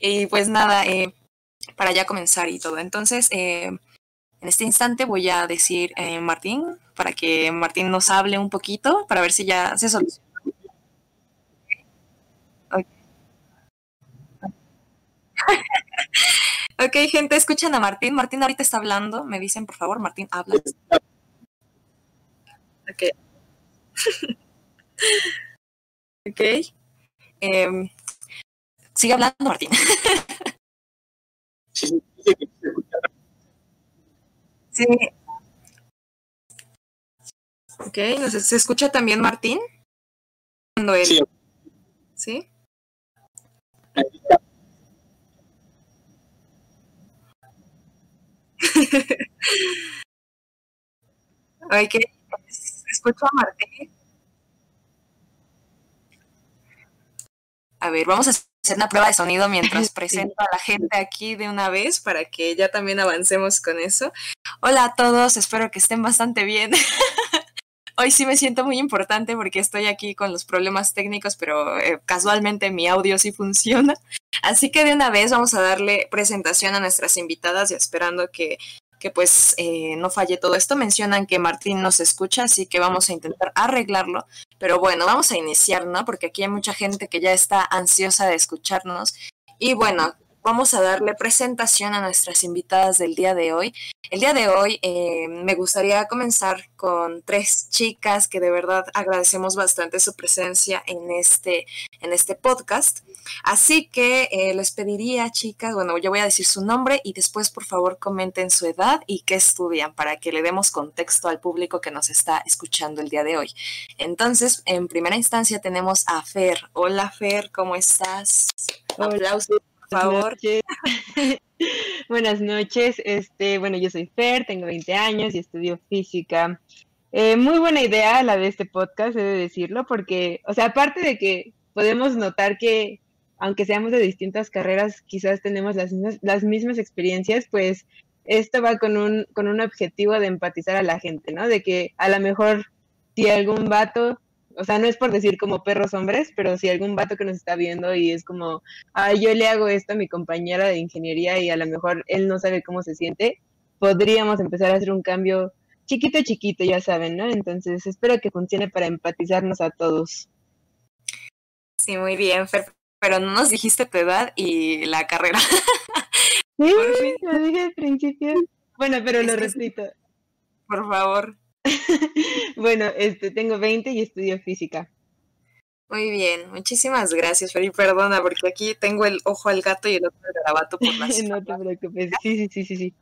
y pues nada, eh, para ya comenzar y todo. Entonces, eh, en este instante voy a decir eh, Martín, para que Martín nos hable un poquito, para ver si ya se soluciona. ok, gente, escuchen a Martín. Martín ahorita está hablando. Me dicen, por favor, Martín, habla. Ok. ok. Eh, sigue hablando, Martín. sí. Ok, ¿se escucha también Martín? Cuando él... Sí. ¿Sí? ok, escucho a Martín. A ver, vamos a hacer una prueba de sonido mientras presento a la gente aquí de una vez para que ya también avancemos con eso. Hola a todos, espero que estén bastante bien. Hoy sí me siento muy importante porque estoy aquí con los problemas técnicos, pero eh, casualmente mi audio sí funciona. Así que de una vez vamos a darle presentación a nuestras invitadas y esperando que que pues eh, no falle todo esto. Mencionan que Martín nos escucha, así que vamos a intentar arreglarlo. Pero bueno, vamos a iniciar, ¿no? Porque aquí hay mucha gente que ya está ansiosa de escucharnos. Y bueno, vamos a darle presentación a nuestras invitadas del día de hoy. El día de hoy eh, me gustaría comenzar con tres chicas que de verdad agradecemos bastante su presencia en este, en este podcast. Así que eh, les pediría, chicas, bueno, yo voy a decir su nombre y después por favor comenten su edad y qué estudian para que le demos contexto al público que nos está escuchando el día de hoy. Entonces, en primera instancia tenemos a Fer. Hola Fer, ¿cómo estás? Hola, favor. Buenas noches. Este, bueno, yo soy Fer, tengo 20 años y estudio física. Eh, muy buena idea la de este podcast, he de decirlo, porque, o sea, aparte de que podemos notar que, aunque seamos de distintas carreras, quizás tenemos las mismas, las mismas experiencias, pues esto va con un, con un objetivo de empatizar a la gente, ¿no? De que a lo mejor si algún vato o sea, no es por decir como perros hombres, pero si algún vato que nos está viendo y es como, ah, yo le hago esto a mi compañera de ingeniería y a lo mejor él no sabe cómo se siente, podríamos empezar a hacer un cambio chiquito, chiquito, ya saben, ¿no? Entonces, espero que funcione para empatizarnos a todos. Sí, muy bien, Fer, pero no nos dijiste tu edad y la carrera. Sí, lo dije al principio. Bueno, pero lo repito. Por favor. bueno, este, tengo 20 y estudio física. Muy bien, muchísimas gracias, Feri. Perdona, porque aquí tengo el ojo al gato y el otro al garabato por las No te preocupes. Sí, sí, sí, sí.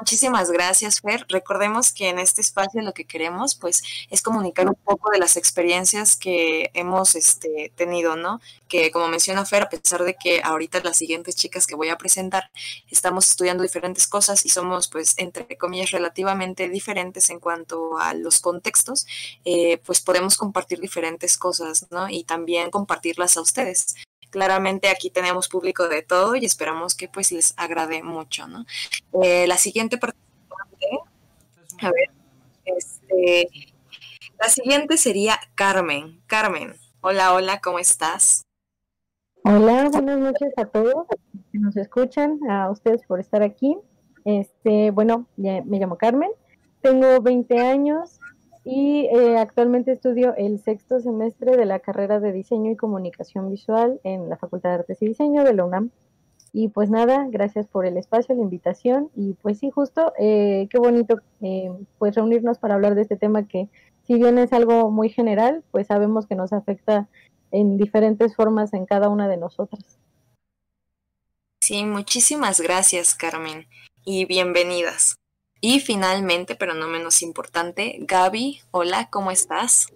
Muchísimas gracias, Fer. Recordemos que en este espacio lo que queremos, pues, es comunicar un poco de las experiencias que hemos este, tenido, ¿no? Que, como menciona Fer, a pesar de que ahorita las siguientes chicas que voy a presentar estamos estudiando diferentes cosas y somos, pues, entre comillas, relativamente diferentes en cuanto a los contextos, eh, pues podemos compartir diferentes cosas, ¿no? Y también compartirlas a ustedes. Claramente aquí tenemos público de todo y esperamos que pues les agrade mucho, ¿no? Eh, la siguiente participante, a ver, este, la siguiente sería Carmen. Carmen, hola, hola, ¿cómo estás? Hola, buenas noches a todos que nos escuchan, a ustedes por estar aquí. Este, bueno, me llamo Carmen, tengo 20 años, y eh, actualmente estudio el sexto semestre de la carrera de Diseño y Comunicación Visual en la Facultad de Artes y Diseño de la UNAM. Y pues nada, gracias por el espacio, la invitación y pues sí, justo, eh, qué bonito eh, pues reunirnos para hablar de este tema que si bien es algo muy general, pues sabemos que nos afecta en diferentes formas en cada una de nosotras. Sí, muchísimas gracias Carmen y bienvenidas. Y finalmente, pero no menos importante, Gaby, hola, ¿cómo estás?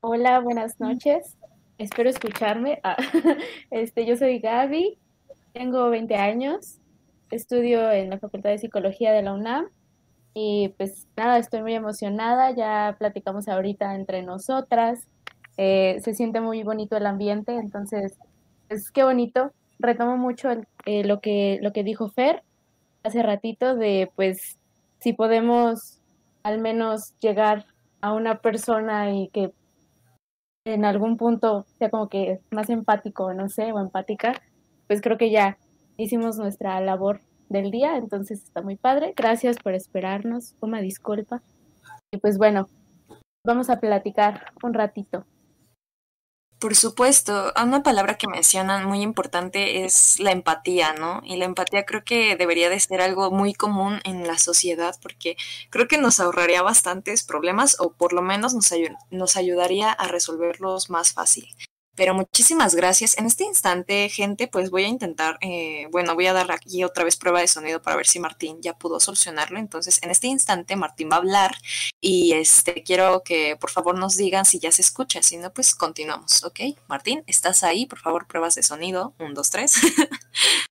Hola, buenas noches. Espero escucharme. Ah, este, yo soy Gaby, tengo 20 años, estudio en la Facultad de Psicología de la UNAM y pues nada, estoy muy emocionada, ya platicamos ahorita entre nosotras, eh, se siente muy bonito el ambiente, entonces, es que bonito, retomo mucho eh, lo, que, lo que dijo Fer, hace ratito de pues si podemos al menos llegar a una persona y que en algún punto sea como que más empático, no sé, o empática, pues creo que ya hicimos nuestra labor del día, entonces está muy padre. Gracias por esperarnos, una disculpa. Y pues bueno, vamos a platicar un ratito. Por supuesto, una palabra que mencionan muy importante es la empatía, ¿no? Y la empatía creo que debería de ser algo muy común en la sociedad porque creo que nos ahorraría bastantes problemas o por lo menos nos, nos ayudaría a resolverlos más fácil. Pero muchísimas gracias. En este instante, gente, pues voy a intentar, eh, bueno, voy a dar aquí otra vez prueba de sonido para ver si Martín ya pudo solucionarlo. Entonces, en este instante, Martín va a hablar y este quiero que por favor nos digan si ya se escucha. Si no, pues continuamos, ¿ok? Martín, ¿estás ahí? Por favor, pruebas de sonido. Un, dos, tres.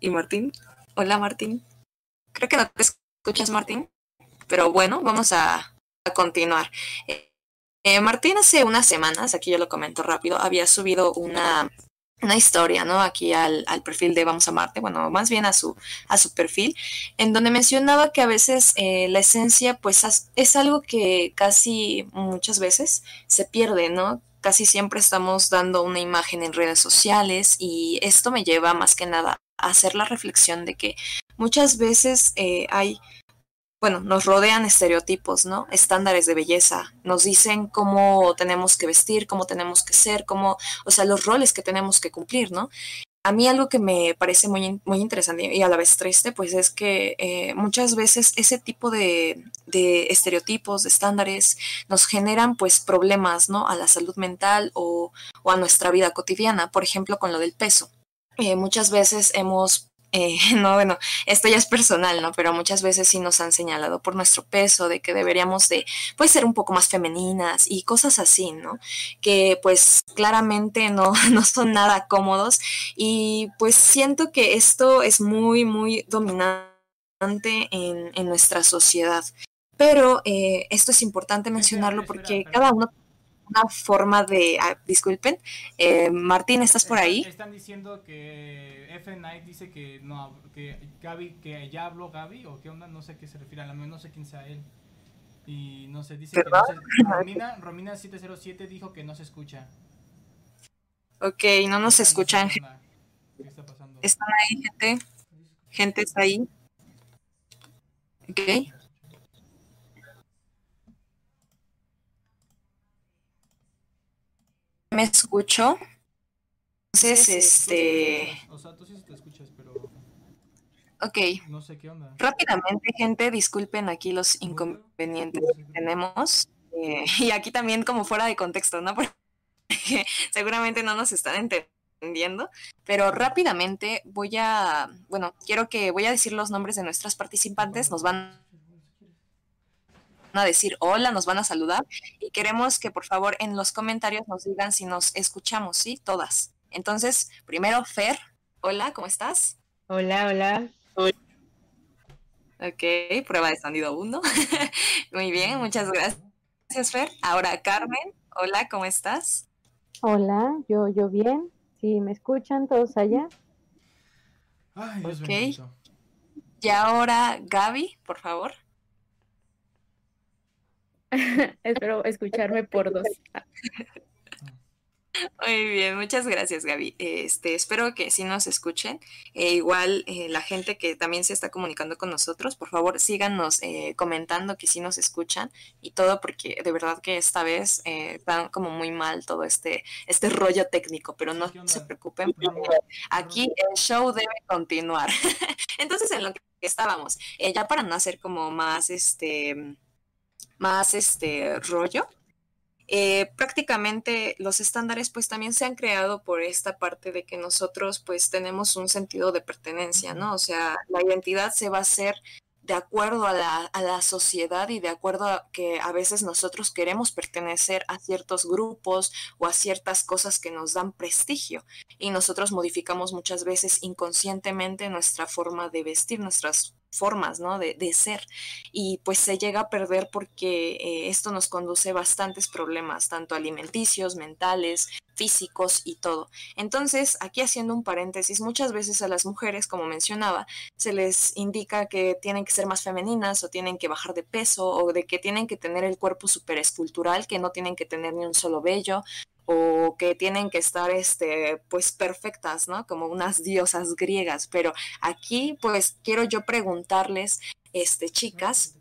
y Martín. Hola, Martín. Creo que no te escuchas, Martín. Pero bueno, vamos a, continuar. Eh, Martín hace unas semanas, aquí yo lo comento rápido, había subido una, una historia, ¿no? Aquí al, al, perfil de Vamos a Marte, bueno, más bien a su, a su perfil, en donde mencionaba que a veces eh, la esencia, pues, es algo que casi muchas veces se pierde, ¿no? Casi siempre estamos dando una imagen en redes sociales y esto me lleva más que nada a hacer la reflexión de que muchas veces eh, hay bueno, nos rodean estereotipos, ¿no? Estándares de belleza. Nos dicen cómo tenemos que vestir, cómo tenemos que ser, cómo, o sea, los roles que tenemos que cumplir, ¿no? A mí algo que me parece muy, muy interesante y a la vez triste, pues es que eh, muchas veces ese tipo de, de, estereotipos, de estándares, nos generan pues problemas, ¿no? A la salud mental o, o a nuestra vida cotidiana, por ejemplo, con lo del peso. Eh, muchas veces hemos eh, no, bueno, esto ya es personal, ¿no? Pero muchas veces sí nos han señalado por nuestro peso de que deberíamos de, pues, ser un poco más femeninas y cosas así, ¿no? Que pues claramente no, no son nada cómodos y pues siento que esto es muy, muy dominante en, en nuestra sociedad. Pero eh, esto es importante mencionarlo porque cada uno una forma de. Ah, disculpen. Eh, Martín, ¿estás por ahí? Están diciendo que F Night dice que no que Gaby, que ya habló Gaby o qué onda, no sé a qué se refiere, a la no sé quién sea él. Y no sé, dice que no se, Romina, Romina 707 dijo que no se escucha. Ok, no nos escuchan. ¿Qué está pasando? ¿Están ahí, gente? ¿Gente está ahí? Ok. Me escucho. Entonces, este... O sea, tú sí te escuchas, pero... Ok. No sé qué onda. Rápidamente, gente, disculpen aquí los inconvenientes que tenemos. Eh, y aquí también como fuera de contexto, ¿no? Porque seguramente no nos están entendiendo. Pero rápidamente voy a... Bueno, quiero que voy a decir los nombres de nuestras participantes. Nos van a decir hola, nos van a saludar y queremos que por favor en los comentarios nos digan si nos escuchamos, ¿sí? Todas. Entonces, primero, Fer, hola, ¿cómo estás? Hola, hola. Ok, prueba de sonido 1. Muy bien, muchas gracias, Fer. Ahora, Carmen, hola, ¿cómo estás? Hola, yo, yo bien. ¿Sí me escuchan todos allá? Ay, Dios ok. Y ahora, Gaby, por favor. Espero escucharme por dos. Muy bien, muchas gracias Gaby. Este, espero que sí nos escuchen. E igual eh, la gente que también se está comunicando con nosotros, por favor síganos eh, comentando que sí nos escuchan y todo porque de verdad que esta vez eh, está como muy mal todo este, este rollo técnico, pero no se preocupen porque aquí el show debe continuar. Entonces en lo que estábamos, ya para no hacer como más este más este rollo. Eh, prácticamente los estándares pues también se han creado por esta parte de que nosotros pues tenemos un sentido de pertenencia, ¿no? O sea, la identidad se va a hacer de acuerdo a la, a la, sociedad y de acuerdo a que a veces nosotros queremos pertenecer a ciertos grupos o a ciertas cosas que nos dan prestigio y nosotros modificamos muchas veces inconscientemente nuestra forma de vestir, nuestras formas, ¿no? De, de, ser. Y pues se llega a perder porque eh, esto nos conduce a bastantes problemas, tanto alimenticios, mentales, físicos y todo. Entonces, aquí haciendo un paréntesis, muchas veces a las mujeres, como mencionaba, se les indica que tienen que ser más femeninas o tienen que bajar de peso o de que tienen que tener el cuerpo súper escultural, que no tienen que tener ni un solo vello o que tienen que estar, este, pues perfectas, ¿no? Como unas diosas griegas. Pero aquí, pues quiero yo preguntarles, este, chicas,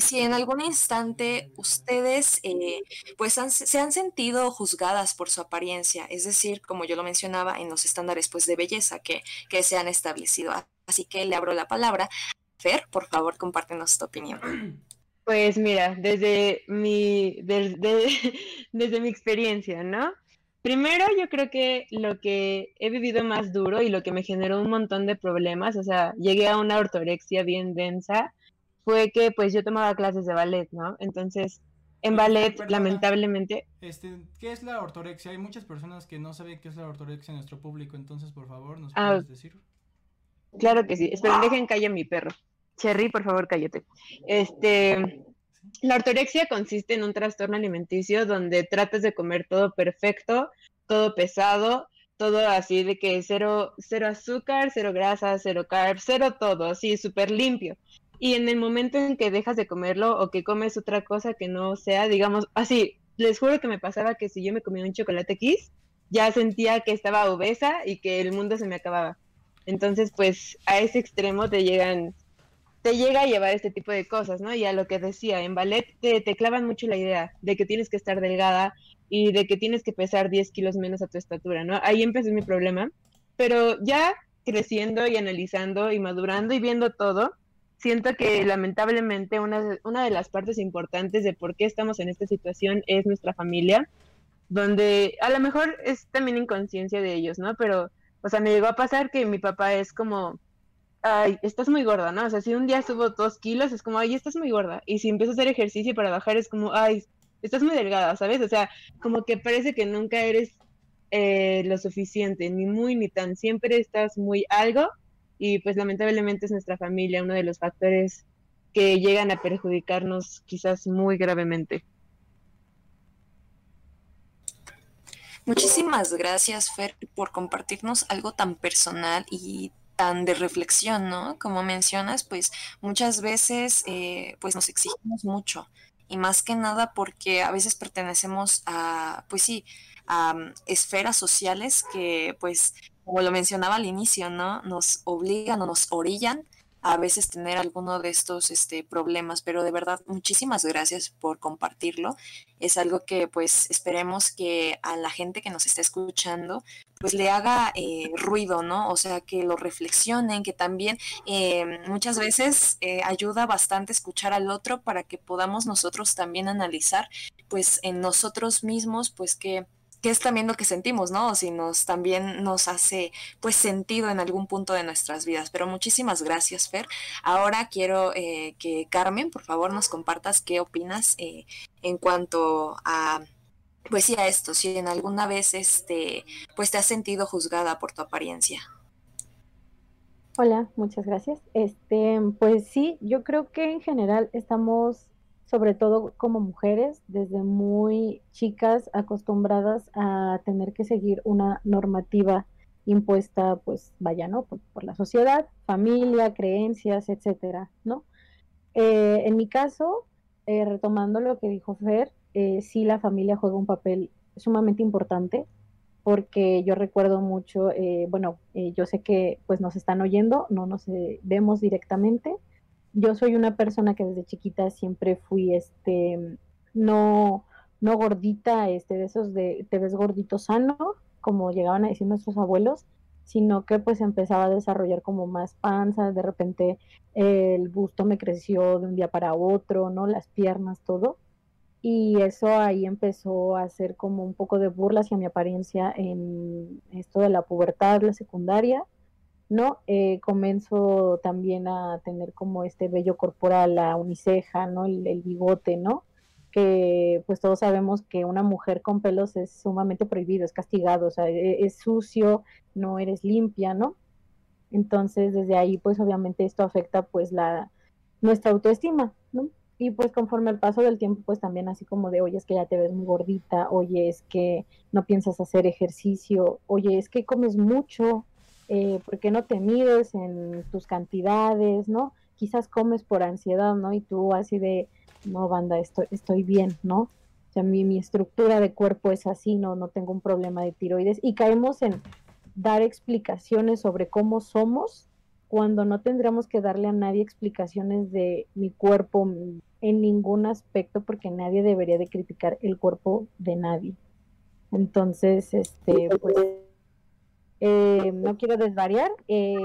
si en algún instante ustedes eh, pues se han sentido juzgadas por su apariencia, es decir, como yo lo mencionaba, en los estándares pues de belleza que, que se han establecido. Así que le abro la palabra. Fer, por favor, compártenos tu opinión. Pues mira, desde mi, desde, desde mi experiencia, ¿no? Primero, yo creo que lo que he vivido más duro y lo que me generó un montón de problemas, o sea, llegué a una ortorexia bien densa, fue que pues yo tomaba clases de ballet, ¿no? Entonces, en ballet, lamentablemente... Este, ¿Qué es la ortorexia? Hay muchas personas que no saben qué es la ortorexia en nuestro público, entonces, por favor, ¿nos ah, puedes decir? Claro que sí. Esperen, dejen calle a mi perro. Cherry, por favor, cállate. Este, la ortorexia consiste en un trastorno alimenticio donde tratas de comer todo perfecto, todo pesado, todo así de que cero, cero azúcar, cero grasa, cero carbs, cero todo, así súper limpio. Y en el momento en que dejas de comerlo o que comes otra cosa que no sea, digamos, así, les juro que me pasaba que si yo me comía un chocolate Kiss, ya sentía que estaba obesa y que el mundo se me acababa. Entonces, pues a ese extremo te llegan, te llega a llevar este tipo de cosas, ¿no? Y a lo que decía, en ballet te, te clavan mucho la idea de que tienes que estar delgada y de que tienes que pesar 10 kilos menos a tu estatura, ¿no? Ahí empezó mi problema, pero ya creciendo y analizando y madurando y viendo todo, siento que lamentablemente una, una de las partes importantes de por qué estamos en esta situación es nuestra familia, donde a lo mejor es también inconsciencia de ellos, ¿no? Pero, o sea, me llegó a pasar que mi papá es como, ay, estás muy gorda, ¿no? O sea, si un día subo dos kilos, es como, ay, estás muy gorda. Y si empiezo a hacer ejercicio para bajar, es como, ay, estás muy delgada, ¿sabes? O sea, como que parece que nunca eres eh, lo suficiente, ni muy ni tan, siempre estás muy algo y pues lamentablemente es nuestra familia uno de los factores que llegan a perjudicarnos quizás muy gravemente. Muchísimas gracias, Fer, por compartirnos algo tan personal y tan de reflexión, ¿no? Como mencionas, pues muchas veces eh, pues nos exigimos mucho y más que nada porque a veces pertenecemos a, pues sí, a mm, esferas sociales que pues como lo mencionaba al inicio, ¿no? Nos obligan o nos orillan a veces tener alguno de estos este, problemas, pero de verdad muchísimas gracias por compartirlo. Es algo que pues esperemos que a la gente que nos está escuchando pues le haga eh, ruido, ¿no? O sea, que lo reflexionen, que también eh, muchas veces eh, ayuda bastante escuchar al otro para que podamos nosotros también analizar pues en nosotros mismos pues que que es también lo que sentimos, ¿no? Si nos también nos hace pues sentido en algún punto de nuestras vidas. Pero muchísimas gracias, Fer. Ahora quiero eh, que Carmen, por favor, nos compartas qué opinas eh, en cuanto a pues sí a esto, si en alguna vez este pues te has sentido juzgada por tu apariencia. Hola, muchas gracias. Este, pues sí, yo creo que en general estamos sobre todo como mujeres, desde muy chicas, acostumbradas a tener que seguir una normativa impuesta, pues vaya, ¿no? Por, la sociedad, familia, creencias, etcétera, ¿no? Eh, en mi caso, eh, retomando lo que dijo Fer, eh, sí la familia juega un papel sumamente importante, porque yo recuerdo mucho, bueno, yo sé que pues nos están oyendo, no nos vemos directamente, yo soy una persona que desde chiquita siempre fui, este, no, no gordita, este, de esos de te ves gordito sano, como llegaban a decir nuestros abuelos, sino que pues empezaba a desarrollar como más panza, de repente el busto me creció de un día para otro, ¿no? Las piernas, todo. Y eso ahí empezó a hacer como un poco de burla hacia mi apariencia en esto de la pubertad, la secundaria ¿no? Eh, también a tener como este vello corporal, la uniceja, ¿no? El, bigote, ¿no? Que pues todos sabemos que una mujer con pelos es sumamente prohibido, es castigado, o sea, e, es, sucio, no eres limpia, ¿no? Entonces, desde ahí, pues obviamente esto afecta pues la nuestra autoestima, ¿no? Y pues conforme al paso del tiempo, pues también así como de, oye, es que ya te ves muy gordita, oye, es que no piensas hacer ejercicio, oye, es que comes mucho, eh, ¿por qué no te mides en tus cantidades, no? Quizás comes por ansiedad, ¿no? Y tú así de, no, banda, estoy, estoy bien, ¿no? O sea, mi, mi estructura de cuerpo es así, no, no tengo un problema de tiroides. Y caemos en dar explicaciones sobre cómo somos cuando no tendríamos que darle a nadie explicaciones de mi cuerpo en ningún aspecto, porque nadie debería de criticar el cuerpo de nadie. Entonces, este, pues, eh, no quiero desvariar, eh,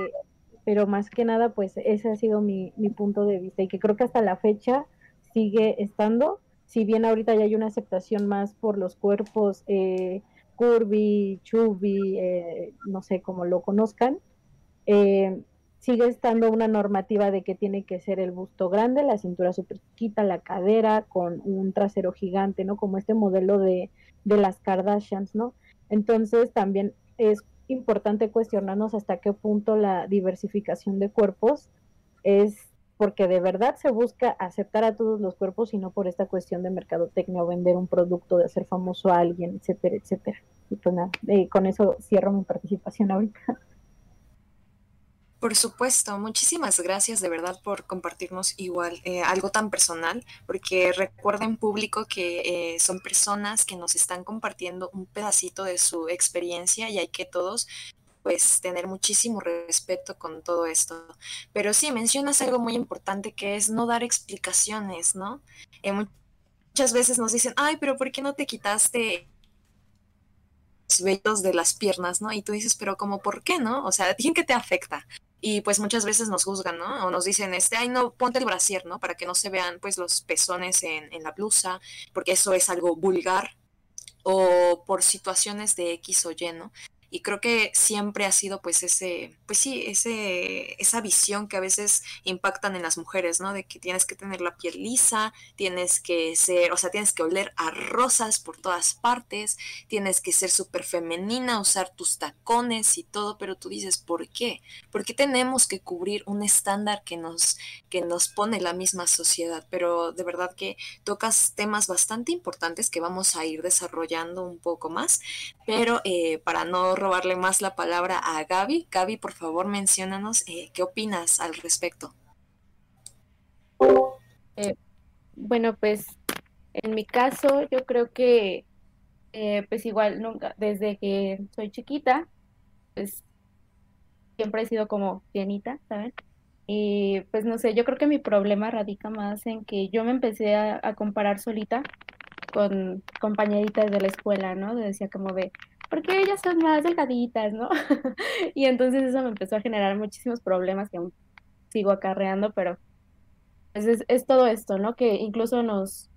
pero más que nada, pues ese ha sido mi, punto de vista y que creo que hasta la fecha sigue estando, si bien ahorita ya hay una aceptación más por los cuerpos eh, curvy, chubby, eh, no sé cómo lo conozcan, eh, sigue estando una normativa de que tiene que ser el busto grande, la cintura súper chiquita, la cadera con un trasero gigante, ¿no? Como este modelo de, de las Kardashians, ¿no? Entonces también es importante cuestionarnos hasta qué punto la diversificación de cuerpos es porque de verdad se busca aceptar a todos los cuerpos y no por esta cuestión de mercadotecnia o vender un producto, de hacer famoso a alguien, etcétera, etcétera. Y pues nada, eh, con eso cierro mi participación ahorita. Por supuesto, muchísimas gracias de verdad por compartirnos igual eh, algo tan personal, porque recuerden público que eh, son personas que nos están compartiendo un pedacito de su experiencia y hay que todos pues tener muchísimo respeto con todo esto. Pero sí, mencionas algo muy importante que es no dar explicaciones, ¿no? Eh, muchas veces nos dicen, ay, pero ¿por qué no te quitaste los vellos de las piernas, ¿no? Y tú dices, pero como, ¿por qué, no? O sea, ¿quién que te afecta? Y pues muchas veces nos juzgan, ¿no? O nos dicen, este, ay, no, ponte el brasier, ¿no? Para que no se vean, pues, los pezones en, en la blusa, porque eso es algo vulgar, o por situaciones de X o Y, ¿no? Y creo que siempre ha sido pues ese, pues sí, ese, esa visión que a veces impactan en las mujeres, ¿no? De que tienes que tener la piel lisa, tienes que ser, o sea, tienes que oler a rosas por todas partes, tienes que ser súper femenina, usar tus tacones y todo, pero tú dices, ¿por qué? ¿Por qué tenemos que cubrir un estándar que nos, que nos pone la misma sociedad? Pero de verdad que tocas temas bastante importantes que vamos a ir desarrollando un poco más, pero eh, para no robarle más la palabra a Gaby. Gaby, por favor, menciónanos eh, qué opinas al respecto. Eh, bueno, pues en mi caso, yo creo que, eh, pues igual, nunca, desde que soy chiquita, pues siempre he sido como pianita, ¿saben? Y pues no sé, yo creo que mi problema radica más en que yo me empecé a, a comparar solita con compañeritas de la escuela, ¿no? Decía como de, porque ellas son más delgaditas, ¿no? y entonces eso me empezó a generar muchísimos problemas que aún sigo acarreando, pero pues es, todo esto, ¿no? Que incluso nos,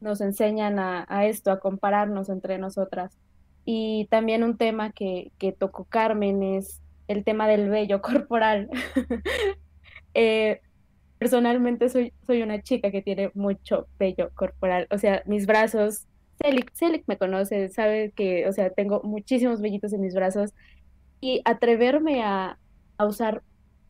nos enseñan a, a, esto, a compararnos entre nosotras. Y también un tema que, que tocó Carmen es el tema del vello corporal. eh, personalmente soy, soy una chica que tiene mucho vello corporal, o sea, mis brazos Celic, me conoce, sabe que, o sea, tengo muchísimos vellitos en mis brazos y atreverme a, a usar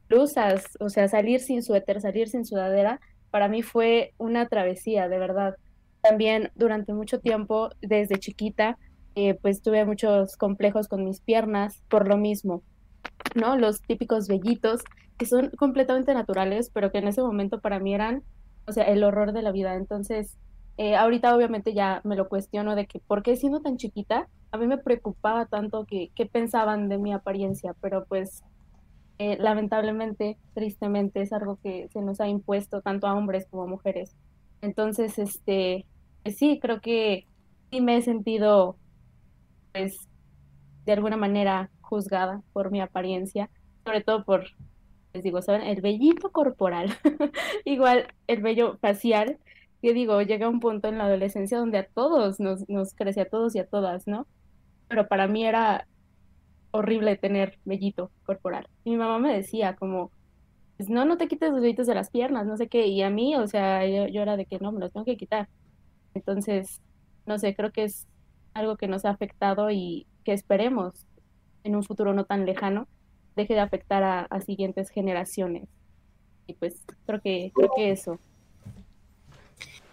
blusas, o sea, salir sin suéter, salir sin sudadera, para mí fue una travesía, de verdad. También durante mucho tiempo, desde chiquita, eh, pues tuve muchos complejos con mis piernas por lo mismo, ¿no? Los típicos vellitos que son completamente naturales, pero que en ese momento para mí eran, o sea, el horror de la vida. Entonces, eh, ahorita obviamente ya me lo cuestiono de que por qué siendo tan chiquita, a mí me preocupaba tanto que, qué pensaban de mi apariencia, pero pues eh, lamentablemente, tristemente, es algo que se nos ha impuesto tanto a hombres como a mujeres. Entonces, este, pues sí, creo que sí me he sentido, pues, de alguna manera juzgada por mi apariencia, sobre todo por, digo, ¿saben? El vellito corporal, igual el vello facial, que digo, llega un punto en la adolescencia donde a todos nos, nos crece, a todos y a todas, ¿no? Pero para mí era horrible tener vellito corporal. Y mi mamá me decía como, pues no, no te quites los vellitos de las piernas, no sé qué. Y a mí, o sea, yo era de que no, me los tengo que quitar. Entonces, no sé, creo que es algo que nos ha afectado y que esperemos en un futuro no tan lejano deje de afectar a, siguientes generaciones. Y pues creo que, creo que eso.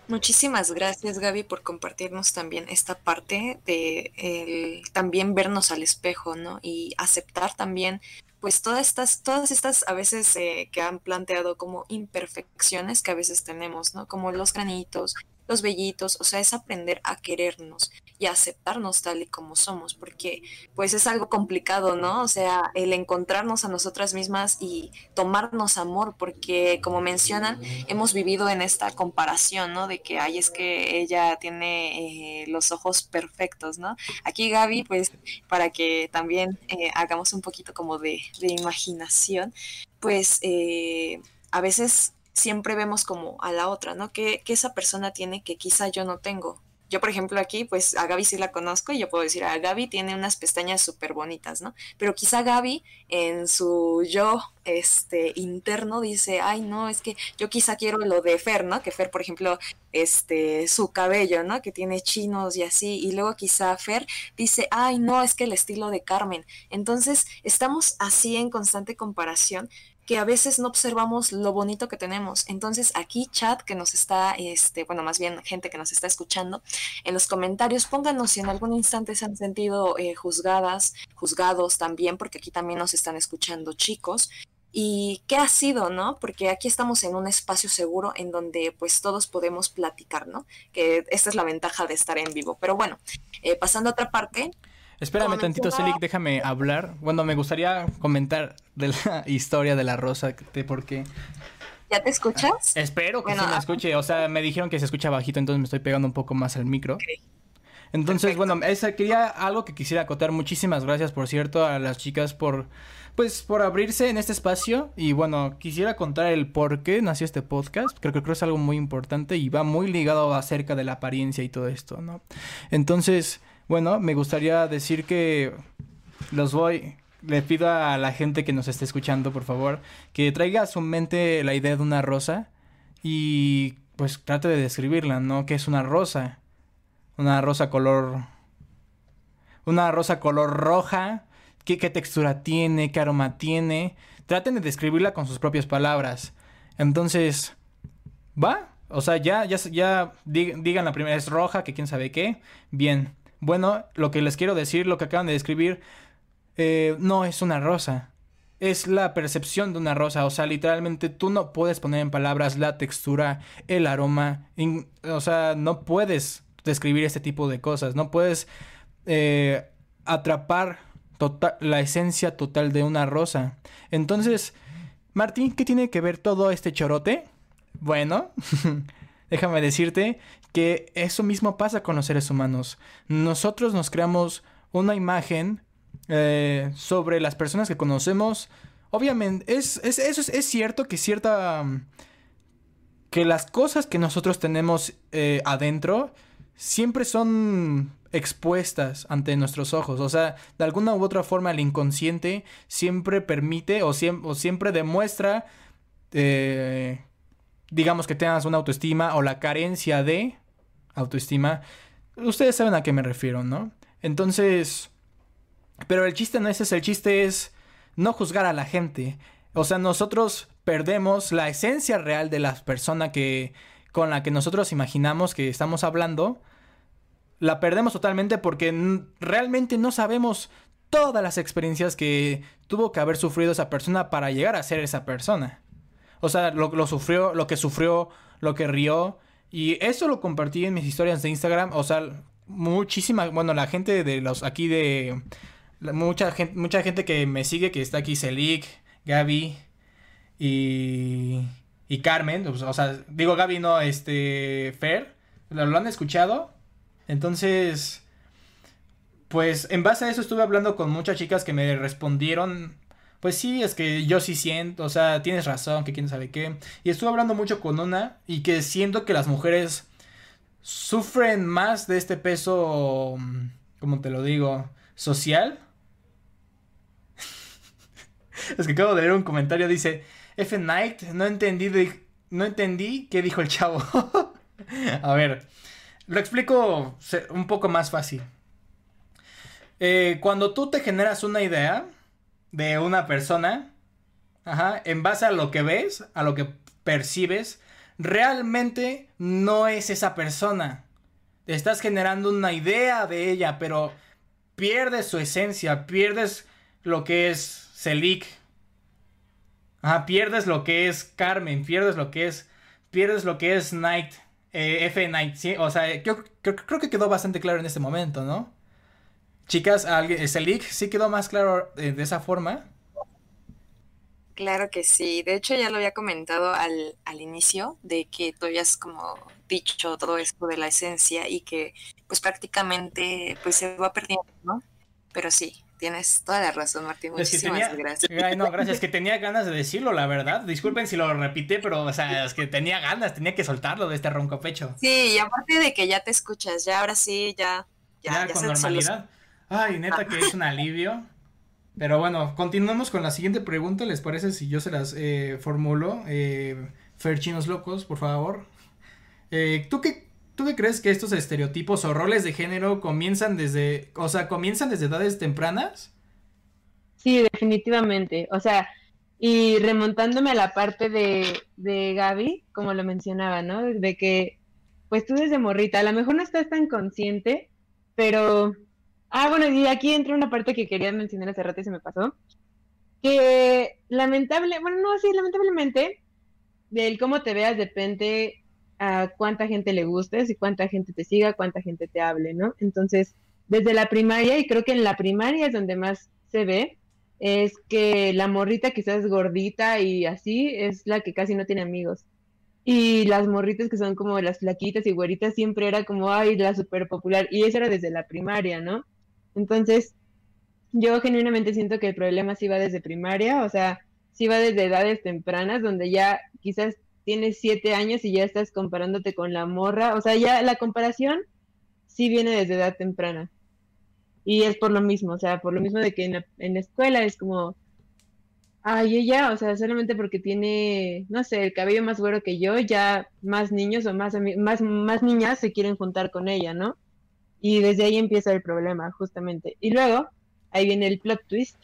Muchísimas gracias Gaby por compartirnos también esta parte de el, también vernos al espejo, ¿no? Y aceptar también pues todas estas, todas estas a veces eh, que han planteado como imperfecciones que a veces tenemos, ¿no? Como los granitos, los vellitos, o sea, es aprender a querernos y a aceptarnos tal y como somos, porque pues es algo complicado, ¿no? O sea, el encontrarnos a nosotras mismas y tomarnos amor, porque como mencionan, hemos vivido en esta comparación, ¿no? De que, ay, es que ella tiene eh, los ojos perfectos, ¿no? Aquí Gaby, pues, para que también eh, hagamos un poquito como de, de imaginación, pues eh, a veces siempre vemos como a la otra, ¿no? Que esa persona tiene que quizá yo no tengo, yo, por ejemplo, aquí, pues a Gaby sí la conozco y yo puedo decir, a ah, Gaby tiene unas pestañas súper bonitas, ¿no? Pero quizá Gaby en su yo este, interno dice, ay, no, es que yo quizá quiero lo de Fer, ¿no? Que Fer, por ejemplo, este, su cabello, ¿no? Que tiene chinos y así. Y luego quizá Fer dice, ay, no, es que el estilo de Carmen. Entonces, estamos así en constante comparación que a veces no observamos lo bonito que tenemos. Entonces aquí chat que nos está, este, bueno, más bien gente que nos está escuchando, en los comentarios pónganos si en algún instante se han sentido eh, juzgadas, juzgados también, porque aquí también nos están escuchando chicos. ¿Y qué ha sido, no? Porque aquí estamos en un espacio seguro en donde pues todos podemos platicar, ¿no? Que esta es la ventaja de estar en vivo. Pero bueno, eh, pasando a otra parte, Espérame tantito, Celic, déjame hablar. Bueno, me gustaría comentar de la historia de la rosa, de por qué. ¿Ya te escuchas? Espero que se me ah. escuche. O sea, me dijeron que se escucha bajito, entonces me estoy pegando un poco más al micro. Entonces, bueno, esa, quería algo que quisiera acotar. Muchísimas gracias, por cierto, a las chicas por, pues, por abrirse en este espacio. Y bueno, quisiera contar el por qué nació este podcast. Creo, creo que es algo muy importante y va muy ligado acerca de la apariencia y todo esto, ¿no? Entonces, bueno, me gustaría decir que los voy, le pido a la gente que nos esté escuchando, por favor, que traiga a su mente la idea de una rosa y pues trate de describirla, ¿no? ¿Qué es una rosa? Una rosa color... Una rosa color roja. ¿Qué, qué textura tiene? ¿Qué aroma tiene? Traten de describirla con sus propias palabras. Entonces, ¿va? O sea, ya, ya, ya digan la primera, es roja, que quién sabe qué. Bien. Bueno, lo que les quiero decir, lo que acaban de describir, eh, no es una rosa. Es la percepción de una rosa. O sea, literalmente tú no puedes poner en palabras la textura, el aroma. o sea, no puedes describir este tipo de cosas. No puedes eh, atrapar tota-, la esencia total de una rosa. Entonces, Martín, ¿qué tiene que ver todo este chorote? Bueno, déjame decirte que eso mismo pasa con los seres humanos. Nosotros nos creamos una imagen eh, sobre las personas que conocemos. Obviamente, es, es, es, cierto que cierta... que las cosas que nosotros tenemos eh, adentro siempre son expuestas ante nuestros ojos. O sea, de alguna u otra forma el inconsciente siempre permite o, o siempre demuestra, eh, digamos que tengas una autoestima o la carencia de autoestima, ustedes saben a qué me refiero, ¿no? Entonces, pero el chiste no es ese, el chiste es no juzgar a la gente. O sea, nosotros perdemos la esencia real de la persona que con la que nosotros imaginamos que estamos hablando. La perdemos totalmente porque realmente no sabemos todas las experiencias que tuvo que haber sufrido esa persona para llegar a ser esa persona. O sea, lo, lo sufrió, lo que sufrió, lo que rió, y eso lo compartí en mis historias de Instagram. O sea, muchísima, bueno, la gente de los aquí de mucha gente, mucha gente que me sigue, que está aquí, Celik, Gaby y, y Carmen. O sea, digo Gaby, no, este, Fer, lo, lo han escuchado. Entonces, pues en base a eso estuve hablando con muchas chicas que me respondieron pues sí, es que yo sí siento, o sea, tienes razón, que quién sabe qué. Y estuve hablando mucho con una y que siento que las mujeres sufren más de este peso, mm, como te lo digo, social. es que acabo de leer un comentario, dice, F Night, no entendí, no entendí qué dijo el chavo. A ver, lo explico un poco más fácil. Eh, cuando tú te generas una idea, de una persona, ajá, en base a lo que ves, a lo que percibes, realmente no es esa persona. Estás generando una idea de ella, pero pierdes su esencia, pierdes lo que es Celik. Ajá, pierdes lo que es Carmen, pierdes lo que es pierdes lo que es Night. eh, F Night, sí, o sea, creo que quedó bastante claro en este momento, ¿no? Chicas, ¿alguien, ¿este leak sí quedó más claro eh, de esa forma? Claro que sí. De hecho, ya lo había comentado al, al inicio, de que tú habías como dicho todo esto de la esencia y que pues prácticamente pues se va perdiendo, ¿no? Pero sí, tienes toda la razón, Martín. Muchísimas gracias. Ay, no, gracias, que tenía ganas de decirlo, la verdad. Disculpen si lo repite, pero o sea, es que tenía ganas, tenía que soltarlo de este ronco pecho. Sí, y aparte de que ya te escuchas, ya ahora sí, ya... Ya, con normalidad. Ay, neta que es un alivio. Pero bueno, continuamos con la siguiente pregunta. ¿Les parece si yo se las eh, formulo? Eh, Ferchinos locos, por favor. Eh, ¿tú, qué, ¿Tú qué crees que estos estereotipos o roles de género comienzan desde, o sea, comienzan desde edades tempranas? Sí, definitivamente. O sea, y remontándome a la parte de, de Gaby, como lo mencionaba, ¿no? De que, pues tú desde morrita, a lo mejor no estás tan consciente, pero Ah, bueno, y aquí entra una parte que quería mencionar hace rato y se me pasó. Que lamentable, bueno, no, sí, lamentablemente, del cómo te veas depende a cuánta gente le gustes y cuánta gente te siga, cuánta gente te hable, ¿no? Entonces, desde la primaria, y creo que en la primaria es donde más se ve, es que la morrita quizás gordita y así es la que casi no tiene amigos. Y las morritas que son como las flaquitas y güeritas siempre era como, ay, la súper popular. Y eso era desde la primaria, ¿no? Entonces, yo genuinamente siento que el problema sí va desde primaria, o sea, sí va desde edades tempranas, donde ya quizás tienes siete años y ya estás comparándote con la morra, o sea, ya la comparación sí viene desde edad temprana. Y es por lo mismo, o sea, por lo mismo de que en la, en la escuela es como, ay, ella, o sea, solamente porque tiene, no sé, el cabello más güero que yo, ya más niños o más, más, más niñas se quieren juntar con ella, ¿no? Y desde ahí empieza el problema, justamente. Y luego, ahí viene el plot twist,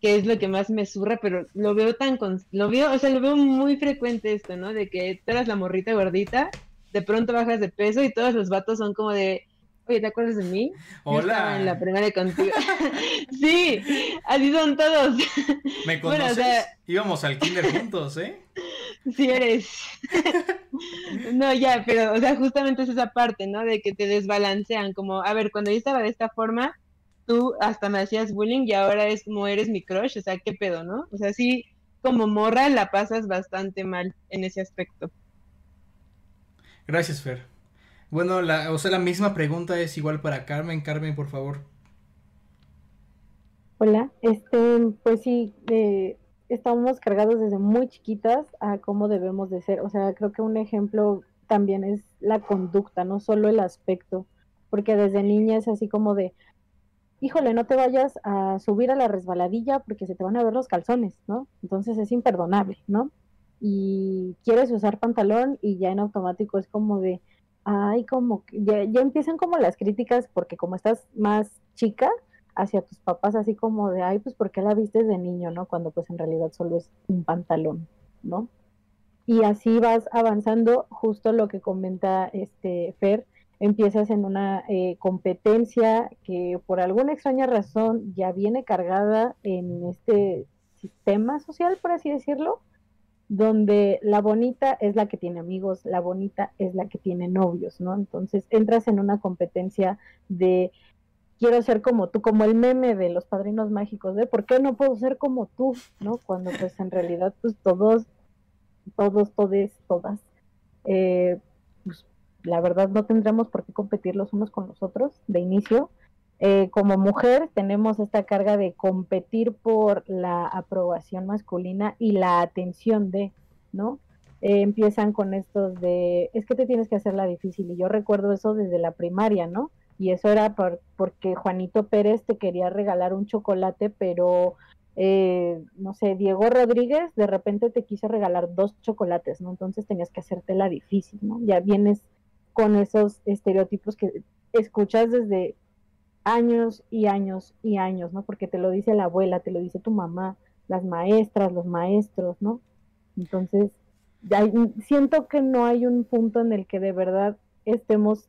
que es lo que más me surra, pero lo veo tan, lo veo, o sea, lo veo muy frecuente esto, ¿no? De que tú eras la morrita gordita, de pronto bajas de peso y todos los vatos son como de, oye, ¿te acuerdas de mí? Hola. en la primaria contigo. sí, así son todos. ¿Me conoces? Íbamos al kinder juntos, ¿eh? Sí eres. no, ya, pero, o sea, justamente es esa parte, ¿no? De que te desbalancean, como, a ver, cuando yo estaba de esta forma, tú hasta me hacías bullying y ahora es como eres mi crush, o sea, qué pedo, ¿no? O sea, sí, como morra la pasas bastante mal en ese aspecto. Gracias, Fer. Bueno, la, o sea, la misma pregunta es igual para Carmen. Carmen, por favor. Hola, este, pues sí, eh, estamos cargados desde muy chiquitas a cómo debemos de ser. O sea, creo que un ejemplo también es la conducta, no solo el aspecto, porque desde niña es así como de, híjole, no te vayas a subir a la resbaladilla porque se te van a ver los calzones, ¿no? Entonces es imperdonable, ¿no? Y quieres usar pantalón y ya en automático es como de, ay, como, ya, ya empiezan como las críticas porque como estás más chica, hacia tus papás así como de, ay, pues ¿por qué la viste de niño, no? Cuando pues en realidad solo es un pantalón, ¿no? Y así vas avanzando, justo lo que comenta este Fer, empiezas en una eh, competencia que por alguna extraña razón ya viene cargada en este sistema social, por así decirlo, donde la bonita es la que tiene amigos, la bonita es la que tiene novios, ¿no? Entonces entras en una competencia de quiero ser como tú, como el meme de los padrinos mágicos, de por qué no puedo ser como tú, ¿no? Cuando pues en realidad pues todos, todos, todes, todas, eh, pues la verdad no tendremos por qué competir los unos con los otros de inicio. Eh, como mujer tenemos esta carga de competir por la aprobación masculina y la atención de, ¿no? Eh, empiezan con estos de, es que te tienes que hacer la difícil, y yo recuerdo eso desde la primaria, ¿no? y eso era por, porque Juanito Pérez te quería regalar un chocolate, pero eh, no sé, Diego Rodríguez de repente te quiso regalar dos chocolates, ¿no? Entonces tenías que hacerte la difícil, ¿no? Ya vienes con esos estereotipos que escuchas desde años y años y años, ¿no? Porque te lo dice la abuela, te lo dice tu mamá, las maestras, los maestros, ¿no? Entonces, siento que no hay un punto en el que de verdad estemos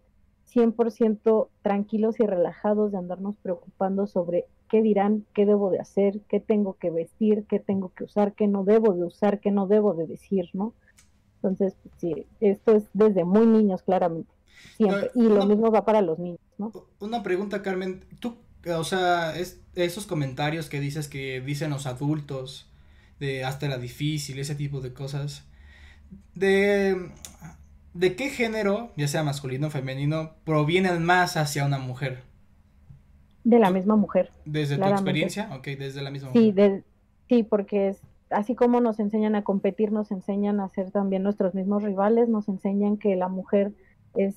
100% tranquilos y relajados de andarnos preocupando sobre qué dirán, qué debo de hacer, qué tengo que vestir, qué tengo que usar, qué no debo de usar, qué no debo de decir, ¿no? Entonces, pues, sí, esto es desde muy niños, claramente. Siempre. y lo mismo va para los niños, ¿no? Una pregunta, Carmen. Tú, o sea, es, esos comentarios que dices que dicen los adultos, de hasta la difícil, ese tipo de cosas, de, de qué género, ya sea masculino o femenino, provienen más hacia una mujer? De la misma mujer. ¿Desde tu experiencia? Ok, desde la misma sí, mujer. sí, porque es, así como nos enseñan a competir, nos enseñan a ser también nuestros mismos rivales, nos enseñan que la mujer es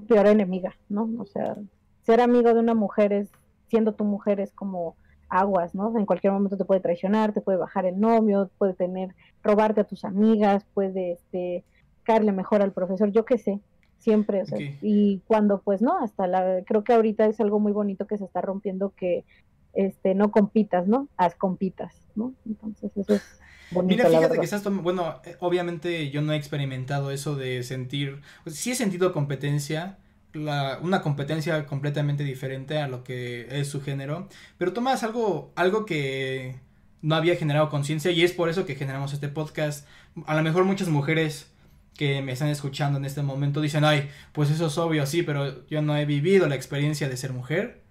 tu peor enemiga, ¿no? O sea, ser amigo de una mujer es, siendo tu mujer es como aguas, ¿no? En cualquier momento te puede traicionar, te puede bajar el novio, puede tener, robarte a tus amigas, puede, este, caerle mejor al profesor, yo qué sé, siempre, o sea, y cuando pues no, hasta la, creo que ahorita es algo muy bonito que se está rompiendo que, este, no compitas, ¿no? Haz compitas, ¿no? Entonces eso es Mira, fíjate que estás bueno, eh, obviamente yo no he experimentado eso de sentir, pues, sí he sentido competencia, la, una competencia completamente diferente a lo que es su género, pero tomas algo, algo que no había generado conciencia y es por eso que generamos este podcast. A lo mejor muchas mujeres que me están escuchando en este momento dicen, ay, pues eso es obvio, sí, pero yo no he vivido la experiencia de ser mujer.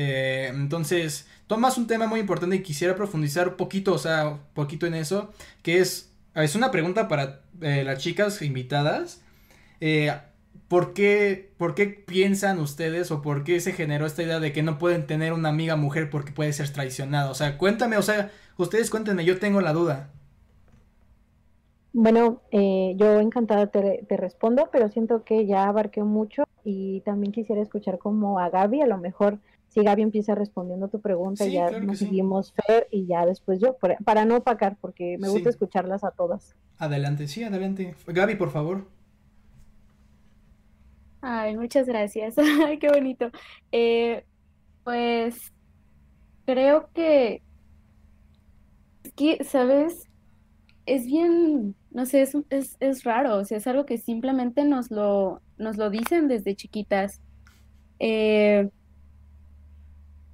Eh, entonces, tomas un tema muy importante y quisiera profundizar un poquito, o sea, poquito en eso, que es, es una pregunta para eh, las chicas invitadas. Eh, ¿por, qué, ¿Por qué piensan ustedes o por qué se generó esta idea de que no pueden tener una amiga mujer porque puede ser traicionada? O sea, cuéntame, o sea, ustedes cuéntenme, yo tengo la duda. Bueno, eh, yo encantada te, te, respondo, pero siento que ya abarqué mucho y también quisiera escuchar como a Gaby, a lo mejor si Gaby empieza respondiendo tu pregunta, ya nos seguimos Fer y ya después yo, para no opacar, porque me gusta escucharlas a todas. Adelante, sí, adelante. Gaby, por favor. Ay, muchas gracias. Ay, qué bonito. Eh, pues creo que, que, ¿sabes? Es bien, no sé, es, es, es raro, o sea, es algo que simplemente nos lo, nos lo dicen desde chiquitas. Eh,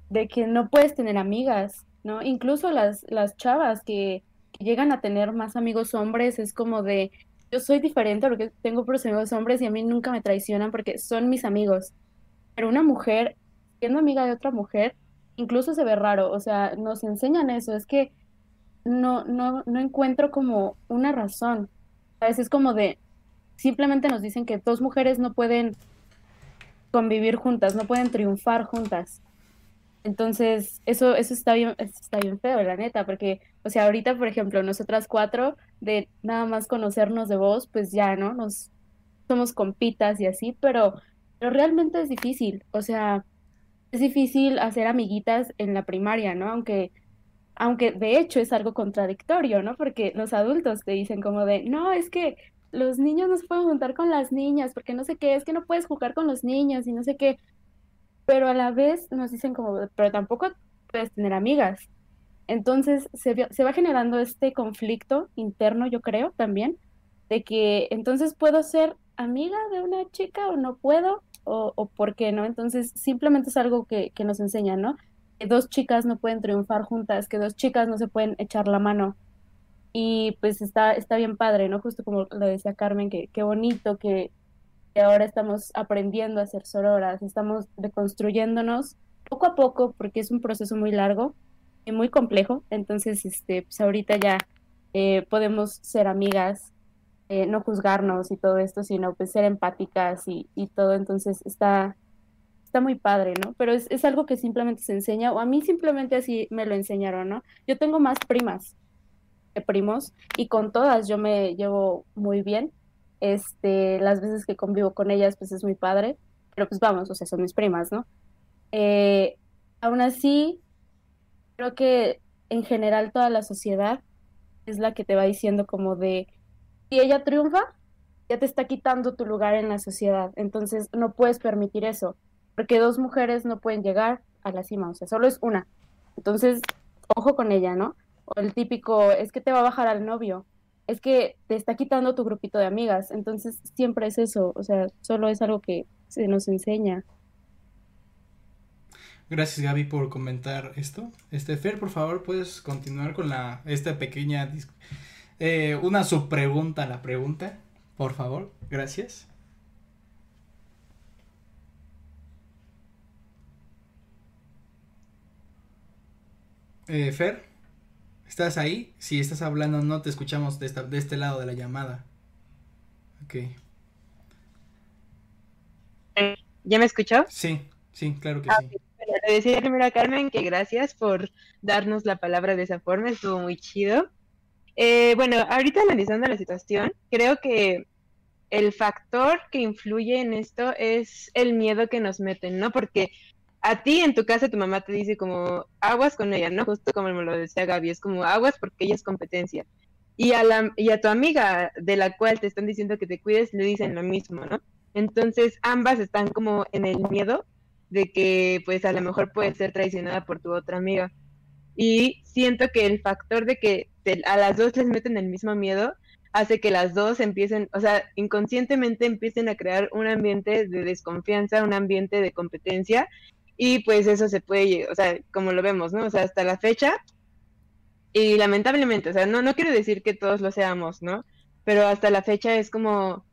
de que no puedes tener amigas, ¿no? Incluso las, las chavas que, llegan a tener más amigos hombres es como de, yo soy diferente porque tengo puros amigos hombres y a mí nunca me traicionan porque son mis amigos. Pero una mujer, siendo amiga de otra mujer, incluso se ve raro, o sea, nos enseñan eso, es que no, no, no encuentro como una razón. A veces es como de, simplemente nos dicen que dos mujeres no pueden convivir juntas, no pueden triunfar juntas. Entonces, eso, eso está bien, está bien feo, la neta, porque, o sea, ahorita, por ejemplo, nosotras cuatro, de nada más conocernos de voz, pues ya, ¿no? Nos somos compitas y así, pero, pero realmente es difícil, o sea, es difícil hacer amiguitas en la primaria, ¿no? Aunque, aunque de hecho es algo contradictorio, ¿no? Porque los adultos te dicen como de, no, es que los niños no se pueden juntar con las niñas, porque no sé qué, es que no puedes jugar con los niños y no sé qué, pero a la vez nos dicen como, pero tampoco puedes tener amigas. Entonces se, se va generando este conflicto interno, yo creo, también, de que entonces puedo ser amiga de una chica o no puedo, o, o por qué no. Entonces simplemente es algo que, que nos enseña, ¿no? Que dos chicas no pueden triunfar juntas, que dos chicas no se pueden echar la mano. Y pues está, está bien padre, ¿no? Justo como lo decía Carmen, que qué bonito que, ahora estamos aprendiendo a ser sororas, estamos reconstruyéndonos poco a poco porque es un proceso muy largo y muy complejo, entonces este, pues ahorita ya eh, podemos ser amigas, eh, no juzgarnos y todo esto, sino pues ser empáticas y, y todo, entonces está, está muy padre, ¿no? Pero es, es, algo que simplemente se enseña, o a mí simplemente así me lo enseñaron, ¿no? Yo tengo más primas que primos y con todas yo me llevo muy bien, este, las veces que convivo con ellas, pues es muy padre, pero pues vamos, o sea, son mis primas, ¿no? Eh, aún así, creo que en general toda la sociedad es la que te va diciendo como de, si ella triunfa, ya te está quitando tu lugar en la sociedad, entonces no puedes permitir eso, porque dos mujeres no pueden llegar a la cima, o sea, solo es una. Entonces, ojo con ella, ¿no? O el típico, es que te va a bajar al novio, es que te está quitando tu grupito de amigas. Entonces siempre es eso, o sea, solo es algo que se nos enseña. Gracias Gaby por comentar esto. Este Fer, por favor, puedes continuar con la esta pequeña eh, una subpregunta a la pregunta, por favor. Gracias. Eh, Fer, ¿estás ahí? Si estás hablando, no te escuchamos de, esta, de este lado de la llamada. Ok. ¿Ya me escuchó? Sí, sí, claro que Ah, sí. Le decía primero a Carmen que gracias por darnos la palabra de esa forma, estuvo muy chido. Eh, bueno, ahorita analizando la situación, creo que el factor que influye en esto es el miedo que nos meten, ¿no? Porque a ti en tu casa tu mamá te dice como aguas con ella, ¿no? Justo como me lo decía Gaby, es como aguas porque ella es competencia. Y a, la, y a tu amiga de la cual te están diciendo que te cuides, le dicen lo mismo, ¿no? Entonces ambas están como en el miedo de que pues a lo mejor puedes ser traicionada por tu otra amiga. Y siento que el factor de que te- a las dos les meten el mismo miedo hace que las dos empiecen, o sea, inconscientemente empiecen a crear un ambiente de desconfianza, un ambiente de competencia y pues eso se puede, o sea, como lo vemos, ¿no? O sea, hasta la fecha y lamentablemente, o sea, no, no quiero decir que todos lo seamos, ¿no? Pero hasta la fecha es como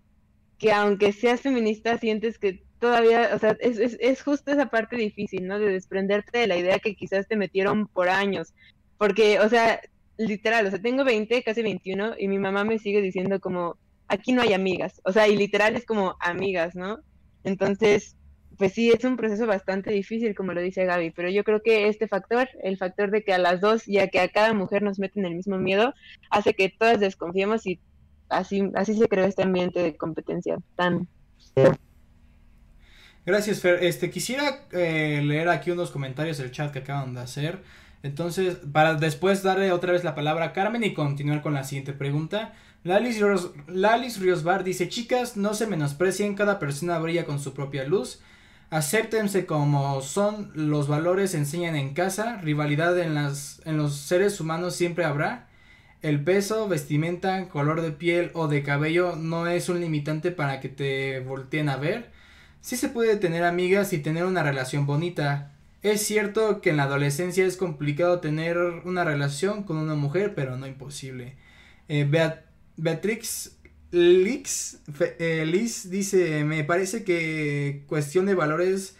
que aunque seas feminista, sientes que todavía, o sea, es, es, es justo esa parte difícil, ¿no? De desprenderte de la idea que quizás te metieron por años. Porque, o sea, literal, o sea, tengo 20, casi 21, y mi mamá me sigue diciendo como, aquí no hay amigas. O sea, y literal es como amigas, ¿no? Entonces, pues sí, es un proceso bastante difícil, como lo dice Gaby, pero yo creo que este factor, el factor de que a las dos, ya que a cada mujer nos meten el mismo miedo, hace que todas desconfiemos y así, se creó este ambiente de competencia tan Gracias, Fer. Este, quisiera eh, leer aquí unos comentarios del chat que acaban de hacer. Entonces, para después darle otra vez la palabra a Carmen y continuar con la siguiente pregunta. Lalis, Ros- Lalis dice, chicas, no se menosprecien, cada persona brilla con su propia luz. Acéptense como son, los valores se enseñan en casa, rivalidad en, las, en los seres humanos siempre habrá. El peso, vestimenta, color de piel o de cabello no es un limitante para que te volteen a ver. Sí se puede tener amigas y tener una relación bonita. Es cierto que en la adolescencia es complicado tener una relación con una mujer, pero no imposible. Eh, Beat- Beatrix Fe- eh, Liz dice, me parece que cuestión de valores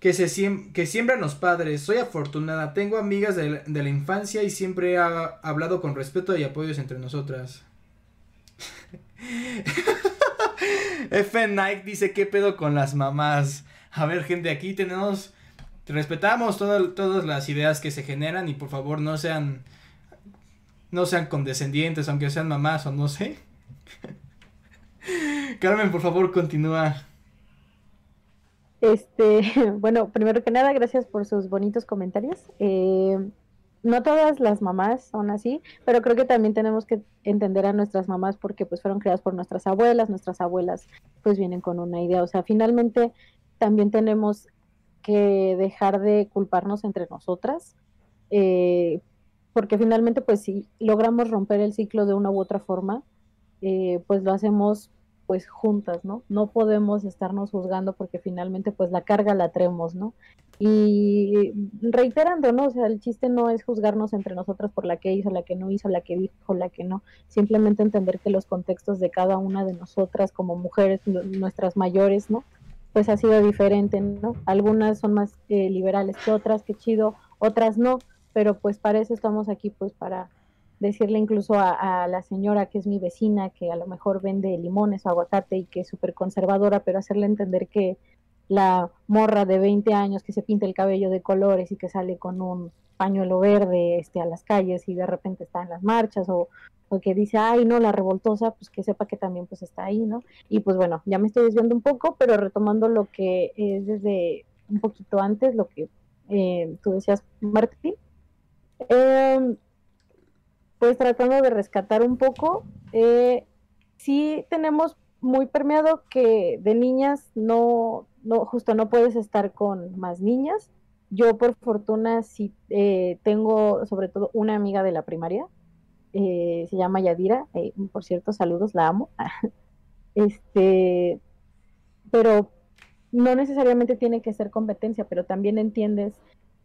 que, se siem- que siembran los padres. Soy afortunada, tengo amigas de, de la infancia y siempre ha- hablado con respeto y apoyos entre nosotras. F. Nike dice, ¿qué pedo con las mamás? A ver, gente, aquí tenemos... Respetamos todo- todas las ideas que se generan y por favor no sean... No sean condescendientes, aunque sean mamás o no sé. Carmen, por favor, continúa. Este, bueno, primero que nada, gracias por sus bonitos comentarios. Eh, no todas las mamás son así, pero creo que también tenemos que entender a nuestras mamás porque pues fueron creadas por nuestras abuelas, nuestras abuelas pues vienen con una idea, o sea, finalmente también tenemos que dejar de culparnos entre nosotras, eh, porque finalmente pues si logramos romper el ciclo de una u otra forma, eh, pues lo hacemos pues juntas, ¿no? No podemos estarnos juzgando porque finalmente pues la carga la traemos, ¿no? Y reiterando, ¿no? O sea, el chiste no es juzgarnos entre nosotras por la que hizo, la que no hizo, la que dijo, la que no. Simplemente entender que los contextos de cada una de nosotras como mujeres, nu- nuestras mayores, ¿no? Pues ha sido diferente, ¿no? Algunas son más eh, liberales que otras, que chido, otras no, pero pues para eso estamos aquí, pues para decirle incluso a, la señora que es mi vecina, que a lo mejor vende limones o aguacate y que es súper conservadora, pero hacerle entender que la morra de 20 años que se pinta el cabello de colores y que sale con un pañuelo verde este, a las calles y de repente está en las marchas o, o que dice, ay, no, la revoltosa, pues que sepa que también pues está ahí, ¿no? Y pues bueno, ya me estoy desviando un poco, pero retomando lo que es desde un poquito antes, lo que eh, tú decías, Martín. Eh, pues tratando de rescatar un poco, eh, sí tenemos muy permeado que de niñas no, no, justo no puedes estar con más niñas. Yo por fortuna sí eh, tengo sobre todo una amiga de la primaria, eh, se llama Yadira, por cierto, saludos, la amo. este, pero no necesariamente tiene que ser competencia, pero también entiendes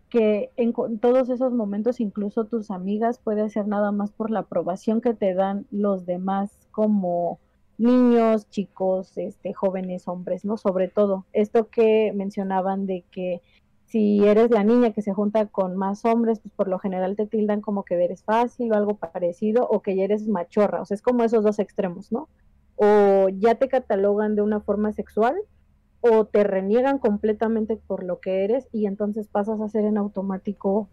que en todos esos momentos incluso tus amigas puede ser nada más por la aprobación que te dan los demás como niños, chicos, este, jóvenes, hombres, ¿no? Sobre todo, esto que mencionaban de que si eres la niña que se junta con más hombres, pues por lo general te tildan como que eres fácil o algo parecido, o que ya eres machorra, o sea, es como esos dos extremos, ¿no? O ya te catalogan de una forma sexual, o te reniegan completamente por lo que eres, y entonces pasas a ser en automático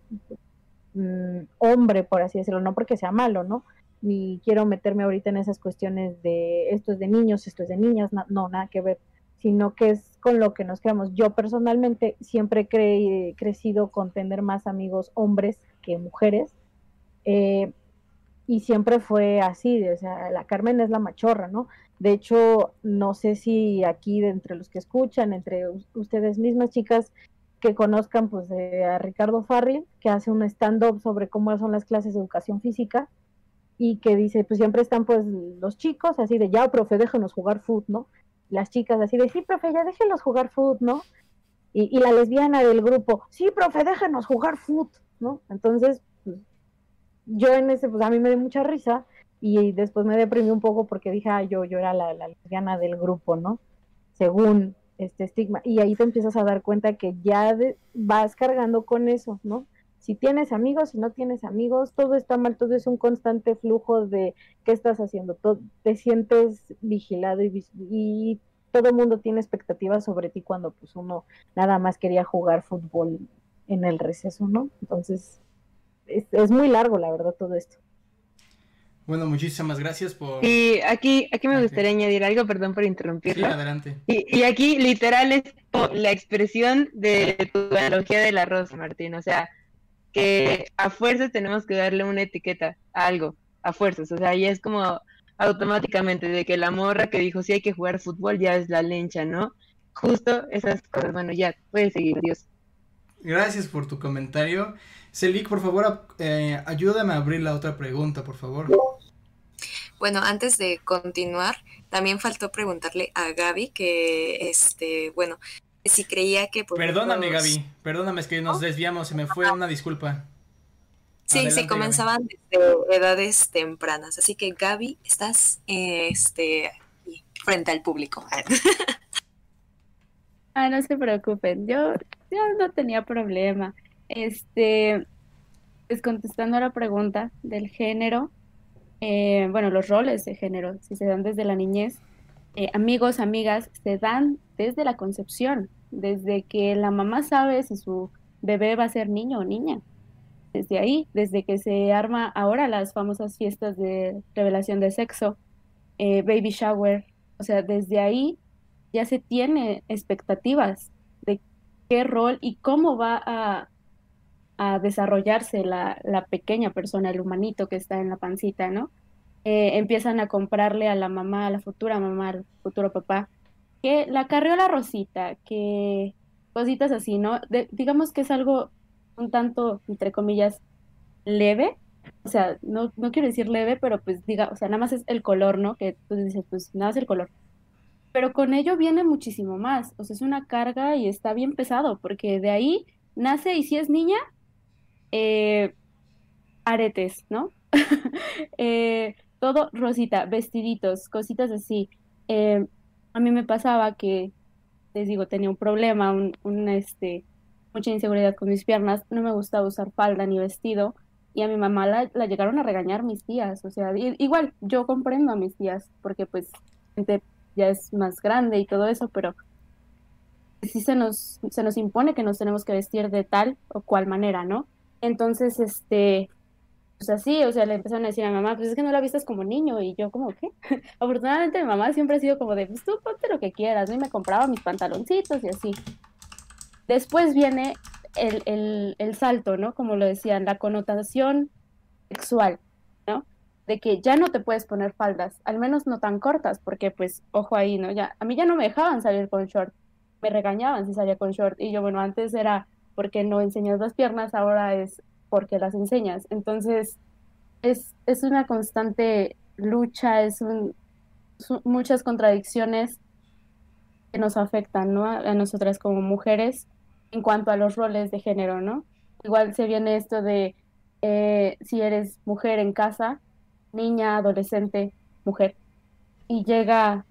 mm, hombre, por así decirlo, no porque sea malo, ¿no? Ni quiero meterme ahorita en esas cuestiones de esto es de niños, esto es de niñas, no nada que ver sino que es con lo que nos creamos. Yo personalmente siempre he crecido con tener más amigos hombres que mujeres. Eh, y siempre fue así, o sea, la Carmen es la machorra, ¿no? De hecho, no sé si aquí de entre los que escuchan, entre ustedes mismas chicas que conozcan pues a Ricardo Farril, que hace un stand-up sobre cómo son las clases de educación física y que dice, pues siempre están pues los chicos así de, ya, profe, déjenos jugar fútbol, ¿no? las chicas así de, sí, profe, ya déjenos jugar fútbol, ¿no? Y, la lesbiana del grupo, sí, profe, déjenos jugar fútbol, ¿no? Entonces, pues, yo en ese, pues a mí me dio mucha risa y después me deprimí un poco porque dije, yo, yo era la, lesbiana del grupo, ¿no? Según este estigma. Y ahí te empiezas a dar cuenta que ya vas cargando con eso, ¿no? si tienes amigos, si no tienes amigos, todo está mal, todo es un constante flujo de qué estás haciendo, te sientes vigilado y, y todo el mundo tiene expectativas sobre ti cuando pues uno nada más quería jugar fútbol en el receso, ¿no? Entonces, es, muy largo, la verdad, todo esto. Bueno, muchísimas gracias por... Y aquí, aquí me gustaría añadir algo, perdón por interrumpirlo. Sí, adelante. Y, y, aquí literal es la expresión de tu analogía del arroz, Martín. O sea, que a fuerzas tenemos que darle una etiqueta a algo, a fuerzas, o sea, ya es como automáticamente de que la morra que dijo sí hay que jugar fútbol ya es la lencha, ¿no? Justo esas cosas, bueno, ya, puedes seguir, Dios. Gracias por tu comentario. Celik, por favor, eh, ayúdame a abrir la otra pregunta, por favor. Bueno, antes de continuar, también faltó preguntarle a Gaby que, este, bueno, si creía que... Perdóname, Gaby, perdóname, es que nos desviamos, se me fue una disculpa. Sí, sí, comenzaban desde edades tempranas, así que Gaby, estás este, frente al público. ah, no se preocupen, yo, yo no tenía problema. Este, pues contestando a la pregunta del género, eh, bueno, los roles de género, si se dan desde la niñez, eh, amigos, amigas, se dan desde la concepción, desde que la mamá sabe si su bebé va a ser niño o niña. Desde ahí, desde que se arma ahora las famosas fiestas de revelación de sexo, eh, baby shower, o sea, desde ahí ya se tiene expectativas de qué rol y cómo va a, a desarrollarse la, la, pequeña persona, el humanito que está en la pancita, ¿no? Eh, empiezan a comprarle a la mamá, a la futura mamá, al futuro papá, que la carriola rosita, que cositas así, ¿no? digamos que es algo un tanto, entre comillas, leve, o sea, no, no quiero decir leve, pero pues diga, o sea, nada más es el color, ¿no? Que tú dices, pues nada más el color. Pero con ello viene muchísimo más, o sea, es una carga y está bien pesado, porque de ahí nace, y si es niña, eh, aretes, ¿no? eh, todo rosita, vestiditos, cositas así. Eh, a mí me pasaba que, les digo, tenía un problema, un, este, mucha inseguridad con mis piernas, no me gustaba usar falda ni vestido, y a mi mamá la, llegaron a regañar mis tías, o sea, igual, yo comprendo a mis tías, porque pues gente ya es más grande y todo eso, pero sí se nos, se nos impone que nos tenemos que vestir de tal o cual manera, ¿no? Entonces, este, pues así, o sea, le empezaron a decir a mi mamá, pues es que no la vistas como niño, y yo como, ¿qué? Afortunadamente mi mamá siempre ha sido como de, pues tú ponte lo que quieras, ¿no? Y me compraba mis pantaloncitos y así. Después viene el, el, el salto, ¿no? Como lo decían, la connotación sexual, ¿no? De que ya no te puedes poner faldas, al menos no tan cortas, porque pues, ojo ahí, ¿no? Ya, a mí ya no me dejaban salir con short, me regañaban si salía con short, y yo, bueno, antes era porque no enseñas las piernas, ahora es porque las enseñas. Entonces, es, es una constante lucha, es muchas contradicciones que nos afectan, ¿no? A, nosotras como mujeres en cuanto a los roles de género, ¿no? igual se viene esto de eh, si eres mujer en casa, niña, adolescente, mujer, y llega,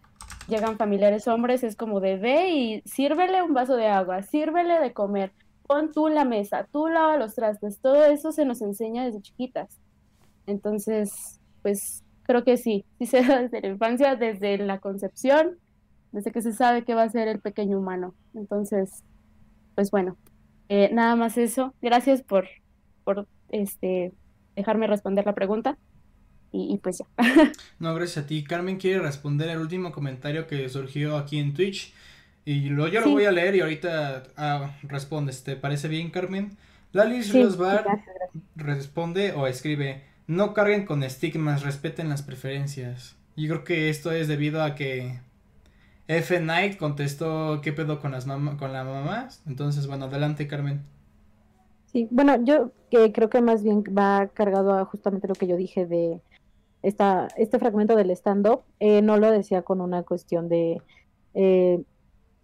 llegan familiares hombres, es como de ve y sírvele un vaso de agua, sírvele de comer, pon tú la mesa, tú lava los trastes, todo eso se nos enseña desde chiquitas. Entonces, pues creo que sí, sí se da desde la infancia, desde la concepción, desde que se sabe que va a ser el pequeño humano. Entonces, pues bueno, eh, nada más eso. Gracias por, por este, dejarme responder la pregunta. Y, pues ya. no, gracias a ti. Carmen quiere responder el último comentario que surgió aquí en Twitch. Y lo, yo lo voy a leer y ahorita ah, respondes. ¿Te parece bien, Carmen? Lalis sí, responde o escribe, no carguen con estigmas, respeten las preferencias. Yo creo que esto es debido a que F. Knight contestó qué pedo con las con la mamá. Entonces, bueno, adelante, Carmen. Sí, bueno, yo creo que más bien va cargado a justamente lo que yo dije de esta, este fragmento del stand-up. Eh, no lo decía con una cuestión de eh,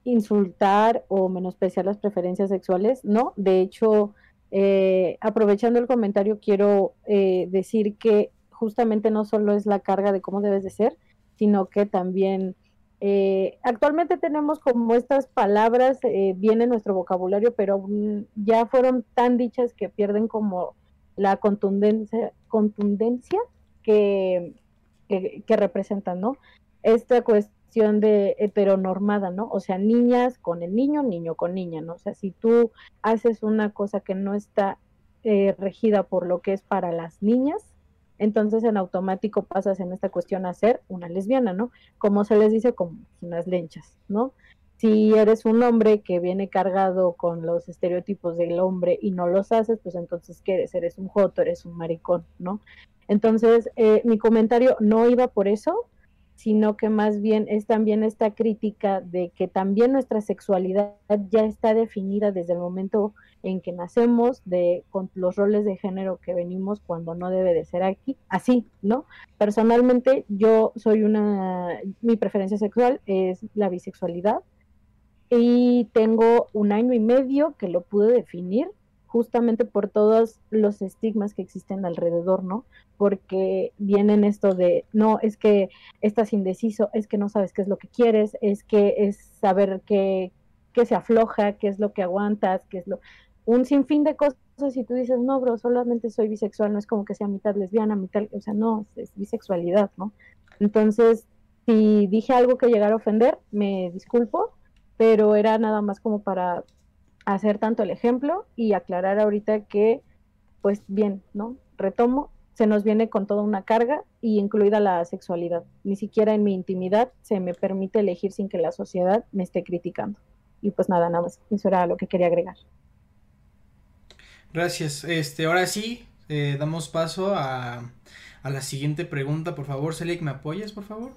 insultar o menospreciar las preferencias sexuales, no. De hecho, eh, aprovechando el comentario, quiero decir que justamente no solo es la carga de cómo debes de ser, sino que también eh, actualmente tenemos como estas palabras eh, bien en nuestro vocabulario, pero ya fueron tan dichas que pierden como la contundencia, contundencia que, que, representan, ¿no? Esta cuestión de heteronormada, ¿no? O sea, niñas con el niño, niño con niña, ¿no? O sea, si tú haces una cosa que no está eh, regida por lo que es para las niñas, entonces en automático pasas en esta cuestión a ser una lesbiana, ¿no? Como se les dice, como unas lenchas, ¿no? Si eres un hombre que viene cargado con los estereotipos del hombre y no los haces, pues entonces, ¿qué eres? Eres un joto, eres un maricón, ¿no? Entonces, eh, mi comentario no iba por eso, sino que más bien es también esta crítica de que también nuestra sexualidad ya está definida desde el momento en que nacemos, de con los roles de género que venimos cuando no debe de ser aquí, así, ¿no? Personalmente yo soy una, mi preferencia sexual es la bisexualidad y tengo un año y medio que lo pude definir justamente por todos los estigmas que existen alrededor, ¿no? Porque vienen esto de, no, es que estás indeciso, es que no sabes qué es lo que quieres, es que es saber qué, qué se afloja, qué es lo que aguantas, qué es lo... Un sinfín de cosas y tú dices, no, bro, solamente soy bisexual, no es como que sea mitad lesbiana, mitad, o sea, no, es bisexualidad, ¿no? Entonces, si dije algo que llegara a ofender, me disculpo, pero era nada más como para hacer tanto el ejemplo y aclarar ahorita que, pues bien, ¿no? Retomo, se nos viene con toda una carga y incluida la sexualidad. Ni siquiera en mi intimidad se me permite elegir sin que la sociedad me esté criticando. Y pues nada, nada más, eso era lo que quería agregar. Gracias. Este, ahora sí, eh, damos paso a, a la siguiente pregunta. Por favor, Selec, ¿me apoyas, por favor?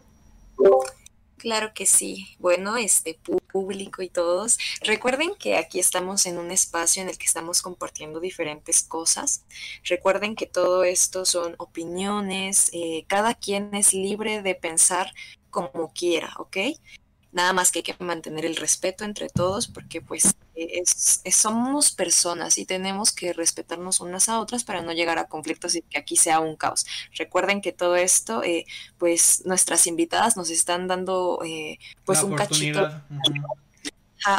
Claro que sí. Bueno, este público y todos, recuerden que aquí estamos en un espacio en el que estamos compartiendo diferentes cosas. Recuerden que todo esto son opiniones, eh, cada quien es libre de pensar como quiera, ¿ok? Nada más que hay que mantener el respeto entre todos porque pues somos personas y tenemos que respetarnos unas a otras para no llegar a conflictos y que aquí sea un caos. Recuerden que todo esto, eh, pues nuestras invitadas nos están dando eh, pues un cachito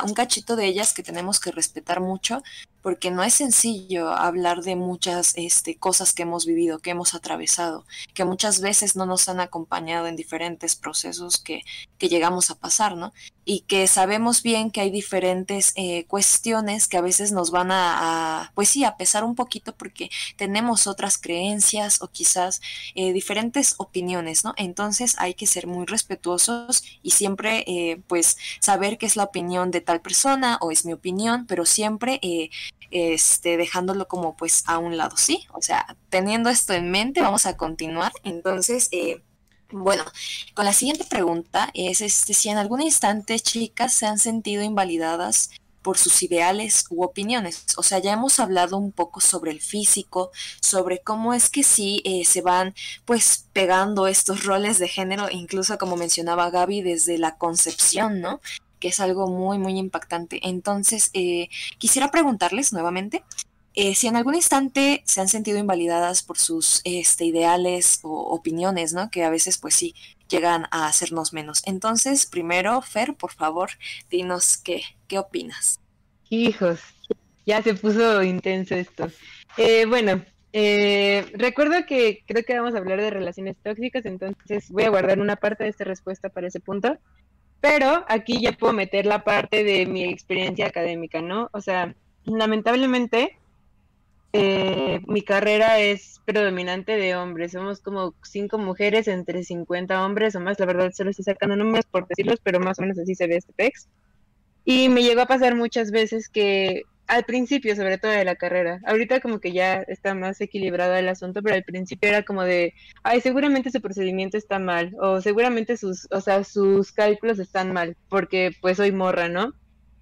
un cachito de ellas que tenemos que respetar mucho, porque no es sencillo hablar de muchas este, cosas que hemos vivido, que hemos atravesado, que muchas veces no nos han acompañado en diferentes procesos que, que llegamos a pasar, ¿no? Y que sabemos bien que hay diferentes eh, cuestiones que a veces nos van a, pues sí, a pesar un poquito porque tenemos otras creencias o quizás eh, diferentes opiniones, ¿no? Entonces hay que ser muy respetuosos y siempre, eh, pues, saber qué es la opinión de tal persona o es mi opinión, pero siempre eh, este, dejándolo como pues a un lado, ¿sí? O sea, teniendo esto en mente, vamos a continuar. Entonces, eh, bueno, con la siguiente pregunta es este, si en algún instante chicas se han sentido invalidadas por sus ideales u opiniones. O sea, ya hemos hablado un poco sobre el físico, sobre cómo es que sí eh, se van pues pegando estos roles de género, incluso como mencionaba Gaby, desde la concepción, ¿no? Que es algo muy, muy impactante. Entonces, eh, quisiera preguntarles nuevamente, eh, si en algún instante se han sentido invalidadas por sus este, ideales o opiniones, ¿no? Que a veces, pues sí, llegan a hacernos menos. Entonces, primero, Fer, por favor, dinos qué, qué opinas. Hijos, ya se puso intenso esto. Eh, bueno, eh, recuerdo que creo que vamos a hablar de relaciones tóxicas, entonces voy a guardar una parte de esta respuesta para ese punto. Pero aquí ya puedo meter la parte de mi experiencia académica, ¿no? O sea, lamentablemente eh, mi carrera es predominante de hombres. Somos como cinco mujeres entre 50 hombres o más. La verdad, solo estoy sacando números por decirlos, pero más o menos así se ve este PEX. Y me llegó a pasar muchas veces que al principio, sobre todo de la carrera, ahorita como que ya está más equilibrado el asunto, pero al principio era como de, ay, seguramente su procedimiento está mal, o seguramente sus, o sea, sus cálculos están mal, porque pues soy morra, ¿no?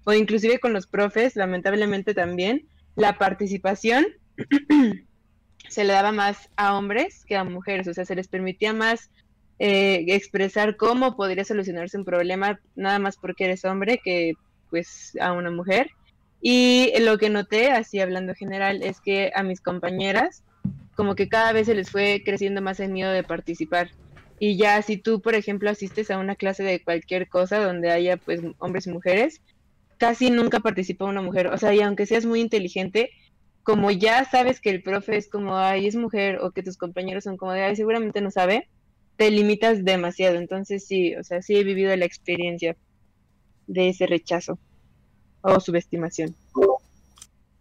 O inclusive con los profes, lamentablemente también, la participación se le daba más a hombres que a mujeres, o sea, se les permitía más eh, expresar cómo podría solucionarse un problema nada más porque eres hombre que pues a una mujer. Y lo que noté, así hablando general, es que a mis compañeras como que cada vez se les fue creciendo más el miedo de participar. Y ya si tú, por ejemplo, asistes a una clase de cualquier cosa donde haya pues hombres y mujeres, casi nunca participa una mujer. O sea, y aunque seas muy inteligente, como ya sabes que el profe es como, ay, es mujer, o que tus compañeros son como de, ay, seguramente no sabe, te limitas demasiado. Entonces sí, o sea, sí he vivido la experiencia de ese rechazo o subestimación.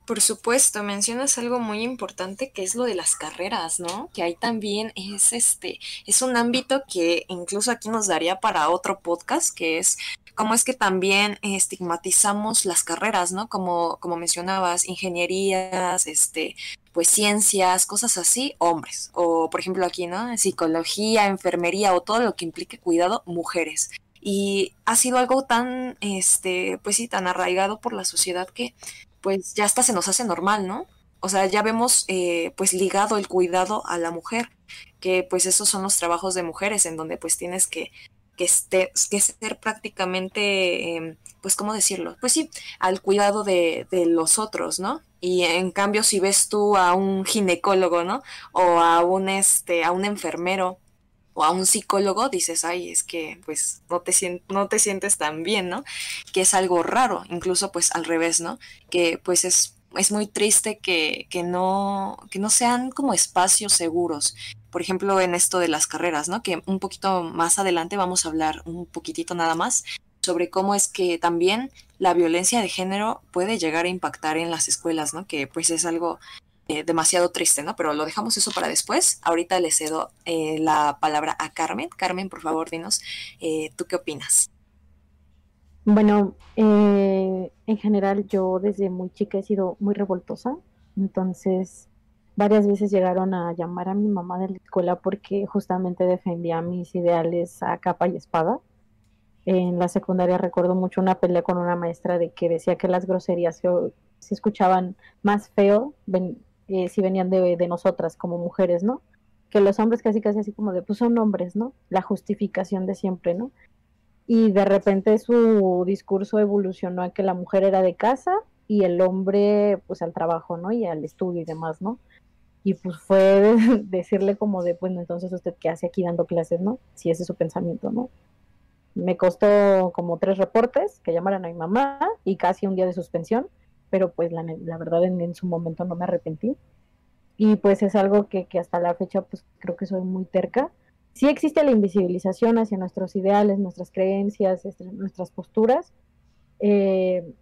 Por supuesto, mencionas algo muy importante que es lo de las carreras, ¿no? Que ahí también es este, es un ámbito que incluso aquí nos daría para otro podcast, que es cómo es que también estigmatizamos las carreras, ¿no? Como, como mencionabas, ingenierías, este, pues ciencias, cosas así, hombres. O por ejemplo aquí, ¿no? Psicología, enfermería o todo lo que implique cuidado, mujeres. Y ha sido algo tan, este, pues sí, tan arraigado por la sociedad que pues ya hasta se nos hace normal, ¿no? O sea, ya vemos eh, pues ligado el cuidado a la mujer, que pues esos son los trabajos de mujeres en donde pues tienes que que, esté, que ser prácticamente, em, pues, ¿cómo decirlo? Pues sí, al cuidado de, de, los otros, ¿no? Y en cambio, si ves tú a un ginecólogo, ¿no? O a un, este, a un enfermero a un psicólogo, dices, ay, es que, pues, no te, no te sientes tan bien, ¿no? Que es algo raro, incluso, pues, al revés, ¿no? Que, pues, es es muy triste que, que, no, que no sean como espacios seguros por ejemplo, en esto de las carreras, ¿no? Que un poquito más adelante vamos a hablar un poquitito nada más sobre cómo es que también la violencia de género puede llegar a impactar en las escuelas, ¿no? Que pues es algo eh, demasiado triste, ¿no? Pero lo dejamos eso para después. Ahorita le cedo eh, la palabra a Carmen. Carmen, por favor, dinos, eh, ¿tú qué opinas? Bueno, en general yo desde muy chica he sido muy revoltosa, entonces varias veces llegaron a llamar a mi mamá de la escuela porque justamente defendía mis ideales a capa y espada. En la secundaria recuerdo mucho una pelea con una maestra de que decía que las groserías se, escuchaban más feo eh, si venían de, de, nosotras como mujeres, ¿no? Que los hombres casi casi así como de, pues son hombres, ¿no? La justificación de siempre, ¿no? Y de repente su discurso evolucionó a que la mujer era de casa y el hombre pues al trabajo, ¿no? Y al estudio y demás, ¿no? Y pues fue decirle como de, bueno, entonces usted qué hace aquí dando clases, ¿no? Si ese es su pensamiento, ¿no? Me costó como tres reportes que llamaran a mi mamá y casi un día de suspensión, pero pues la, verdad en, su momento no me arrepentí. Y pues es algo que, hasta la fecha pues creo que soy muy terca. Sí existe la invisibilización hacia nuestros ideales, nuestras creencias, este, nuestras posturas. Eh,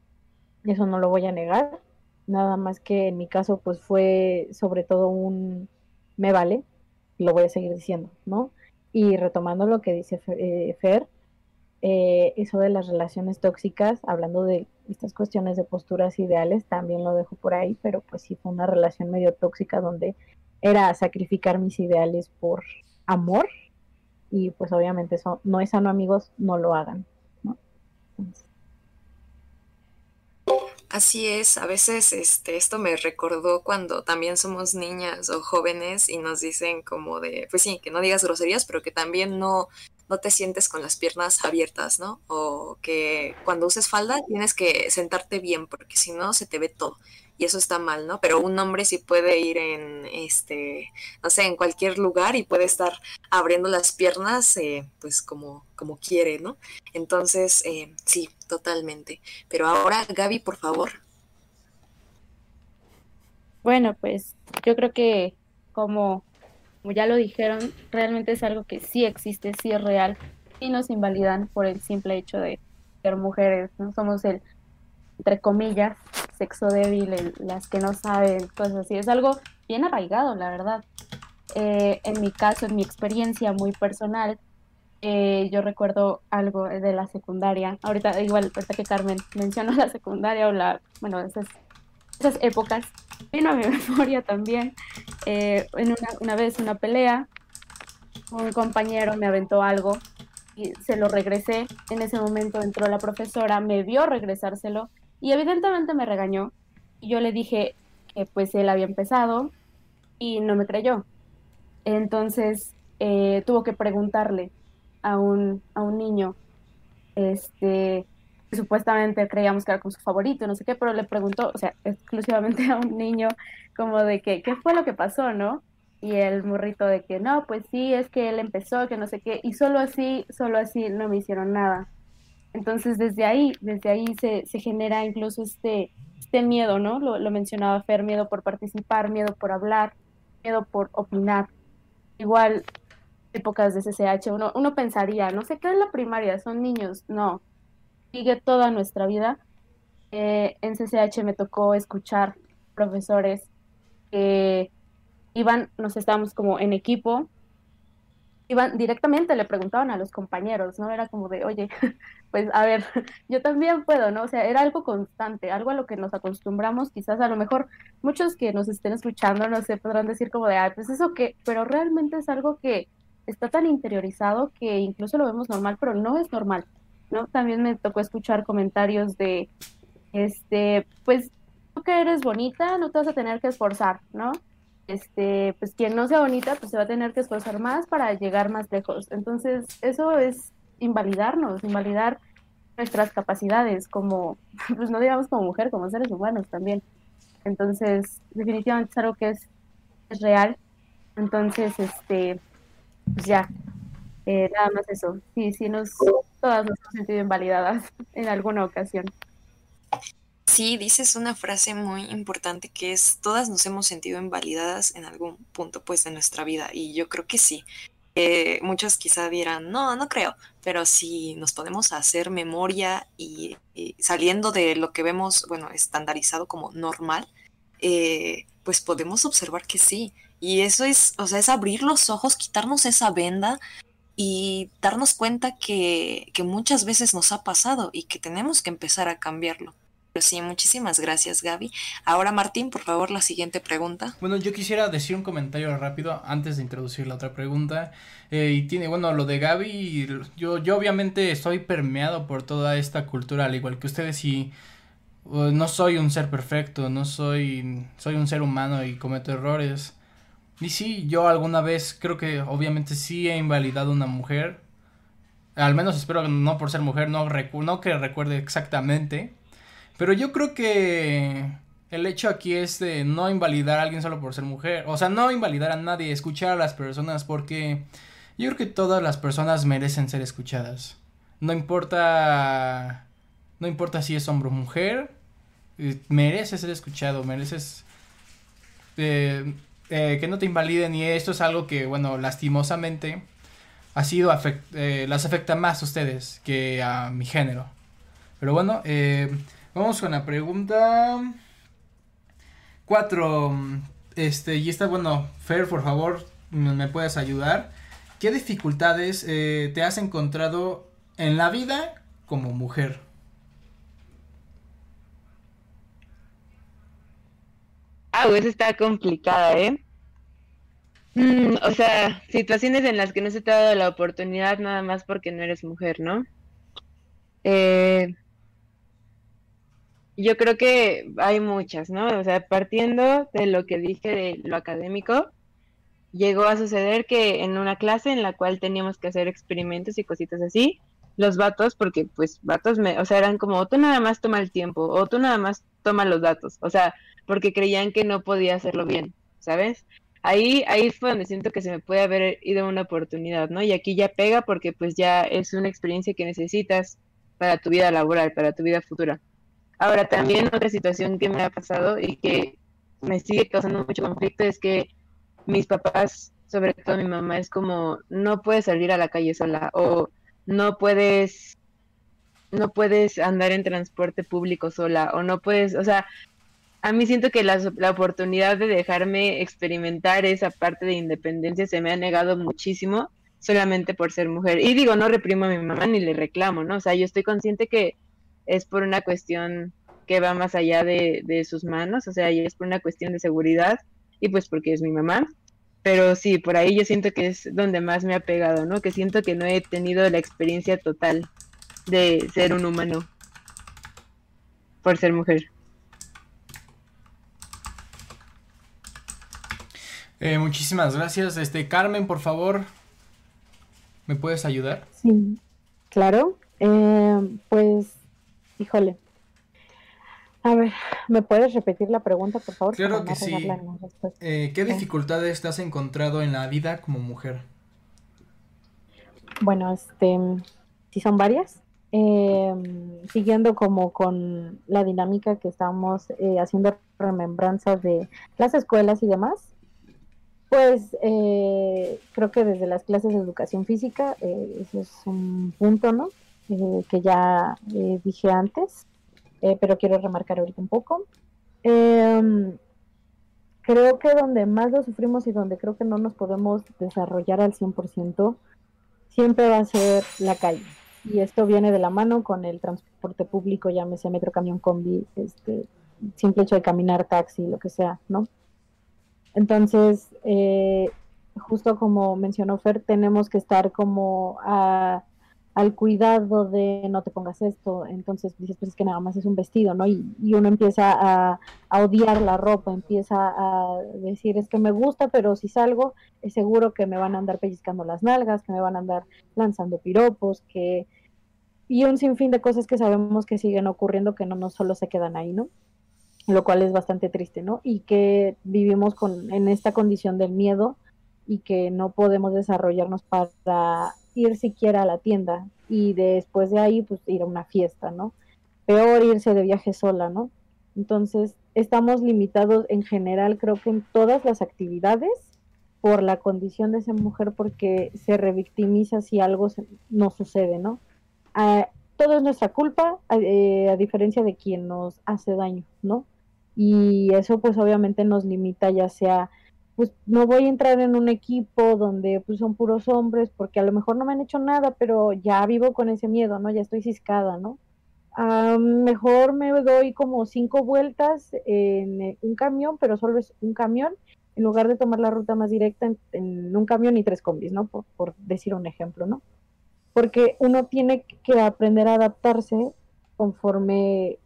eso no lo voy a negar, nada más que en mi caso pues fue sobre todo un me vale, lo voy a seguir diciendo, ¿no? Y retomando lo que dice eh, Fer, eh, eso de las relaciones tóxicas, hablando de estas cuestiones de posturas ideales, también lo dejo por ahí, pero pues sí fue una relación medio tóxica donde era sacrificar mis ideales por amor y pues obviamente eso no es sano amigos, no lo hagan, ¿no? Así es, a veces este, esto me recordó cuando también somos niñas o jóvenes y nos dicen como de, pues sí, que no digas groserías, pero que también no, no te sientes con las piernas abiertas, ¿no? O que cuando uses falda tienes que sentarte bien, porque si no se te ve todo. y eso está mal, ¿no? Pero un hombre sí puede ir en, este, no sé, en cualquier lugar y puede estar abriendo las piernas, eh, pues como, como quiere, ¿no? Entonces, eh, sí, totalmente. Pero ahora, Gaby, por favor. Bueno, pues yo creo que como, como ya lo dijeron, realmente es algo que sí existe, sí es real y nos invalidan por el simple hecho de ser mujeres, no somos el, entre comillas, sexo débil, las que no saben, cosas así. Es algo bien arraigado, la verdad. Eh, en mi caso, en mi experiencia muy personal, eh, yo recuerdo algo de la secundaria. Ahorita, igual, ahorita que Carmen mencionó la secundaria o la, bueno, esas, esas épocas, vino a mi memoria también. Eh, en una, una vez, una pelea, un compañero me aventó algo y se lo regresé. En ese momento entró la profesora, me vio regresárselo y evidentemente me regañó. Y yo le dije que pues él había empezado y no me creyó. Entonces eh, tuvo que preguntarle a un, a un niño, este, supuestamente creíamos que era con su favorito, no sé qué, pero le preguntó, o sea, exclusivamente a un niño, como de que, ¿qué fue lo que pasó, no? Y el morrito de que, no, pues sí, es que él empezó, que no sé qué, y solo así, solo así no me hicieron nada. Entonces, desde ahí, desde ahí se, se genera incluso este, este miedo, ¿no? Lo, lo, mencionaba Fer, miedo por participar, miedo por hablar, miedo por opinar. Igual, épocas de CCH, uno, uno pensaría, no sé qué es la primaria, son niños. No, sigue toda nuestra vida. Eh, en CCH me tocó escuchar profesores que iban, nos estábamos como en equipo, iban directamente, le preguntaban a los compañeros, ¿no? Era como de, oye, pues a ver, yo también puedo, ¿no? O sea, era algo constante, algo a lo que nos acostumbramos, quizás a lo mejor muchos que nos estén escuchando, no sé, podrán decir como de, ay, pues eso que, pero realmente es algo que está tan interiorizado que incluso lo vemos normal, pero no es normal, ¿no? También me tocó escuchar comentarios de, este, pues, tú que eres bonita, no te vas a tener que esforzar, ¿no? este, pues quien no sea bonita, pues se va a tener que esforzar más para llegar más lejos. Entonces, eso es invalidarnos, invalidar nuestras capacidades como, pues no digamos como mujer, como seres humanos también. Entonces, definitivamente es algo que es, real. Entonces, este, pues ya, eh, nada más eso. Sí, sí, nos, todas nos hemos sentido invalidadas en alguna ocasión. Sí, dices una frase muy importante que es, todas nos hemos sentido invalidadas en algún punto pues de nuestra vida y yo creo que sí. Eh, muchos quizá dirán, no, no creo, pero si nos podemos hacer memoria y, saliendo de lo que vemos, bueno, estandarizado como normal, eh, pues podemos observar que sí. Y eso es, o sea, es abrir los ojos, quitarnos esa venda y darnos cuenta que, que muchas veces nos ha pasado y que tenemos que empezar a cambiarlo. Pero sí, muchísimas gracias, Gaby. Ahora, Martín, por favor, la siguiente pregunta. Bueno, yo quisiera decir un comentario rápido antes de introducir la otra pregunta. Eh, y tiene, bueno, lo de Gaby, yo, yo obviamente estoy permeado por toda esta cultura, al igual que ustedes, y no soy un ser perfecto, no soy, soy un ser humano y cometo errores. Y sí, yo alguna vez creo que obviamente sí he invalidado a una mujer. Al menos espero que no por ser mujer, no, recu no que recuerde exactamente. Pero yo creo que el hecho aquí es de no invalidar a alguien solo por ser mujer. O sea, no invalidar a nadie, escuchar a las personas porque yo creo que todas las personas merecen ser escuchadas. No importa... No importa si es hombre o mujer. Eh, mereces ser escuchado, mereces... Eh, eh, que no te invaliden y esto es algo que, bueno, lastimosamente ha sido... Eh, las afecta más a ustedes que a mi género. Pero bueno, eh... Vamos con la pregunta 4. Este, y esta, bueno, Fer, por favor, me puedes ayudar. ¿Qué dificultades te has encontrado en la vida como mujer? Ah, pues está complicada, ¿eh? Mm, o sea, situaciones en las que no se te ha dado la oportunidad nada más porque no eres mujer, ¿no? Eh, yo creo que hay muchas, ¿no? O sea, partiendo de lo que dije de lo académico, llegó a suceder que en una clase en la cual teníamos que hacer experimentos y cositas así, los vatos, porque pues vatos, me, o sea, eran como, tú nada más toma el tiempo, o tú nada más toma los datos, o sea, porque creían que no podía hacerlo bien, ¿sabes? Ahí, ahí fue donde siento que se me puede haber ido una oportunidad, ¿no? Y aquí ya pega porque pues ya es una experiencia que necesitas para tu vida laboral, para tu vida futura. Ahora, también otra situación que me ha pasado y que me sigue causando mucho conflicto es que mis papás, sobre todo mi mamá, es como, no puedes salir a la calle sola o no puedes no puedes andar en transporte público sola o no puedes, o sea, a mí siento que la, la, oportunidad de dejarme experimentar esa parte de independencia se me ha negado muchísimo solamente por ser mujer. Y digo, no reprimo a mi mamá ni le reclamo, ¿no? O sea, yo estoy consciente que es por una cuestión que va más allá de, de sus manos, o sea, es por una cuestión de seguridad y pues porque es mi mamá. Pero sí, por ahí yo siento que es donde más me ha pegado, ¿no? Que siento que no he tenido la experiencia total de ser un humano por ser mujer. Eh, muchísimas gracias. Este, Carmen, por favor, ¿me puedes ayudar? Sí, claro. Eh, pues, híjole. A ver, ¿me puedes repetir la pregunta, por favor? Claro que sí. Eh, ¿Qué dificultades te has encontrado en la vida como mujer? Bueno, este, sí son varias. Eh, siguiendo como con la dinámica que estamos eh, haciendo remembranzas de las escuelas y demás, pues eh, creo que desde las clases de educación física, eh, eso es un punto, ¿no? que ya dije antes, pero quiero remarcar ahorita un poco. Em, creo que donde más lo sufrimos y donde creo que no nos podemos desarrollar al 100%, siempre va a ser la calle y esto viene de la mano con el transporte público, llámese metro, camión, combi, este, simple hecho de caminar, taxi, lo que sea, ¿no? Entonces, eh, justo como mencionó Fer, tenemos que estar como a al cuidado de no te pongas esto, entonces dices, pues es que nada más es un vestido, ¿no? Y, uno empieza a, odiar la ropa, empieza a decir, es que me gusta, pero si salgo, es seguro que me van a andar pellizcando las nalgas, que me van a andar lanzando piropos, que... Y un sinfín de cosas que sabemos que siguen ocurriendo, que no, no solo se quedan ahí, ¿no? Lo cual es bastante triste, ¿no? Y que vivimos con, en esta condición del miedo y que no podemos desarrollarnos para ir siquiera a la tienda y después de ahí pues ir a una fiesta, ¿no? Peor irse de viaje sola, ¿no? Entonces, estamos limitados en general, creo que en todas las actividades por la condición de esa mujer porque se revictimiza si algo no sucede, ¿no? Ah, todo es nuestra culpa, eh, a diferencia de quien nos hace daño, ¿no? Y eso pues obviamente nos limita ya sea pues no voy a entrar en un equipo donde pues son puros hombres porque a lo mejor no me han hecho nada, pero ya vivo con ese miedo, ¿no? Ya estoy ciscada, ¿no? mejor me doy como cinco vueltas en un camión, pero solo es un camión, en lugar de tomar la ruta más directa en, un camión y tres combis, ¿no? Por, decir un ejemplo, ¿no? Porque uno tiene que aprender a adaptarse conforme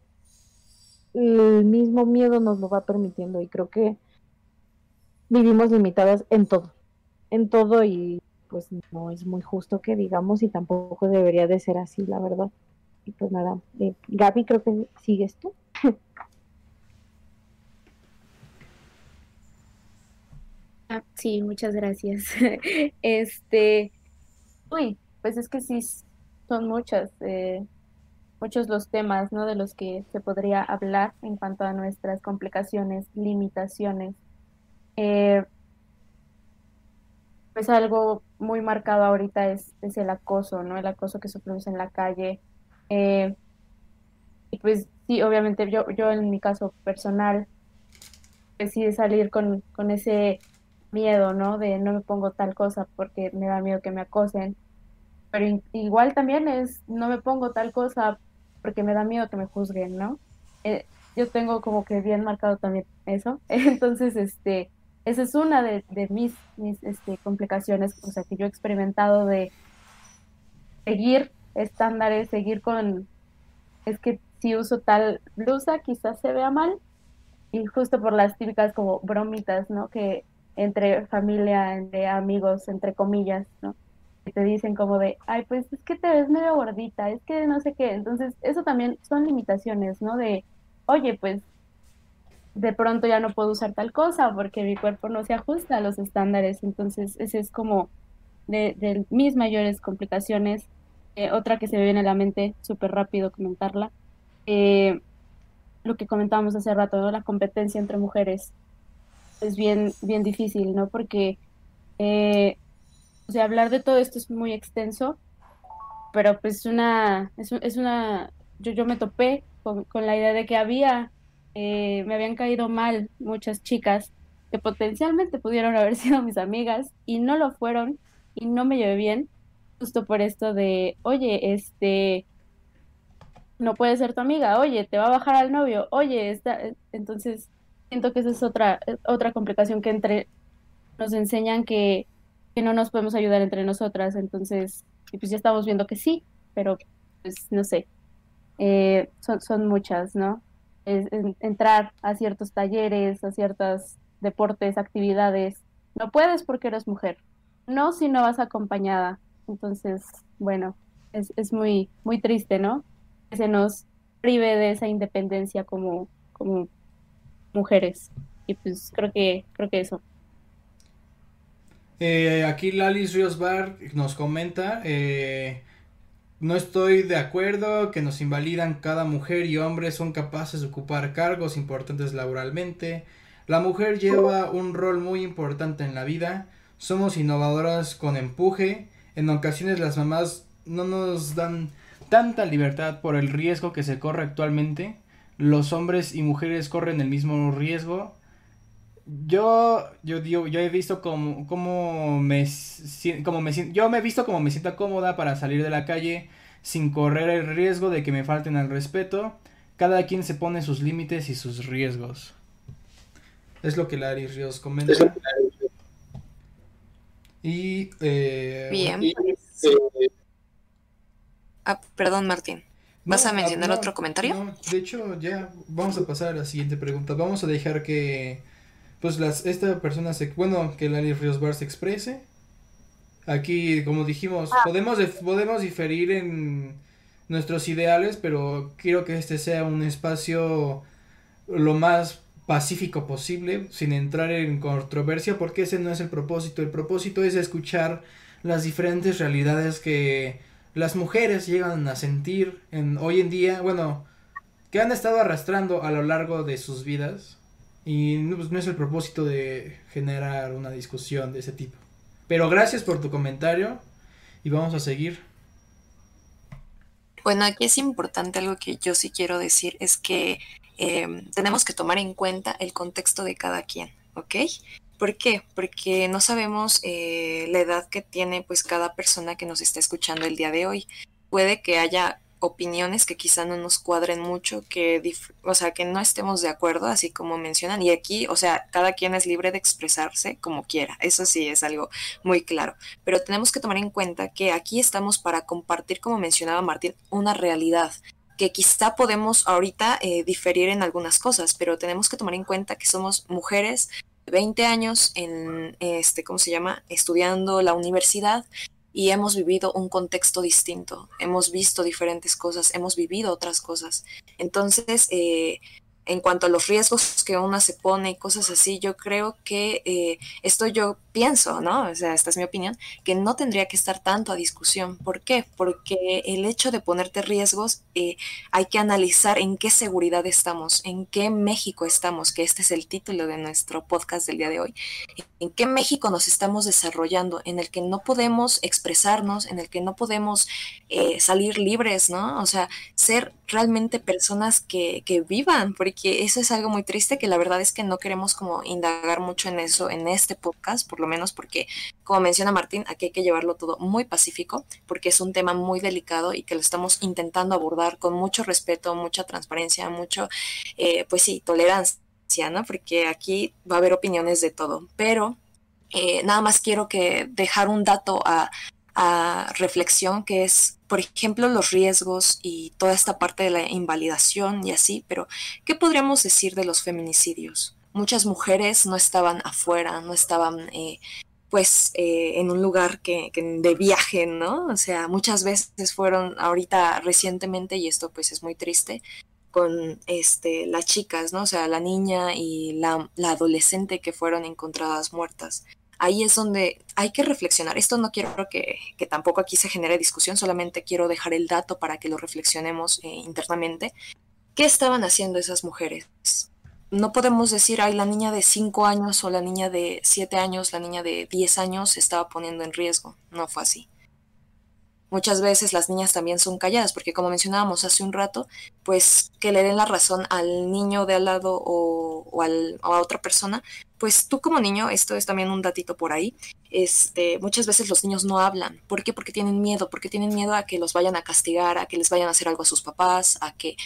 el mismo miedo nos lo va permitiendo y creo que vivimos limitadas en todo, en todo y pues no es muy justo que digamos y tampoco debería de ser así, la verdad. Y pues nada, eh, Gaby, creo que sigues tú. Ah, sí, muchas gracias. este, uy, pues es que sí, son muchas, eh, muchos los temas, ¿no? De los que se podría hablar en cuanto a nuestras complicaciones, limitaciones eh, pues algo muy marcado ahorita es, es, el acoso, ¿no? El acoso que sufrimos en la calle. Eh, y pues sí, obviamente yo, yo en mi caso personal decidí salir con, con ese miedo, ¿no? De no me pongo tal cosa porque me da miedo que me acosen. Pero igual también es, no me pongo tal cosa porque me da miedo que me juzguen, ¿no? Eh, yo tengo como que bien marcado también eso. Entonces, este, esa es una de, mis, mis este, complicaciones, o sea, que yo he experimentado de seguir estándares, seguir con, es que si uso tal blusa quizás se vea mal, y justo por las típicas como bromitas, ¿no? Que entre familia, entre amigos, entre comillas, ¿no? Te dicen como de, ay, pues es que te ves medio gordita, es que no sé qué. Entonces, eso también son limitaciones, ¿no? De oye, pues de pronto ya no puedo usar tal cosa porque mi cuerpo no se ajusta a los estándares. Entonces, ese es como de, mis mayores complicaciones. Eh, otra que se me viene a la mente, súper rápido comentarla, eh, lo que comentábamos hace rato, ¿no? La competencia entre mujeres es bien, bien difícil, ¿no? Porque, eh, o sea, hablar de todo esto es muy extenso, pero pues una, es, es una, yo, yo me topé con, con la idea de que había eh, me habían caído mal muchas chicas que potencialmente pudieron haber sido mis amigas y no lo fueron y no me llevé bien justo por esto de, oye, este, no puede ser tu amiga, oye, te va a bajar al novio, oye, está... entonces siento que esa es otra, otra complicación que entre nos enseñan que, que no nos podemos ayudar entre nosotras, entonces, y pues ya estamos viendo que sí, pero pues no sé, eh, son, son muchas, ¿no? entrar a ciertos talleres, a ciertos deportes, actividades. No puedes porque eres mujer. No si no vas acompañada. Entonces, bueno, es, es muy, muy triste, ¿no? Que se nos prive de esa independencia como, como mujeres. Y pues creo que, creo que eso. Eh, aquí Lalis Ríos Bar nos comenta, eh, no estoy de acuerdo que nos invalidan cada mujer y hombre son capaces de ocupar cargos importantes laboralmente. La mujer lleva un rol muy importante en la vida. Somos innovadoras con empuje. En ocasiones las mamás no nos dan tanta libertad por el riesgo que se corre actualmente. Los hombres y mujeres corren el mismo riesgo. Yo, yo digo, yo he visto como, como me, como me yo me he visto como me siento cómoda para salir de la calle sin correr el riesgo de que me falten al respeto. Cada quien se pone sus límites y sus riesgos. Es lo que Larry Ríos comenta. Y, eh, Bien. Pues, ah, perdón, Martín. ¿Vas a mencionar otro comentario? de hecho, ya vamos a pasar a la siguiente pregunta. Vamos a dejar que pues las, esta persona se, bueno, que Larry Ríos Bar se exprese. Aquí, como dijimos, ah. podemos, podemos diferir en nuestros ideales, pero quiero que este sea un espacio lo más pacífico posible, sin entrar en controversia, porque ese no es el propósito. El propósito es escuchar las diferentes realidades que las mujeres llegan a sentir en hoy en día, bueno, que han estado arrastrando a lo largo de sus vidas y pues, no es el propósito de generar una discusión de ese tipo. Pero gracias por tu comentario y vamos a seguir. Bueno, aquí es importante algo que yo sí quiero decir, es que em, tenemos que tomar en cuenta el contexto de cada quien, ¿ok? ¿Por qué? Porque no sabemos eh, la edad que tiene pues cada persona que nos está escuchando el día de hoy. Puede que haya opiniones que quizá no nos cuadren mucho, que, o sea, que no estemos de acuerdo, así como mencionan. Y aquí, o sea, cada quien es libre de expresarse como quiera. Eso sí es algo muy claro. Pero tenemos que tomar en cuenta que aquí estamos para compartir, como mencionaba Martín, una realidad que quizá podemos ahorita eh, diferir en algunas cosas, pero tenemos que tomar en cuenta que somos mujeres de 20 años en, este, ¿cómo se llama?, estudiando la universidad y hemos vivido un contexto distinto, hemos visto diferentes cosas, hemos vivido otras cosas. Entonces, eh, en cuanto a los riesgos que una se pone y cosas así, yo creo que eh, esto yo pienso, ¿no? O sea, esta es mi opinión, que no tendría que estar tanto a discusión. ¿Por qué? Porque el hecho de ponerte riesgos, eh, hay que analizar en qué seguridad estamos, en qué México estamos, que este es el título de nuestro podcast del día de hoy, en qué México nos estamos desarrollando, en el que no podemos expresarnos, en el que no podemos eh, salir libres, ¿no? O sea, ser realmente personas que, que vivan, porque eso es algo muy triste que la verdad es que no queremos como indagar mucho en eso en este podcast, por lo menos porque, como menciona Martín, aquí hay que llevarlo todo muy pacífico, porque es un tema muy delicado y que lo estamos intentando abordar con mucho respeto, mucha transparencia, mucho, eh, pues sí, tolerancia, ¿no? Porque aquí va a haber opiniones de todo, pero eh, nada más quiero que dejar un dato a, a reflexión que es, por ejemplo, los riesgos y toda esta parte de la invalidación y así, pero ¿qué podríamos decir de los feminicidios? muchas mujeres no estaban afuera, no estaban eh, pues eh, en un lugar que, de viaje, ¿no? O sea, muchas veces fueron ahorita recientemente, y esto pues es muy triste, con este, las chicas, ¿no? O sea, la niña y la, la adolescente que fueron encontradas muertas ahí es donde hay que reflexionar. Esto no quiero que, tampoco aquí se genere discusión, solamente quiero dejar el dato para que lo reflexionemos eh, internamente. ¿Qué estaban haciendo esas mujeres? No podemos decir, ay, la niña de 5 años o la niña de 7 años, la niña de 10 años se estaba poniendo en riesgo. No fue así. Muchas veces las niñas también son calladas, porque como mencionábamos hace un rato, pues que le den la razón al niño de al lado o a otra persona, pues tú como niño, esto es también un datito por ahí, este, muchas veces los niños no hablan. ¿Por qué? Porque tienen miedo, porque tienen miedo a que los vayan a castigar, a que les vayan a hacer algo a sus papás, a que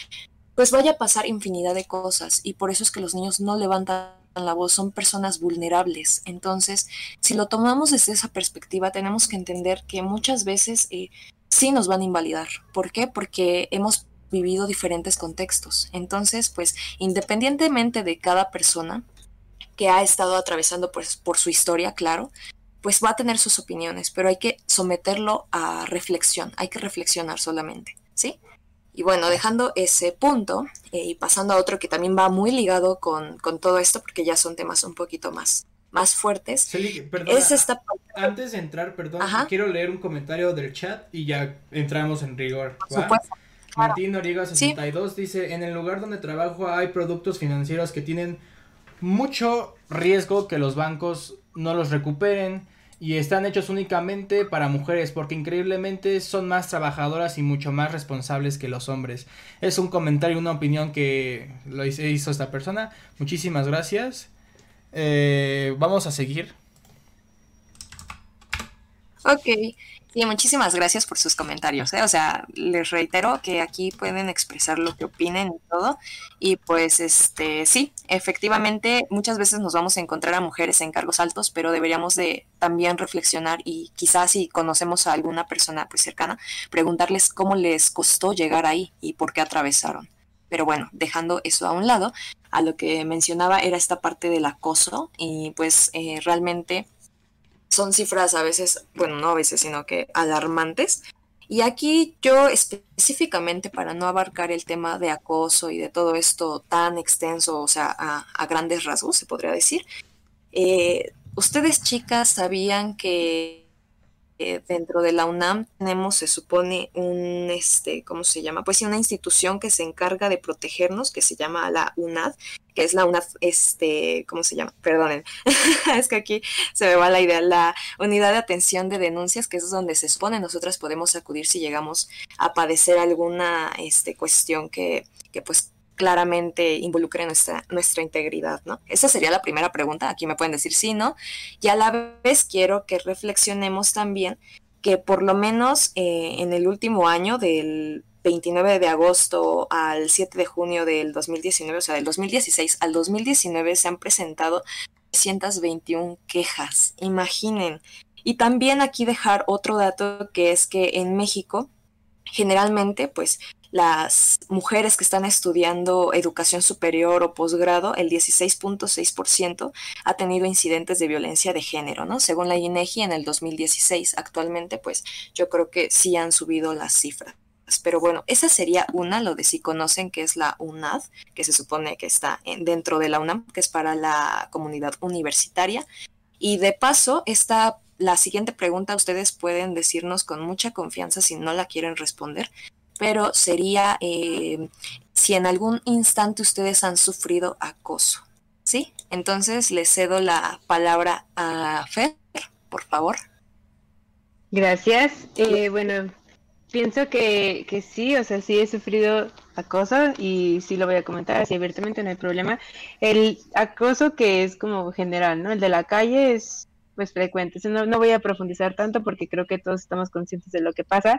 pues vaya a pasar infinidad de cosas y por eso es que los niños no levantan la voz, son personas vulnerables. Entonces, si lo tomamos desde esa perspectiva, tenemos que entender que muchas veces eh, sí nos van a invalidar. ¿Por qué? Porque hemos vivido diferentes contextos. Entonces, pues, independientemente de cada persona que ha estado atravesando pues, por su historia, claro, pues va a tener sus opiniones, pero hay que someterlo a reflexión, hay que reflexionar solamente, ¿sí? Y bueno, dejando ese punto eh, y pasando a otro que también va muy ligado con, con, todo esto, porque ya son temas un poquito más, más fuertes. Celi, perdona, es esta... Antes de entrar, perdón, Ajá. quiero leer un comentario del chat y ya entramos en rigor. Por supuesto. Claro. Martín Noriega 62 ¿Sí? dice, en el lugar donde trabajo hay productos financieros que tienen mucho riesgo que los bancos no los recuperen y están hechos únicamente para mujeres porque increíblemente son más trabajadoras y mucho más responsables que los hombres. Es un comentario, una opinión que lo hizo esta persona. Muchísimas gracias. Eh, vamos a seguir. Ok. Y muchísimas gracias por sus comentarios. ¿eh? O sea, les reitero que aquí pueden expresar lo que opinen y todo. Y pues, este, sí, efectivamente, muchas veces nos vamos a encontrar a mujeres en cargos altos, pero deberíamos de también reflexionar y quizás si conocemos a alguna persona pues cercana, preguntarles cómo les costó llegar ahí y por qué atravesaron. Pero bueno, dejando eso a un lado, a lo que mencionaba era esta parte del acoso y pues eh, realmente son cifras a veces, bueno, no a veces, sino que alarmantes. Y aquí yo específicamente, para no abarcar el tema de acoso y de todo esto tan extenso, o sea, a, grandes rasgos, se podría decir, eh, ustedes chicas sabían que eh, dentro de la UNAM tenemos, se supone, un, este, ¿cómo se llama? Pues sí, una institución que se encarga de protegernos, que se llama la UNAD, que es la UNAD, este, ¿cómo se llama? Perdonen, es que aquí se me va la idea, la Unidad de Atención de Denuncias, que es donde se supone nosotras podemos acudir si llegamos a padecer alguna este, cuestión que, que pues claramente involucre nuestra, nuestra integridad, ¿no? Esa sería la primera pregunta, aquí me pueden decir sí, ¿no? Y a la vez quiero que reflexionemos también que por lo menos eh, en el último año, del 29 de agosto al 7 de junio del 2019, o sea, del 2016 al 2019 se han presentado 321 quejas, imaginen. Y también aquí dejar otro dato que es que en México generalmente pues las mujeres que están estudiando educación superior o posgrado, el 16.6% ha tenido incidentes de violencia de género, ¿no? Según la INEGI en el 2016. Actualmente, pues yo creo que sí han subido las cifras. Pero bueno, esa sería una, lo de si conocen que es la UNAD, que se supone que está dentro de la UNAM, que es para la comunidad universitaria. Y de paso, esta, la siguiente pregunta ustedes pueden decirnos con mucha confianza si no la quieren responder, pero sería eh, si en algún instante ustedes han sufrido acoso. ¿Sí? Entonces le cedo la palabra a Fer, por favor. Gracias. Eh, bueno, pienso que, que, sí, o sea, sí he sufrido acoso y sí lo voy a comentar así abiertamente, no hay problema. El acoso que es como general, ¿no? El de la calle es pues frecuente. No, no voy a profundizar tanto porque creo que todos estamos conscientes de lo que pasa,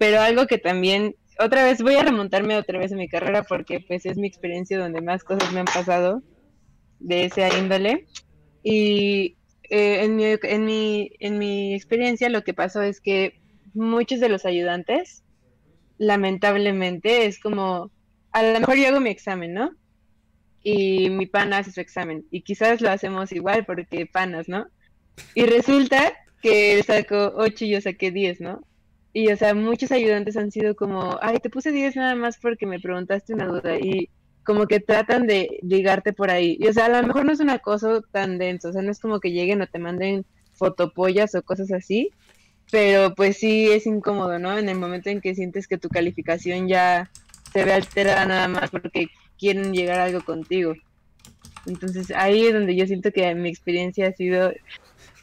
pero algo que también, otra vez, voy a remontarme otra vez a mi carrera porque pues es mi experiencia donde más cosas me han pasado de esa índole. Y eh, en, mi, en, mi, en mi experiencia lo que pasó es que muchos de los ayudantes, lamentablemente, es como, a lo mejor yo hago mi examen, ¿no? Y mi pana hace su examen. Y quizás lo hacemos igual porque panas, ¿no? Y resulta que él sacó 8 y yo saqué 10, ¿no? Y, o sea, muchos ayudantes han sido como, ay, te puse 10 nada más porque me preguntaste una duda. Y como que tratan de ligarte por ahí. Y, o sea, a lo mejor no es un acoso tan denso. O sea, no es como que lleguen o te manden fotopollas o cosas así. Pero pues sí es incómodo, ¿no? En el momento en que sientes que tu calificación ya se ve alterada nada más porque quieren llegar a algo contigo. Entonces ahí es donde yo siento que mi experiencia ha sido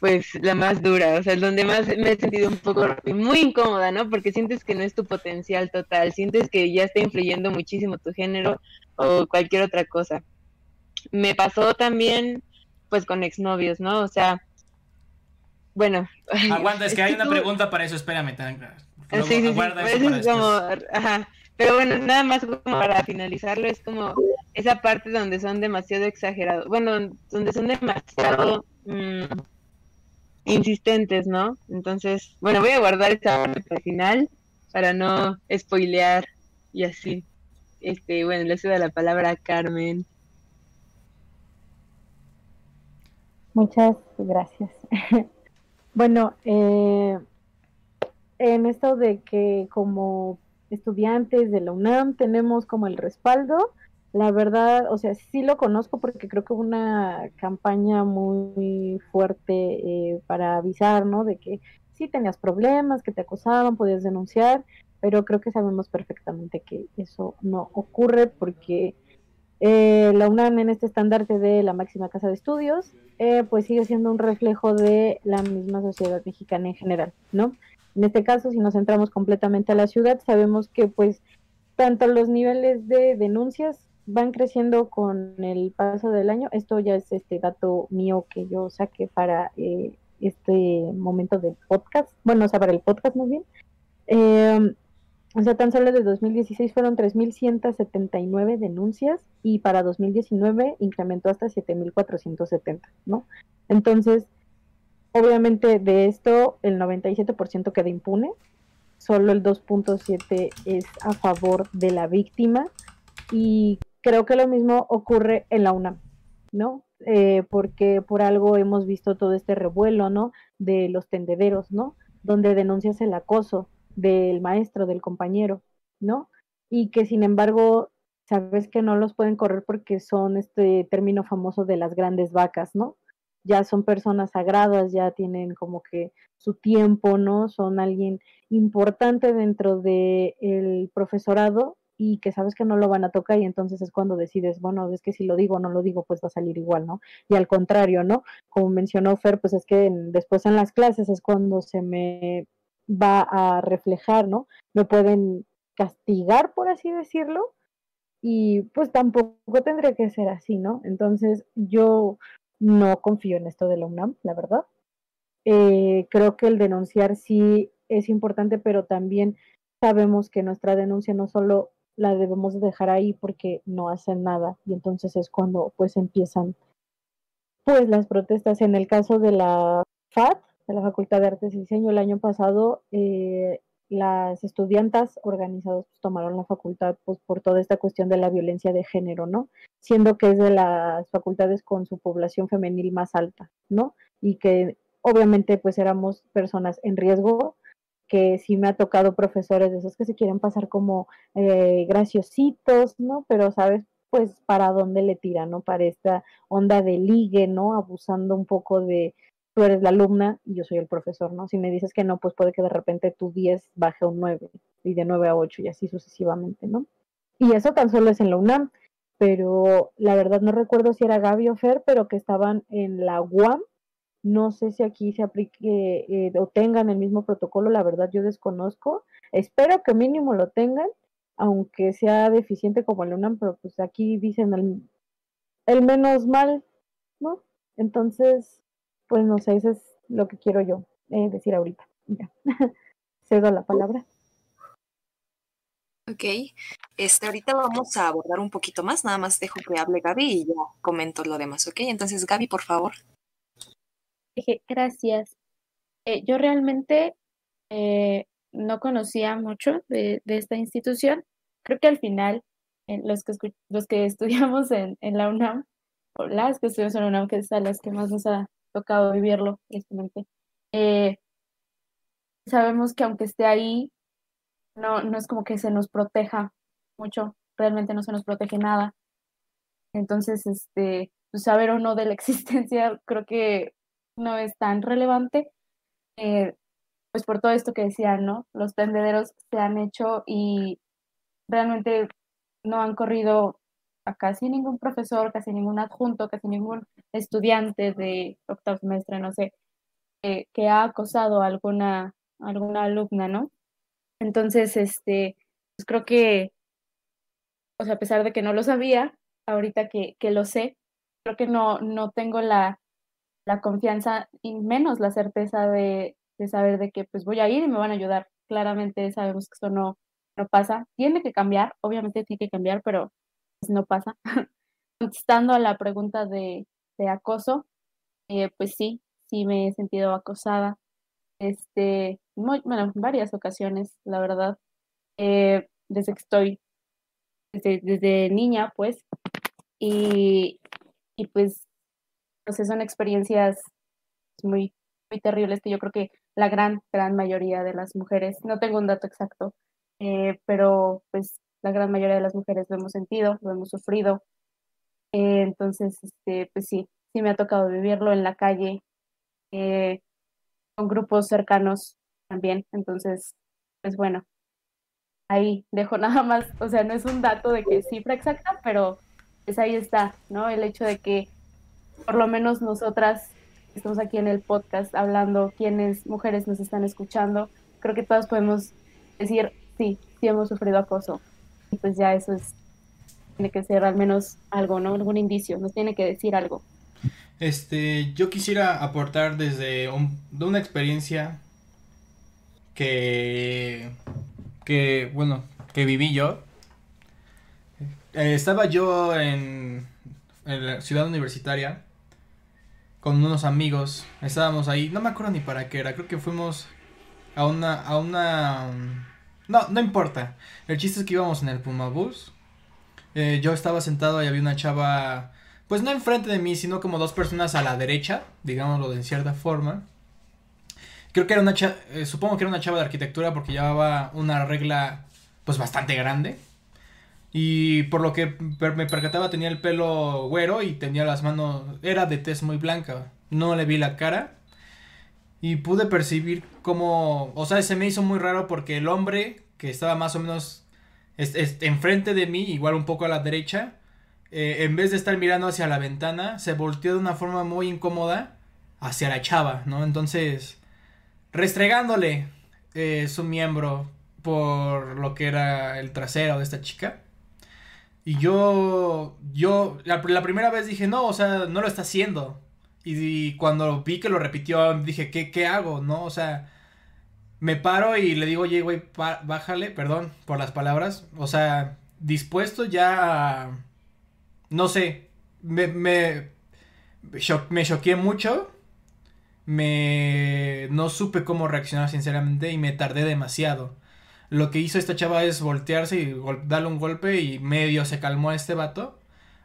pues la más dura, o sea, donde más me he sentido un poco muy incómoda, ¿no? Porque sientes que no es tu potencial total, sientes que ya está influyendo muchísimo tu género o cualquier otra cosa. Me pasó también pues con exnovios, ¿no? O sea, bueno. Aguanta, es que hay una pregunta para eso, espérame. Tan... sí, sí, sí, es como, ajá. Pero bueno, nada más como para finalizarlo, es como esa parte donde son demasiado exagerados, bueno, donde son demasiado mm, insistentes, ¿no? Entonces, bueno, voy a guardar esta parte final para no spoilear y así. Este, bueno, le cedo la palabra a Carmen. Muchas gracias. bueno, eh, en esto de que como estudiantes de la UNAM, tenemos como el respaldo. La verdad, o sea, sí lo conozco porque creo que hubo una campaña muy fuerte eh, para avisar, ¿no? De que sí tenías problemas, que te acosaban, podías denunciar, pero creo que sabemos perfectamente que eso no ocurre porque eh, la UNAM en este estandarte de la máxima casa de estudios, eh, pues sigue siendo un reflejo de la misma sociedad mexicana en general, ¿no? En este caso, si nos centramos completamente a la ciudad, sabemos que pues tanto los niveles de denuncias van creciendo con el paso del año. Esto ya es este dato mío que yo saqué para eh, este momento del podcast. Bueno, o sea, para el podcast más bien. Em, o sea, tan solo de 2016 fueron 3.179 denuncias y para 2019 incrementó hasta 7.470, ¿no? Entonces, Obviamente de esto el 97% queda impune, solo el 2.7 es a favor de la víctima y creo que lo mismo ocurre en la UNAM, ¿no? Eh, porque por algo hemos visto todo este revuelo, ¿no? De los tendederos, ¿no? Donde denuncias el acoso del maestro, del compañero, ¿no? Y que sin embargo, sabes que no los pueden correr porque son este término famoso de las grandes vacas, ¿no? ya son personas sagradas, ya tienen como que su tiempo, ¿no? Son alguien importante dentro del profesorado y que sabes que no lo van a tocar y entonces es cuando decides, bueno, es que si lo digo o no lo digo, pues va a salir igual, ¿no? Y al contrario, ¿no? Como mencionó Fer, pues es que después en las clases es cuando se me va a reflejar, ¿no? Me pueden castigar, por así decirlo, y pues tampoco tendría que ser así, ¿no? Entonces yo no confío en esto de la UNAM, la verdad. Eh, creo que el denunciar sí es importante, pero también sabemos que nuestra denuncia no solo la debemos dejar ahí porque no hacen nada y entonces es cuando pues empiezan pues las protestas. En el caso de la FAD, de la Facultad de Artes y Diseño, el año pasado eh, las estudiantas organizadas pues, tomaron la facultad pues, por toda esta cuestión de la violencia de género, ¿no? Siendo que es de las facultades con su población femenil más alta, ¿no? Y que obviamente pues éramos personas en riesgo, que sí me ha tocado profesores de esos que se quieren pasar como eh, graciositos, ¿no? Pero, ¿sabes? Pues para dónde le tiran, ¿no? Para esta onda de ligue, ¿no? Abusando un poco de, tú eres la alumna y yo soy el profesor, ¿no? Si me dices que no, pues puede que de repente tu 10 baje a un 9 y de 9 a 8 y así sucesivamente, ¿no? Y eso tan solo es en la UNAM, pero la verdad no recuerdo si era Gaby o Fer, pero que estaban en la UAM. No sé si aquí se aplique eh, o tengan el mismo protocolo, la verdad yo desconozco. Espero que mínimo lo tengan, aunque sea deficiente como la UNAM, pero pues aquí dicen el, el menos mal, ¿no? Entonces, pues no sé, eso es lo que quiero yo eh, decir ahorita. Ya. Cedo la palabra. Ok, este, ahorita vamos a abordar un poquito más, nada más dejo que hable Gaby y ya comento lo demás, ¿ok? Entonces, Gaby, por favor. Gracias. Eh, yo realmente eh, no conocía mucho de, esta institución. Creo que al final, los, que los que estudiamos en, la UNAM, o las que estudiamos en la UNAM, que es a las que más nos ha tocado vivirlo, tristemente. Eh, sabemos que aunque esté ahí, no, no es como que se nos proteja mucho, realmente no se nos protege nada. Entonces, este, pues, saber o no de la existencia creo que no es tan relevante, eh, pues por todo esto que decían, ¿no? Los tendederos se han hecho y realmente no han corrido a casi ningún profesor, casi ningún adjunto, casi ningún estudiante de octavo semestre, no sé, que ha acosado a alguna, alguna alumna, ¿no? Entonces, este, pues creo que, o sea, a pesar de que no lo sabía, ahorita que, que lo sé, creo que no, no tengo la, la confianza y menos la certeza de, de, saber de que pues voy a ir y me van a ayudar. Claramente sabemos que eso no, no pasa. Tiene que cambiar, obviamente tiene que cambiar, pero pues, no pasa. Contestando a la pregunta de, de acoso, eh, pues sí, sí me he sentido acosada. Este, bueno, en varias ocasiones, la verdad. Eh, desde que estoy, desde, desde niña, pues. Y, y pues, pues son experiencias muy, muy terribles que yo creo que la gran, gran mayoría de las mujeres, no tengo un dato exacto, eh, pero pues la gran mayoría de las mujeres lo hemos sentido, lo hemos sufrido. Eh, entonces, este, pues sí, sí me ha tocado vivirlo en la calle, eh, con grupos cercanos también. Entonces, pues bueno, ahí dejo nada más, o sea, no es un dato de que cifra exacta, pero pues ahí está, ¿no? El hecho de que por lo menos nosotras estamos aquí en el podcast hablando, quienes mujeres nos están escuchando, creo que todas podemos decir, sí, sí hemos sufrido acoso. Y pues ya eso es, tiene que ser al menos algo, ¿no? Algún indicio, nos tiene que decir algo. Este, yo quisiera aportar desde de una experiencia que, que, bueno, que viví yo. Eh, estaba yo en, en, la ciudad universitaria con unos amigos. Estábamos ahí, no me acuerdo ni para qué era, creo que fuimos a una, a una, no, no importa. El chiste es que íbamos en el Puma Bus. Eh, yo estaba sentado y había una chava pues no enfrente de mí, sino como dos personas a la derecha, digámoslo de cierta forma. Creo que era una chava, eh, supongo que era una chava de arquitectura porque llevaba una regla pues bastante grande. Y por lo que me percataba tenía el pelo güero y tenía las manos, era de tez muy blanca. No le vi la cara. Y pude percibir como, o sea, se me hizo muy raro porque el hombre que estaba más o menos enfrente de mí, igual un poco a la derecha, eh, en vez de estar mirando hacia la ventana, se volteó de una forma muy incómoda hacia la chava, ¿no? Entonces, restregándole eh, su miembro por lo que era el trasero de esta chica. Y yo, yo, la, primera vez dije, no, o sea, no lo está haciendo. Y, cuando vi que lo repitió, dije, ¿qué, ¿qué hago? ¿No? O sea, me paro y le digo, oye, güey, bájale, perdón por las palabras. O sea, dispuesto ya a no sé, me, me, me choqué mucho. Me no supe cómo reaccionar sinceramente y me tardé demasiado. Lo que hizo esta chava es voltearse y darle un golpe y medio se calmó a este vato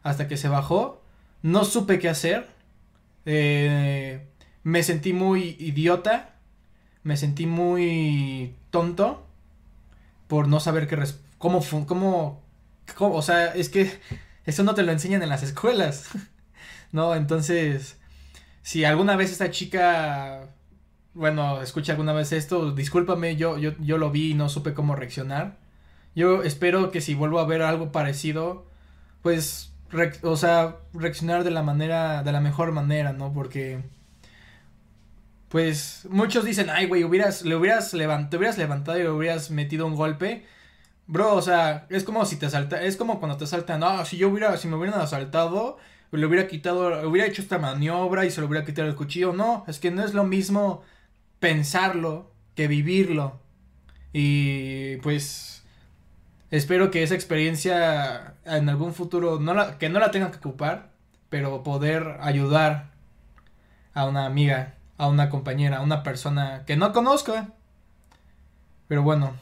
hasta que se bajó. No supe qué hacer. Eh, me sentí muy idiota. Me sentí muy tonto por no saber qué cómo, cómo, cómo, o sea, es que eso no te lo enseñan en las escuelas. ¿No? Entonces, si alguna vez esta chica, bueno, escucha alguna vez esto, discúlpame, yo, yo, yo lo vi y no supe cómo reaccionar. Yo espero que si vuelvo a ver algo parecido, pues, o sea, reaccionar de la manera, de la mejor manera, ¿no? Porque, pues, muchos dicen, ay, güey, hubieras, le hubieras levantado, te hubieras levantado y le hubieras metido un golpe. Bro, o sea, es como si te asalta, es como cuando te asaltan, no, si yo hubiera, si me hubieran asaltado, le hubiera quitado, hubiera hecho esta maniobra y se le hubiera quitado el cuchillo. No, es que no es lo mismo pensarlo que vivirlo. Y pues espero que esa experiencia en algún futuro no la, que no la tengan que ocupar, pero poder ayudar a una amiga, a una compañera, a una persona que no conozca. Pero bueno,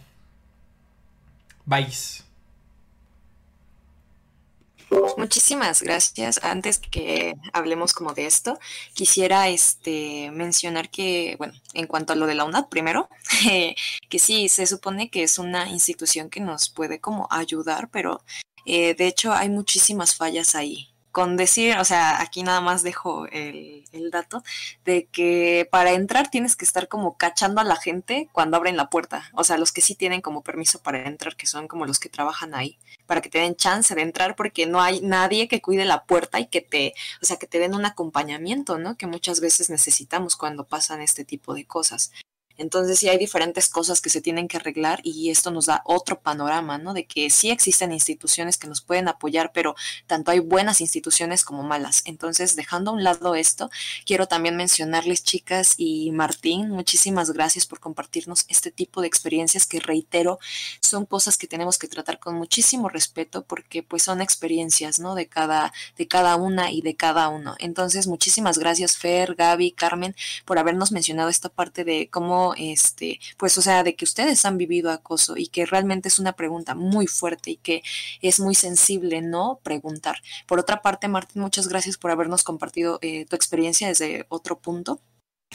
Muchísimas gracias. Antes que hablemos como de esto, quisiera este mencionar que, bueno, en cuanto a lo de la UNAD primero, que sí, se supone que es una institución que nos puede como ayudar, pero eh, de hecho hay muchísimas fallas ahí con decir, o sea, aquí nada más dejo el, dato de que para entrar tienes que estar como cachando a la gente cuando abren la puerta, o sea, los que sí tienen como permiso para entrar, que son como los que trabajan ahí, para que te den chance de entrar porque no hay nadie que cuide la puerta y que te, o sea, que te den un acompañamiento, ¿no? Que muchas veces necesitamos cuando pasan este tipo de cosas. Entonces sí hay diferentes cosas que se tienen que arreglar y esto nos da otro panorama, ¿no? De que sí existen instituciones que nos pueden apoyar, pero tanto hay buenas instituciones como malas. Entonces, dejando a un lado esto, quiero también mencionarles, chicas y Martín, muchísimas gracias por compartirnos este tipo de experiencias que reitero, son cosas que tenemos que tratar con muchísimo respeto porque pues son experiencias, ¿no? De cada, de cada una y de cada uno. Entonces, muchísimas gracias Fer, Gaby, Carmen, por habernos mencionado esta parte de cómo este, pues, o sea, de que ustedes han vivido acoso y que realmente es una pregunta muy fuerte y que es muy sensible, ¿no? Preguntar. Por otra parte, Martín, muchas gracias por habernos compartido eh, tu experiencia desde otro punto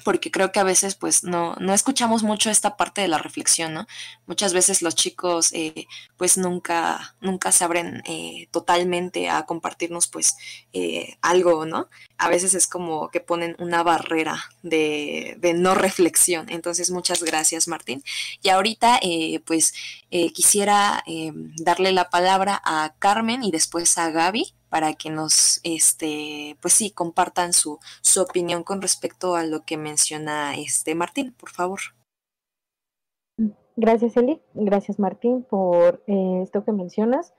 porque creo que a veces pues no, no escuchamos mucho esta parte de la reflexión, ¿no? Muchas veces los chicos eh, pues nunca, nunca se abren eh, totalmente a compartirnos pues eh, algo, ¿no? A veces es como que ponen una barrera de, de no reflexión. Entonces muchas gracias Martín. Y ahorita pues quisiera darle la palabra a Carmen y después a Gaby para que nos, este, pues sí, compartan su, su opinión con respecto a lo que menciona este Martín, por favor. Gracias, Eli. Gracias, Martín, por eh, esto que mencionas.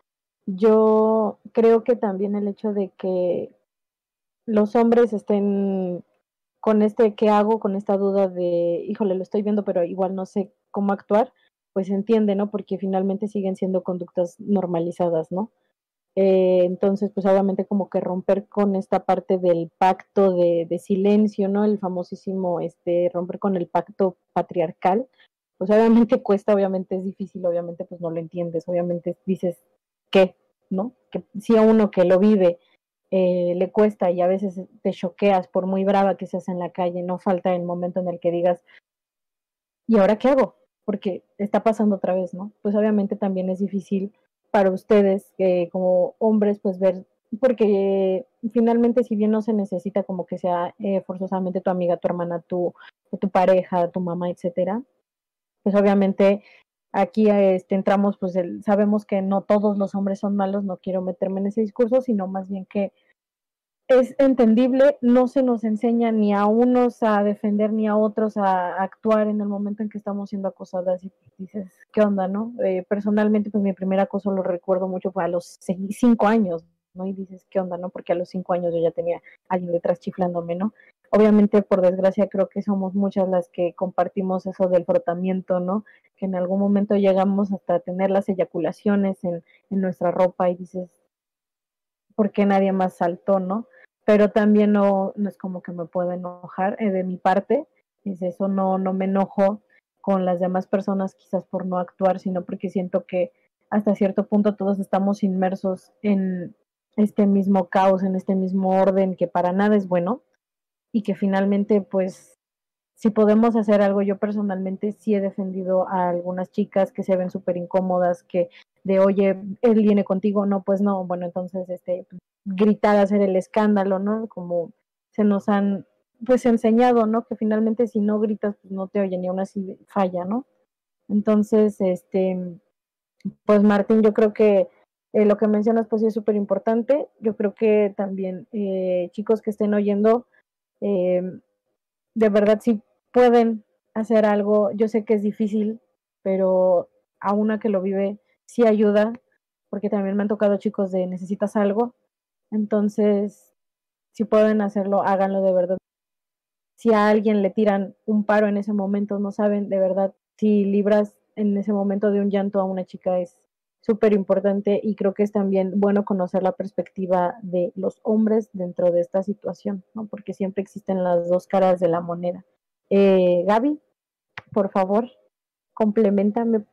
Yo creo que también el hecho de que los hombres estén con este qué hago, con esta duda de, híjole, lo estoy viendo, pero igual no sé cómo actuar, pues entiende, ¿no? Porque finalmente siguen siendo conductas normalizadas, ¿no? Eh, entonces, pues obviamente como que romper con esta parte del pacto de, de, silencio, ¿no? El famosísimo, este, romper con el pacto patriarcal, pues obviamente cuesta, obviamente es difícil, obviamente pues no lo entiendes, obviamente dices, ¿qué? ¿No? Que si a uno que lo vive eh, le cuesta y a veces te choqueas por muy brava que seas en la calle, no falta el momento en el que digas, ¿y ahora qué hago? Porque está pasando otra vez, ¿no? Pues obviamente también es difícil para ustedes que como hombres pues ver porque finalmente si bien no se necesita como que sea eh, forzosamente tu amiga, tu hermana, tu, tu pareja, tu mamá, etcétera, pues obviamente aquí este, entramos, pues el, sabemos que no todos los hombres son malos, no quiero meterme en ese discurso, sino más bien que es entendible, no se nos enseña ni a unos a defender ni a otros a actuar en el momento en que estamos siendo acosadas y dices, ¿qué onda, no? Eh, personalmente, pues mi primer acoso lo recuerdo mucho fue a los cinco años, ¿no? Y dices, ¿qué onda, no? Porque a los cinco años yo ya tenía alguien detrás chiflándome, ¿no? Obviamente, por desgracia, creo que somos muchas las que compartimos eso del frotamiento, ¿no? Que en algún momento llegamos hasta tener las eyaculaciones en, en nuestra ropa y dices, ¿por qué nadie más saltó, no? Pero también no, no es como que me pueda enojar eh, de mi parte, es eso, no, no me enojo con las demás personas quizás por no actuar, sino porque siento que hasta cierto punto todos estamos inmersos en este mismo caos, en este mismo orden que para nada es bueno y que finalmente pues si podemos hacer algo, yo personalmente sí he defendido a algunas chicas que se ven súper incómodas, que de oye, él viene contigo, no, pues no, bueno, entonces este gritar, hacer el escándalo, ¿no? Como se nos han pues enseñado, ¿no? Que finalmente si no gritas, pues no te oyen y aún así falla, ¿no? Entonces, este, pues Martín, yo creo que eh, lo que mencionas pues es súper importante. Yo creo que también eh, chicos que estén oyendo, eh, de verdad si pueden hacer algo, yo sé que es difícil, pero a una que lo vive sí ayuda, porque también me han tocado chicos de necesitas algo, entonces, si pueden hacerlo, háganlo de verdad. Si a alguien le tiran un paro en ese momento, no saben de verdad si libras en ese momento de un llanto a una chica es súper importante y creo que es también bueno conocer la perspectiva de los hombres dentro de esta situación, ¿no? porque siempre existen las dos caras de la moneda. Eh, Gaby, por favor, complementame.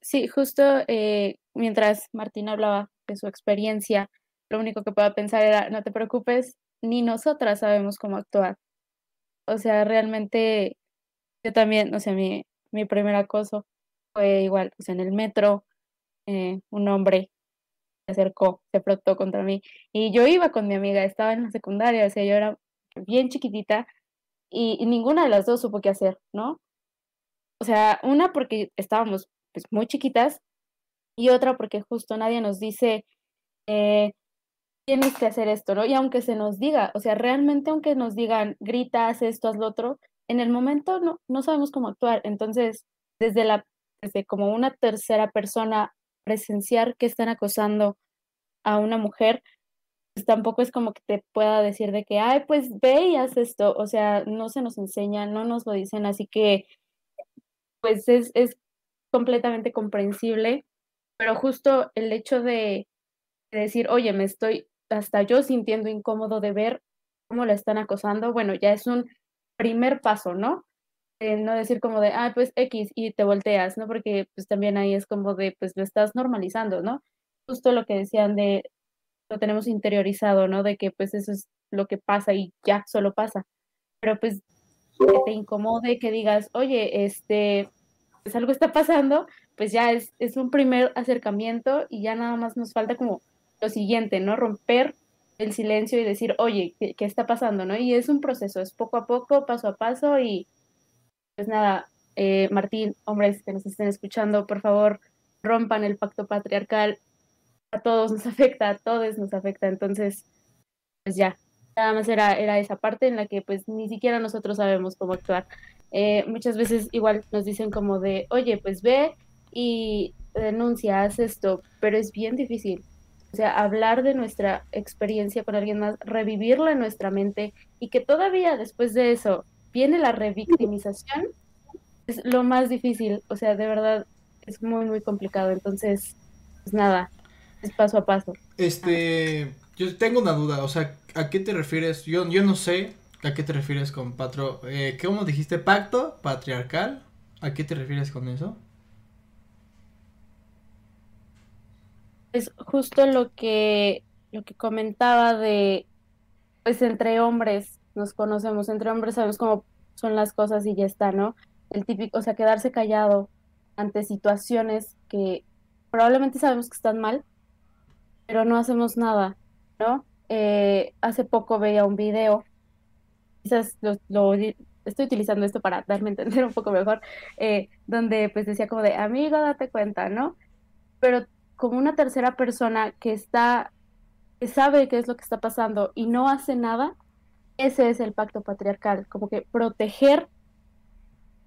Sí, justo eh, mientras Martín hablaba, que su experiencia, lo único que pueda pensar era, no te preocupes, ni nosotras sabemos cómo actuar. O sea, realmente yo también, o sea, mi, mi primer acoso fue igual, o sea, en el metro, eh, un hombre se acercó, se frotó contra mí y yo iba con mi amiga, estaba en la secundaria, o sea, yo era bien chiquitita y, ninguna de las dos supo qué hacer, ¿no? O sea, una porque estábamos pues, muy chiquitas y otra porque justo nadie nos dice, eh, tienes que hacer esto, ¿no? Y aunque se nos diga, o sea, realmente aunque nos digan, grita, haz esto, haz lo otro, en el momento no, no sabemos cómo actuar. Entonces, desde la, desde como una tercera persona presenciar que están acosando a una mujer, tampoco es como que te pueda decir de que, ay, pues ve y haz esto. O sea, no se nos enseña, no nos lo dicen, así que, pues es, es completamente comprensible, pero justo el hecho de, de decir, oye, me estoy hasta yo sintiendo incómodo de ver cómo la están acosando, bueno, ya es un primer paso, ¿no? no decir como de, ah, pues X y te volteas, ¿no? Porque pues también ahí es como de, pues lo estás normalizando, ¿no? Justo lo que decían de, lo tenemos interiorizado, ¿no? De que pues eso es lo que pasa y ya, solo pasa. Pero pues que te incomode, que digas, oye, este, pues algo está pasando, pues ya es, es un primer acercamiento y ya nada más nos falta como lo siguiente, ¿no? Romper el silencio y decir, oye, ¿qué, ¿qué, está pasando? ¿no? Y es un proceso, es poco a poco, paso a paso y pues nada, eh, Martín, hombres que nos estén escuchando, por favor, rompan el pacto patriarcal. A todos nos afecta, a todos nos afecta. Entonces, pues ya, nada más era, era esa parte en la que pues ni siquiera nosotros sabemos cómo actuar. Eh, muchas veces igual nos dicen como de, oye, pues ve y denuncia, haz esto, pero es bien difícil. O sea, hablar de nuestra experiencia con alguien más, revivirla en nuestra mente y que todavía después de eso viene la revictimización, es lo más difícil. O sea, de verdad es muy, muy complicado. Entonces, pues nada, es paso a paso. Este, yo tengo una duda, o sea, ¿a qué te refieres? Yo, yo no sé a qué te refieres con patro, eh, ¿cómo dijiste? Pacto patriarcal. ¿A qué te refieres con eso? es justo lo que, lo que comentaba de, pues entre hombres nos conocemos, entre hombres sabemos cómo son las cosas y ya está, ¿no? El típico, o sea, quedarse callado ante situaciones que probablemente sabemos que están mal, pero no hacemos nada, ¿no? Eh, hace poco veía un video, quizás lo, lo, estoy utilizando esto para darme a entender un poco mejor, eh, donde pues decía como de, amigo, date cuenta, ¿no? Pero como una tercera persona que está, que sabe qué es lo que está pasando y no hace nada, ese es el pacto patriarcal, como que proteger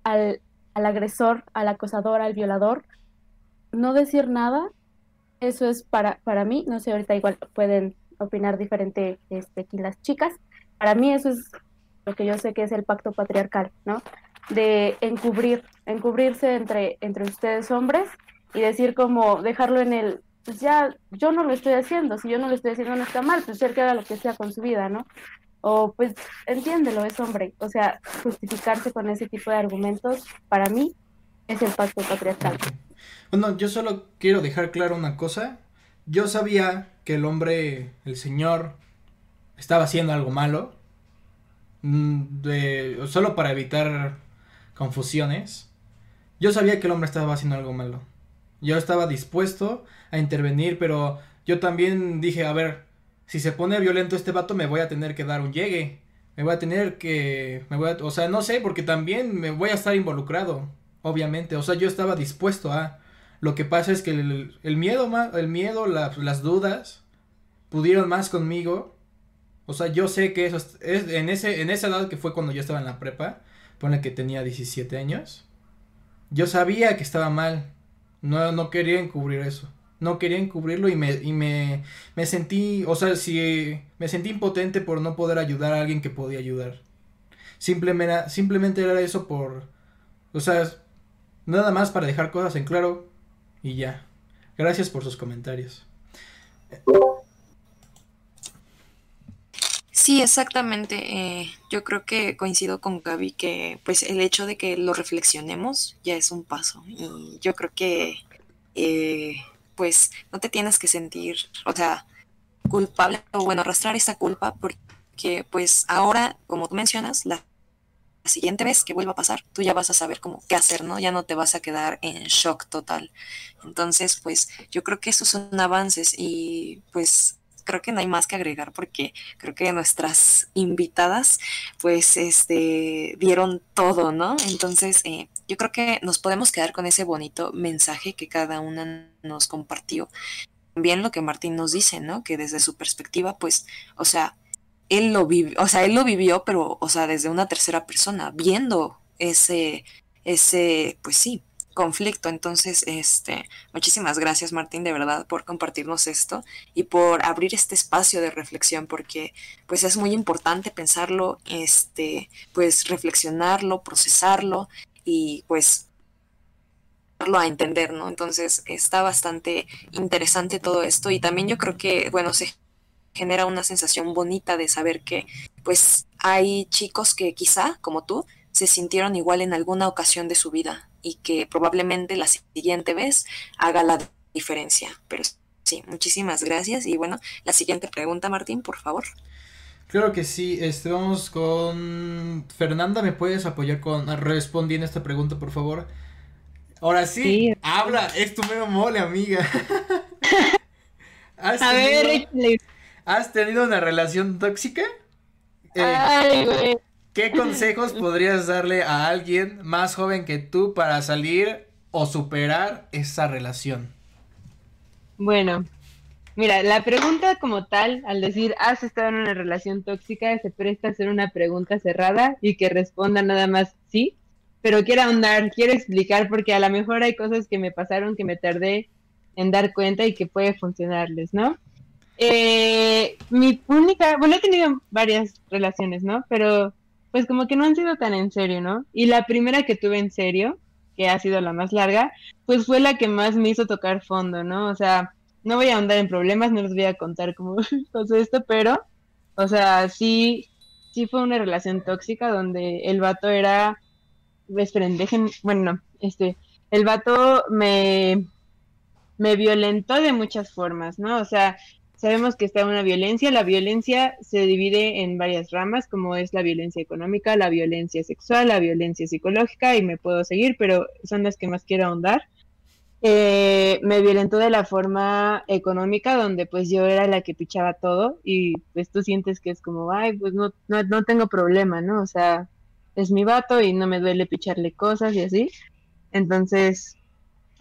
al, al agresor, al acosador, al violador, no decir nada, eso es para, para mí, no sé, ahorita igual pueden opinar diferente este, aquí las chicas, para mí eso es lo que yo sé que es el pacto patriarcal, ¿no? De encubrir, encubrirse entre, entre ustedes hombres y decir como dejarlo en el, pues ya, yo no lo estoy haciendo, si yo no lo estoy haciendo no está mal, pues él que haga lo que sea con su vida, ¿no? O pues entiéndelo, es hombre, o sea, justificarse con ese tipo de argumentos, para mí, es el pacto patriarcal. Bueno, yo solo quiero dejar claro una cosa, yo sabía que el hombre, el señor, estaba haciendo algo malo, mm, de, solo para evitar confusiones, yo sabía que el hombre estaba haciendo algo malo. Yo estaba dispuesto a intervenir, pero yo también dije, a ver, si se pone violento este vato me voy a tener que dar un llegue. Me voy a tener que... Me voy a, o sea, no sé, porque también me voy a estar involucrado, obviamente. O sea, yo estaba dispuesto a... Lo que pasa es que el, miedo, el miedo las dudas, pudieron más conmigo. O sea, yo sé que eso es, en, ese, en esa edad que fue cuando yo estaba en la prepa, pone que tenía 17 años. Yo sabía que estaba mal. No, no quería encubrir eso. No quería encubrirlo y me, y me, me sentí, o sea, si me sentí impotente por no poder ayudar a alguien que podía ayudar. Simplemente, simplemente era eso por, o sea, nada más para dejar cosas en claro y ya. Gracias por sus comentarios. Sí, exactamente. Eh, yo creo que coincido con Gaby que pues el hecho de que lo reflexionemos ya es un paso. Y yo creo que eh, pues no te tienes que sentir, o sea, culpable o bueno, arrastrar esa culpa porque pues ahora, como tú mencionas, siguiente vez que vuelva a pasar, tú ya vas a saber cómo qué hacer, ¿no? Ya no te vas a quedar en shock total. Entonces, pues yo creo que esos son avances y pues creo que no hay más que agregar porque creo que nuestras invitadas pues este dieron todo, ¿no? Entonces, eh, yo creo que nos podemos quedar con ese bonito mensaje que cada una nos compartió. También lo que Martín nos dice, ¿no? Que desde su perspectiva, pues, o sea, él lo vivió, o sea, él lo vivió, pero, o sea, desde una tercera persona, viendo ese, ese, pues sí, conflicto. Entonces, este, muchísimas gracias, Martín, de verdad, por compartirnos esto y por abrir este espacio de reflexión, porque, pues, es muy importante pensarlo, este, pues, reflexionarlo, procesarlo y, pues, a entender, ¿no? Entonces, está bastante interesante todo esto y también yo creo que, bueno, se genera una sensación bonita de saber que pues hay chicos que quizá, como tú, se sintieron igual en alguna ocasión de su vida y que probablemente la siguiente vez haga la diferencia. Pero sí, muchísimas gracias. Y bueno, la siguiente pregunta, Martín, por favor. Claro que sí, este, vamos con Fernanda, ¿me puedes apoyar con respondiendo esta pregunta, por favor? Ahora sí, habla, es tu mero mole, amiga. A ver, ¿Has tenido una relación tóxica? Eh, ¿Qué consejos podrías darle a alguien más joven que tú para salir o superar esa relación? Bueno, mira, la pregunta como tal, al decir has estado en una relación tóxica, se presta a hacer una pregunta cerrada y que responda nada más sí, pero quiero ahondar, quiero explicar porque a lo mejor hay cosas que me pasaron que me tardé en dar cuenta y que puede funcionarles, ¿no? Eh, mi única, bueno, he tenido varias relaciones, ¿no? Pero pues como que no han sido tan en serio, ¿no? Y la primera que tuve en serio, que ha sido la más larga, pues fue la que más me hizo tocar fondo, ¿no? O sea, no voy a ahondar en problemas, no les voy a contar cómo pasó esto, pero, o sea, sí, sí fue una relación tóxica donde el vato era, esperen, dejen, bueno, no, este, el vato me, me violentó de muchas formas, ¿no? O sea, Sabemos que está una violencia. La violencia se divide en varias ramas, como es la violencia económica, la violencia sexual, la violencia psicológica, y me puedo seguir, pero son las que más quiero ahondar. Eh, me violentó de la forma económica, donde pues yo era la que pichaba todo, y pues tú sientes que es como, ay, pues no, no, no tengo problema, ¿no? O sea, es mi vato y no me duele picharle cosas y así. Entonces,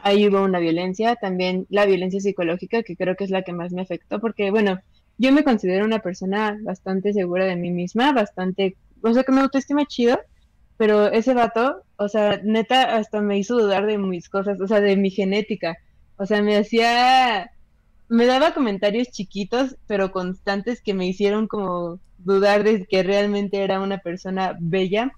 ahí hubo una violencia, también la violencia psicológica, que creo que es la que más me afectó, porque bueno, yo me considero una persona bastante segura de mí misma, bastante, o sea, que me autoestima chido, pero ese vato, o sea, neta, hasta me hizo dudar de mis cosas, o sea, de mi genética, o sea, me hacía, me daba comentarios chiquitos, pero constantes que me hicieron como dudar de que realmente era una persona bella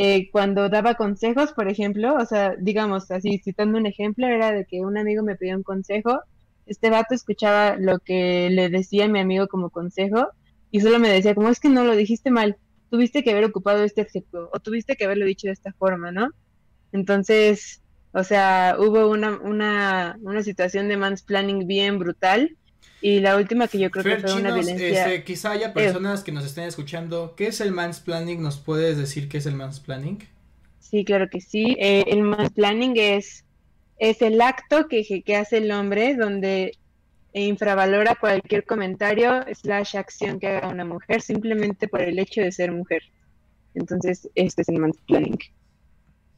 eh, cuando daba consejos, por ejemplo, o sea, digamos así, citando un ejemplo, era de que un amigo me pidió un consejo, este vato escuchaba lo que le decía mi amigo como consejo y solo me decía como es que no lo dijiste mal, tuviste que haber ocupado este adjetivo o tuviste que haberlo dicho de esta forma, ¿no? Entonces, o sea, hubo una, una, una situación de mansplaining bien brutal y la última que yo creo que fue una violencia. Este, quizá haya personas que nos estén escuchando. ¿Qué es el mansplaining? ¿Nos puedes decir qué es el mansplaining? Sí, claro que sí. Eh, el mansplaining es, es el acto que, que hace el hombre donde infravalora cualquier comentario slash acción que haga una mujer simplemente por el hecho de ser mujer. Entonces, este es el mansplaining.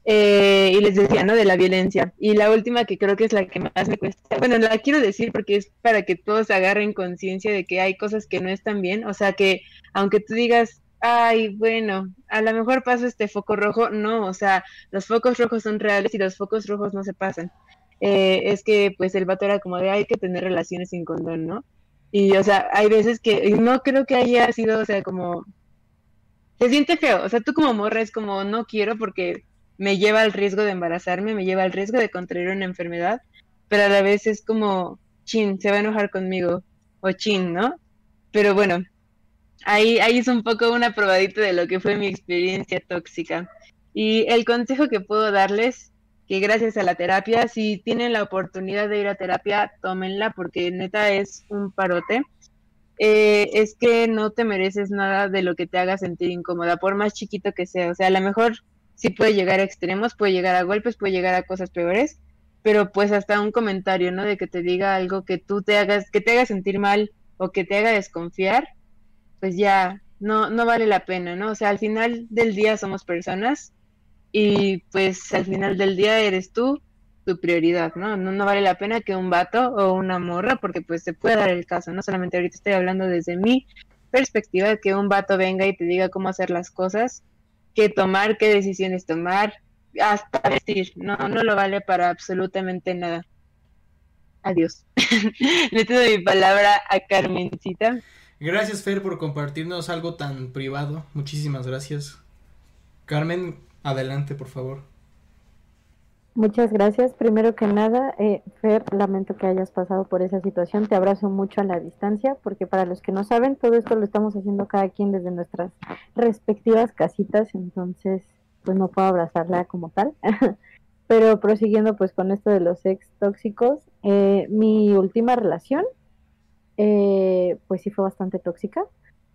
Eh, y les decía, ¿no? De la violencia. Y la última que creo que es la que más me cuesta, bueno, la quiero decir porque es para que todos agarren conciencia de que hay cosas que no están bien, o sea que aunque tú digas, ay, bueno, a lo mejor paso este foco rojo, no, o sea, los focos rojos son reales y los focos rojos no se pasan. Eh, es que pues el vato era como de hay que tener relaciones sin condón, ¿no? Y o sea, hay veces que no creo que haya sido, o sea, como se siente feo, o sea, tú como morra es como no quiero porque me lleva al riesgo de embarazarme, me lleva al riesgo de contraer una enfermedad, pero a la vez es como, chin, se va a enojar conmigo, o chin, ¿no? Pero bueno, ahí, ahí es un poco una probadita de lo que fue mi experiencia tóxica. Y el consejo que puedo darles, que gracias a la terapia, si tienen la oportunidad de ir a terapia, tómenla porque neta es un parote. Eh, es que no te mereces nada de lo que te haga sentir incómoda, por más chiquito que sea. O sea, a lo mejor sí puede llegar a extremos, puede llegar a golpes, puede llegar a cosas peores, pero pues hasta un comentario, ¿no? De que te diga algo que tú te hagas, que te haga sentir mal o que te haga desconfiar, pues ya no, no vale la pena, ¿no? O sea, al final del día somos personas y pues al final del día eres tú tu prioridad, ¿no? ¿no? No vale la pena que un vato o una morra, porque pues se puede dar el caso, no solamente ahorita estoy hablando desde mi perspectiva, que un vato venga y te diga cómo hacer las cosas, qué tomar, qué decisiones tomar, hasta vestir, no, no lo vale para absolutamente nada. Adiós. Le doy mi palabra a Carmencita. Gracias, Fer, por compartirnos algo tan privado. Muchísimas gracias. Carmen, adelante, por favor. Muchas gracias. Primero que nada, eh, Fer, lamento que hayas pasado por esa situación. Te abrazo mucho a la distancia, porque para los que no saben, todo esto lo estamos haciendo cada quien desde nuestras respectivas casitas, entonces, pues no puedo abrazarla como tal. Pero prosiguiendo pues con esto de los ex tóxicos, eh, mi última relación eh, pues sí fue bastante tóxica,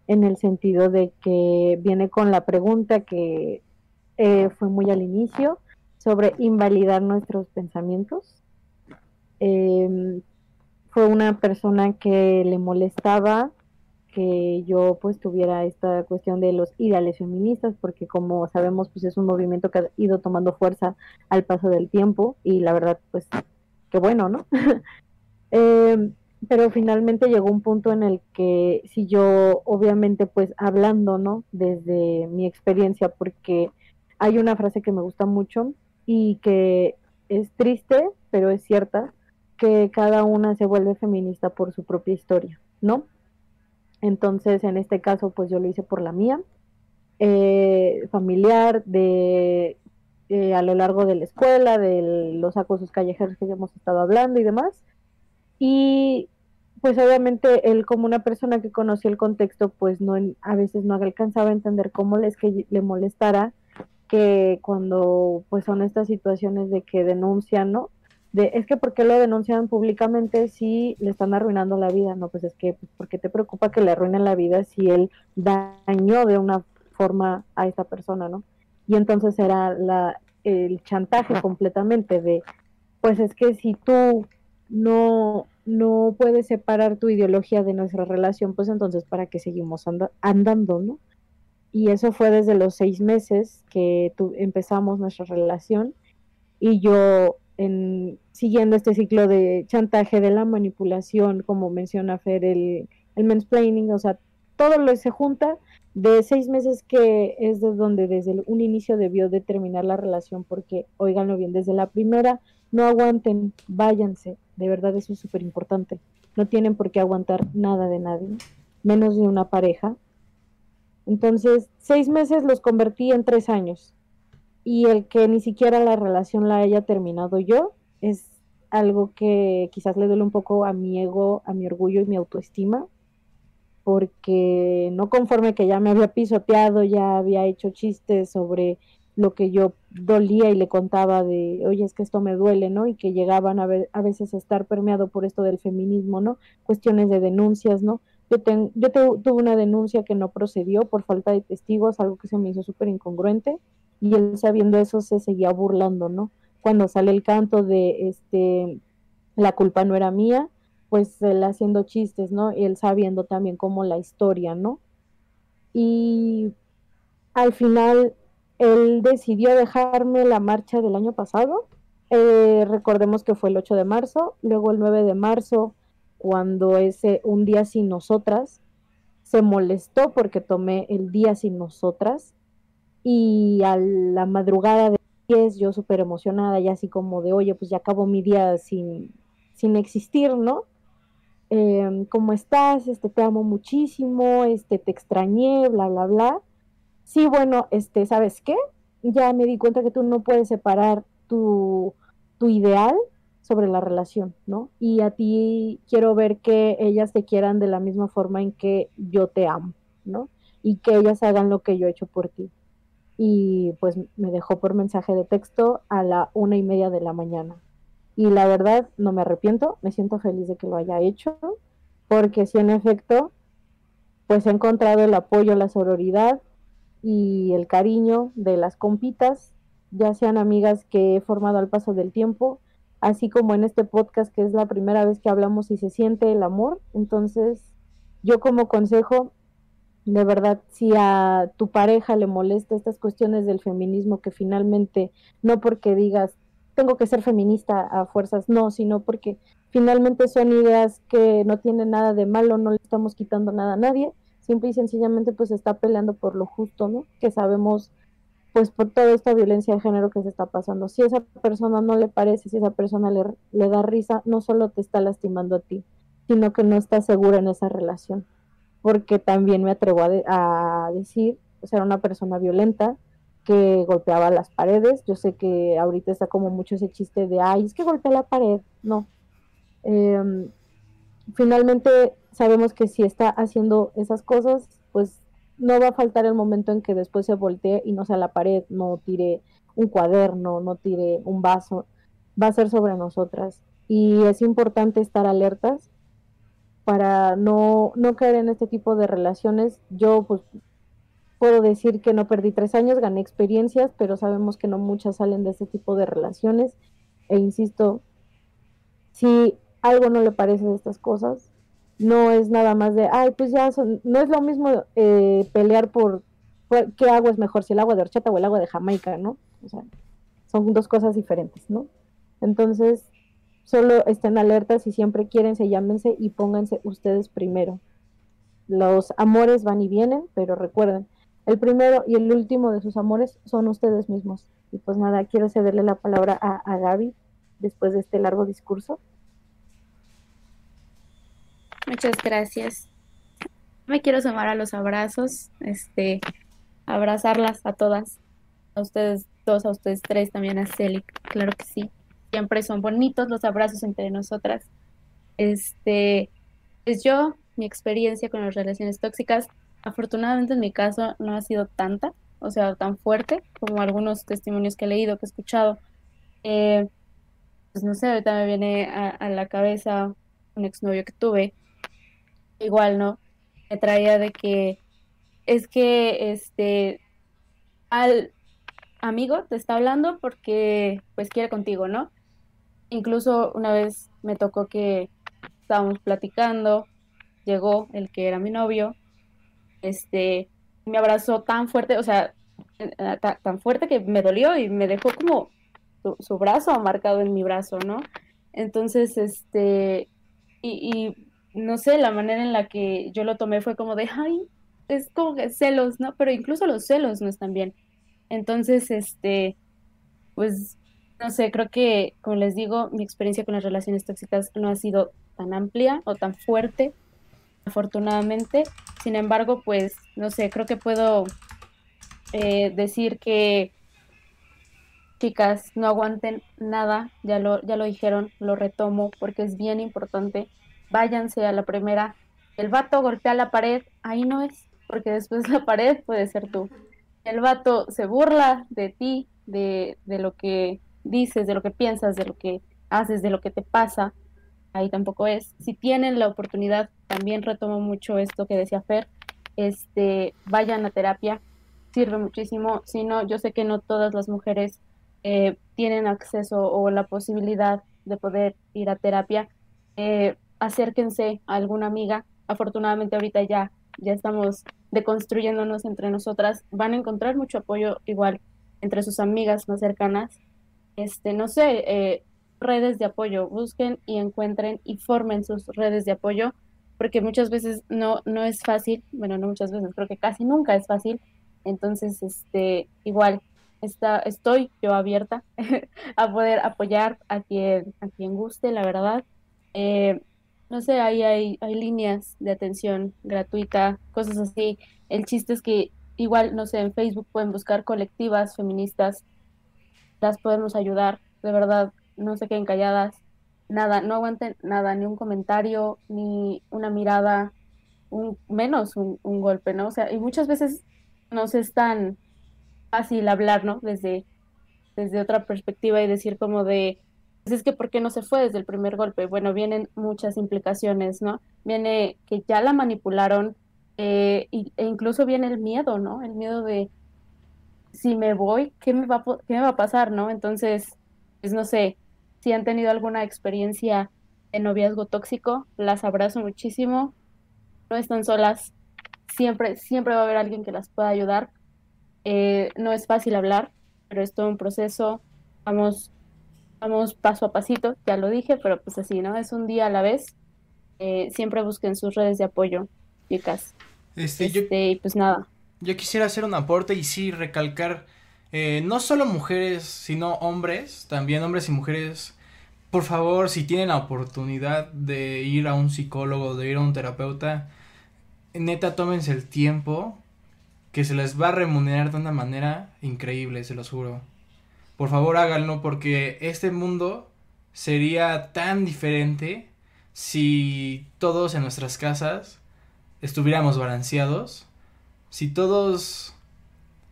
en el sentido de que viene con la pregunta que eh, fue muy al inicio sobre invalidar nuestros pensamientos. Em, fue una persona que le molestaba que yo pues tuviera esta cuestión de los ideales feministas, porque como sabemos pues es un movimiento que ha ido tomando fuerza al paso del tiempo y la verdad pues qué bueno, ¿no? eh, pero finalmente llegó un punto en el que si yo, obviamente, pues hablando, ¿no? Desde mi experiencia, porque hay una frase que me gusta mucho y que es triste, pero es cierta, que cada una se vuelve feminista por su propia historia, ¿no? Entonces, en este caso, pues yo lo hice por la mía, eh, familiar, de eh, a lo largo de la escuela, de los acosos callejeros que hemos estado hablando y demás. Y pues obviamente él como una persona que conocía el contexto, pues no a veces no alcanzaba a entender cómo es que le molestara que cuando pues son estas situaciones de que denuncian, ¿no? De, es que ¿por qué lo denuncian públicamente si le están arruinando la vida? No, pues es que, pues, ¿por qué te preocupa que le arruinen la vida si él dañó de una forma a esta persona, ¿no? Y entonces era la, el chantaje completamente de, pues es que si tú no, no puedes separar tu ideología de nuestra relación, pues entonces para qué seguimos andando, ¿no? Y eso fue desde los seis meses que empezamos nuestra relación y yo en, siguiendo este ciclo de chantaje, de la manipulación, como menciona Fer, el, el mansplaining, o sea, todo lo se junta de seis meses que es de donde desde un inicio debió de terminar la relación, porque, oiganlo bien, desde la primera, no aguanten, váyanse, de verdad eso es súper importante. No tienen por qué aguantar nada de nadie, menos de una pareja. Entonces, seis meses los convertí en tres años. Y el que ni siquiera la relación la haya terminado yo es algo que quizás le duele un poco a mi ego, a mi orgullo y mi autoestima, porque no conforme que ya me había pisoteado, ya había hecho chistes sobre lo que yo dolía y le contaba de, oye, es que esto me duele, ¿no? Y que llegaban a, a veces a estar permeado por esto del feminismo, ¿no? Cuestiones de denuncias, ¿no? Yo, yo tuve una denuncia que no procedió por falta de testigos, algo que se me hizo súper incongruente, y él sabiendo eso se seguía burlando, ¿no? Cuando sale el canto de, este, la culpa no era mía, pues él haciendo chistes, ¿no? Y él sabiendo también como la historia, ¿no? Y al final él decidió dejarme la marcha del año pasado. Eh, recordemos que fue el 8 de marzo, luego el 9 de marzo, cuando ese un día sin nosotras, se molestó porque tomé el día sin nosotras y a la madrugada de 10 yo súper emocionada y así como de, oye, pues ya acabó mi día sin, sin existir, ¿no? Eh, ¿Cómo estás? Este, te amo muchísimo, este, te extrañé, bla, bla, bla sí, bueno, este, ¿sabes qué? Ya me di cuenta que tú no puedes separar tu, tu ideal sobre la relación, ¿no? Y a ti quiero ver que ellas te quieran de la misma forma en que yo te amo, ¿no? Y que ellas hagan lo que yo he hecho por ti. y pues me dejó por mensaje de texto a la una y media de la mañana. Y la verdad no me arrepiento, me siento feliz de que lo haya hecho, porque si en efecto, pues he encontrado el apoyo, la sororidad y el cariño de las compitas, ya sean amigas que he formado al paso del tiempo, así como en este podcast que es la primera vez que hablamos y se siente el amor. Entonces, yo como consejo, de verdad, si a tu pareja le molesta estas cuestiones del feminismo, que finalmente, no porque digas, tengo que ser feminista a fuerzas, no, sino porque finalmente son ideas que no tienen nada de malo, no le estamos quitando nada a nadie, simple y sencillamente pues está peleando por lo justo, ¿no? Que sabemos pues por toda esta violencia de género que se está pasando. Si esa persona no le parece, si esa persona le, le da risa, no solo te está lastimando a ti, sino que no está segura en esa relación porque también me atrevo a, decir, o sea, era una persona violenta que golpeaba las paredes. Yo sé que ahorita está como mucho ese chiste de, ay, es que golpea la pared. No. Em, finalmente sabemos que si está haciendo esas cosas, pues no va a faltar el momento en que después se voltee y no sea la pared, no tire un cuaderno, no tire un vaso, va a ser sobre nosotras. Y es importante estar alertas para no, no caer en este tipo de relaciones. Yo pues puedo decir que no perdí tres años, gané experiencias, pero sabemos que no muchas salen de este tipo de relaciones. E insisto, si algo no le parece de estas cosas, no es nada más de, ay, pues ya son, no es lo mismo eh, pelear por, qué agua es mejor, si el agua de horchata o el agua de Jamaica, ¿no? O sea, son dos cosas diferentes, ¿no? Entonces, Solo estén alertas y siempre quieren, se llámense y pónganse ustedes primero. Los amores van y vienen, pero recuerden, el primero y el último de sus amores son ustedes mismos. Y pues nada, quiero cederle la palabra a Gaby después de este largo discurso. Muchas gracias. Me quiero sumar a los abrazos, este, abrazarlas a todas, a ustedes dos, a ustedes tres, también a Celi, claro que sí siempre son bonitos los abrazos entre nosotras. Este, pues yo, mi experiencia con las relaciones tóxicas, afortunadamente en mi caso no ha sido tanta, o sea, tan fuerte como algunos testimonios que he leído, que he escuchado. Eh, pues no sé, ahorita me viene a, la cabeza un exnovio que tuve, igual, ¿no? Me traía de que es que este al amigo te está hablando porque pues quiere contigo, ¿no? Incluso una vez me tocó que estábamos platicando, llegó el que era mi novio, este, me abrazó tan fuerte, o sea, tan fuerte que me dolió y me dejó como su, brazo marcado en mi brazo, ¿no? Entonces, este, y, y, no sé, la manera en la que yo lo tomé fue como de, ay, es como que celos, ¿no? Pero incluso los celos no están bien. Entonces, este, pues no sé, creo que, como les digo, mi experiencia con las relaciones tóxicas no ha sido tan amplia o tan fuerte, afortunadamente. Sin embargo, pues, no sé, creo que puedo eh, decir que, chicas, no aguanten nada, ya lo, ya lo dijeron, lo retomo porque es bien importante. Váyanse a la primera. El vato golpea la pared, ahí no es, porque después la pared puede ser tú. El vato se burla de ti, de, de lo que dices, de lo que piensas, de lo que haces, de lo que te pasa, ahí tampoco es. Si tienen la oportunidad, también retomo mucho esto que decía Fer, este, vayan a terapia, sirve muchísimo. Si no, yo sé que no todas las mujeres eh, tienen acceso o la posibilidad de poder ir a terapia. Eh, acérquense a alguna amiga. Afortunadamente ahorita ya, ya estamos deconstruyéndonos entre nosotras. Van a encontrar mucho apoyo igual entre sus amigas más cercanas este, no sé, eh, redes de apoyo, busquen y encuentren y formen sus redes de apoyo, porque muchas veces no, no es fácil, bueno, no muchas veces, creo que casi nunca es fácil, entonces, este, igual, está, estoy yo abierta a poder apoyar a quien, a quien guste, la verdad. Eh, no sé, ahí hay, hay líneas de atención gratuita, cosas así. El chiste es que igual, no sé, en Facebook pueden buscar colectivas feministas las podemos ayudar, de verdad, no se queden calladas, nada, no aguanten nada, ni un comentario, ni una mirada, un, menos un, golpe, ¿no? O sea, y muchas veces nos es tan, fácil hablar, ¿no? Desde, desde otra perspectiva y decir como de, es que ¿por qué no se fue desde el primer golpe? Bueno, vienen muchas implicaciones, ¿no? Viene que ya la manipularon eh, e incluso viene el miedo, ¿no? El miedo de, si me voy, ¿qué me va, qué me va a pasar, ¿no? Entonces, pues no sé, si han tenido alguna experiencia de noviazgo tóxico, las abrazo muchísimo, no están solas, siempre, siempre va a haber alguien que las pueda ayudar. Eh, no es fácil hablar, pero es todo un proceso. Vamos, vamos paso a pasito, ya lo dije, pero pues así, ¿no? Es un día a la vez. Eh, siempre busquen sus redes de apoyo, chicas. Este, yo, este, y pues nada. Yo quisiera hacer un aporte y sí recalcar, eh, no solo mujeres, sino hombres, también hombres y mujeres. Por favor, si tienen la oportunidad de ir a un psicólogo, de ir a un terapeuta, neta, tómense el tiempo que se les va a remunerar de una manera increíble, se los juro. Por favor, háganlo porque este mundo sería tan diferente si todos en nuestras casas estuviéramos balanceados, si todos,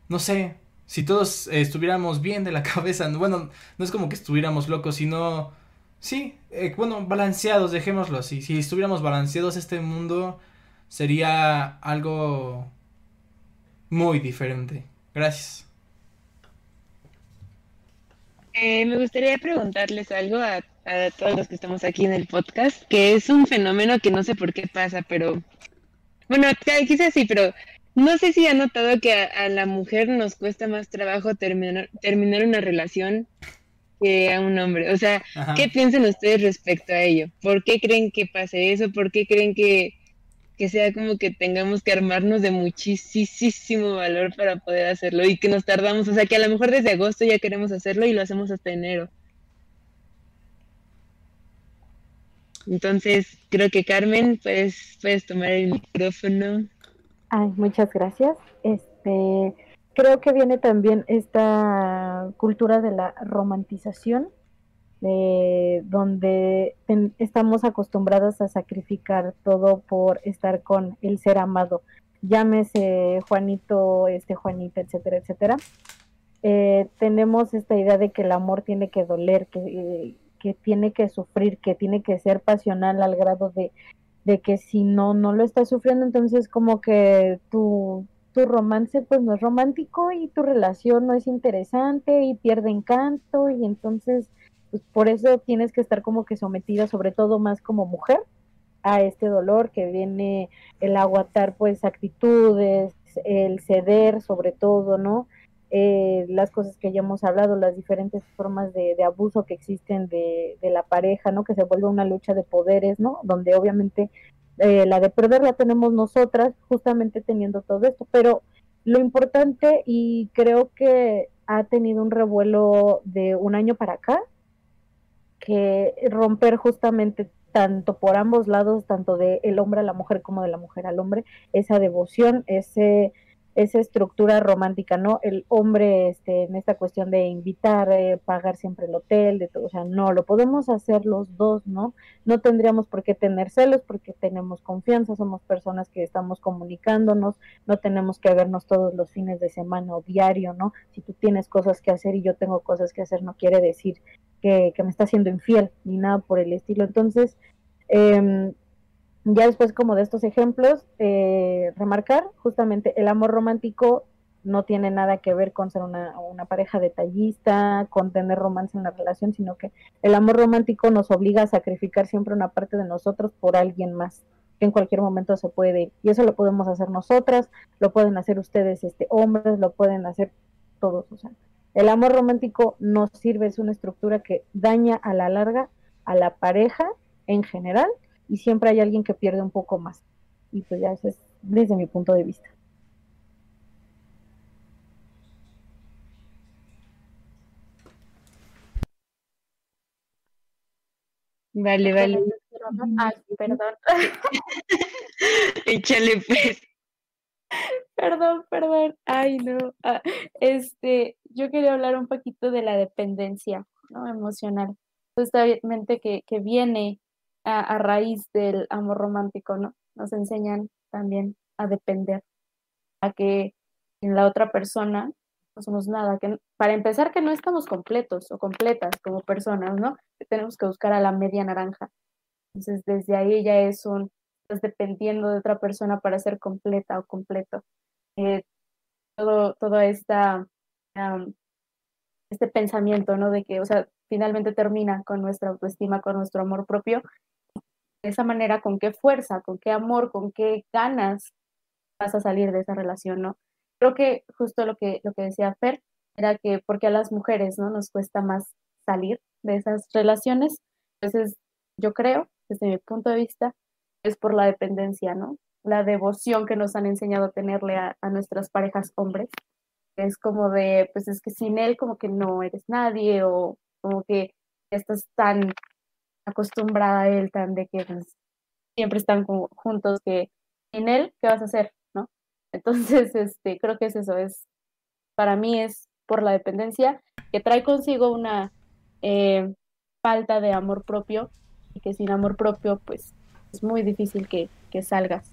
no sé, si todos estuviéramos bien de la cabeza, bueno, no es como que estuviéramos locos, sino, sí, eh, bueno, balanceados, dejémoslo así, si estuviéramos balanceados este mundo sería algo muy diferente. Gracias. Eh, me gustaría preguntarles algo a, a, todos los que estamos aquí en el podcast, que es un fenómeno que no sé por qué pasa, pero bueno, quizás sí, pero no sé si ha notado que a, a la mujer nos cuesta más trabajo terminar, terminar una relación que a un hombre. O sea, Ajá. ¿qué piensan ustedes respecto a ello? ¿Por qué creen que pase eso? ¿Por qué creen que que sea como que tengamos que armarnos de muchísimo valor para poder hacerlo y que nos tardamos, o sea que a lo mejor desde agosto ya queremos hacerlo y lo hacemos hasta enero. Entonces, creo que Carmen, puedes, puedes tomar el micrófono. Ay, muchas gracias. Este, creo que viene también esta cultura de la romantización eh, donde estamos acostumbradas a sacrificar todo por estar con el ser amado, llámese Juanito, este Juanita, etcétera, etcétera. Eh, tenemos esta idea de que el amor tiene que doler, que, eh, que tiene que sufrir, que tiene que ser pasional al grado de, de que si no, no lo estás sufriendo, entonces como que tu, tu romance pues no es romántico y tu relación no es interesante y pierde encanto y entonces pues por eso tienes que estar como que sometida, sobre todo más como mujer, a este dolor que viene el aguantar pues actitudes, el ceder sobre todo, ¿no? Eh, las cosas que ya hemos hablado, las diferentes formas de, de abuso que existen de, de, la pareja, ¿no? Que se vuelve una lucha de poderes, ¿no? Donde obviamente eh, la de perder la tenemos nosotras, justamente teniendo todo esto, pero lo importante y creo que ha tenido un revuelo de un año para acá, que romper justamente tanto por ambos lados, tanto del el hombre a la mujer como de la mujer al hombre, esa devoción, ese, esa estructura romántica, ¿no? El hombre este, en esta cuestión de invitar, eh, pagar siempre el hotel, de todo, o sea, no, lo podemos hacer los dos, ¿no? No tendríamos por qué tener celos porque tenemos confianza, somos personas que estamos comunicándonos, no tenemos que vernos todos los fines de semana o diario, ¿no? Si tú tienes cosas que hacer y yo tengo cosas que hacer, no quiere decir que, me está siendo infiel ni nada por el estilo. Entonces, eh, ya después como de estos ejemplos, eh, remarcar justamente el amor romántico no tiene nada que ver con ser una, una, pareja detallista, con tener romance en la relación, sino que el amor romántico nos obliga a sacrificar siempre una parte de nosotros por alguien más, que en cualquier momento se puede ir. Y eso lo podemos hacer nosotras, lo pueden hacer ustedes, este, hombres, lo pueden hacer todos. O sea, el amor romántico no sirve, es una estructura que daña a la larga a la pareja en general y siempre hay alguien que pierde un poco más. Y pues ya eso es desde mi punto de vista. Vale, vale. Ay, perdón. Échale pues. Perdón, perdón. Ay, no. Ah, este, yo quería hablar un poquito de la dependencia, ¿no? Emocional. Justamente que, que viene a, a, raíz del amor romántico, ¿no? Nos enseñan también a depender, a que en la otra persona no somos nada, que para empezar que no estamos completos o completas como personas, ¿no? Tenemos que buscar a la media naranja. Entonces, desde ahí ya es un, dependiendo de otra persona para ser completa o completo. Eh, todo, todo esta, este pensamiento, ¿no? De que, o sea, finalmente termina con nuestra autoestima, con nuestro amor propio. De esa manera, ¿con qué fuerza, con qué amor, con qué ganas vas a salir de esa relación, ¿no? Creo que justo lo que, lo que decía Fer era que porque a las mujeres, ¿no? Nos cuesta más salir de esas relaciones. Entonces, yo creo, desde mi punto de vista, es por la dependencia, ¿no? La devoción que nos han enseñado a tenerle a, a nuestras parejas hombres. Es como de, pues es que sin él como que no eres nadie o como que estás tan acostumbrada a él, tan de que pues, siempre están juntos que sin él, ¿qué vas a hacer? ¿No? Entonces, este, creo que es eso, es, para mí es por la dependencia que trae consigo una eh, falta de amor propio y que sin amor propio, pues es muy difícil que, que salgas.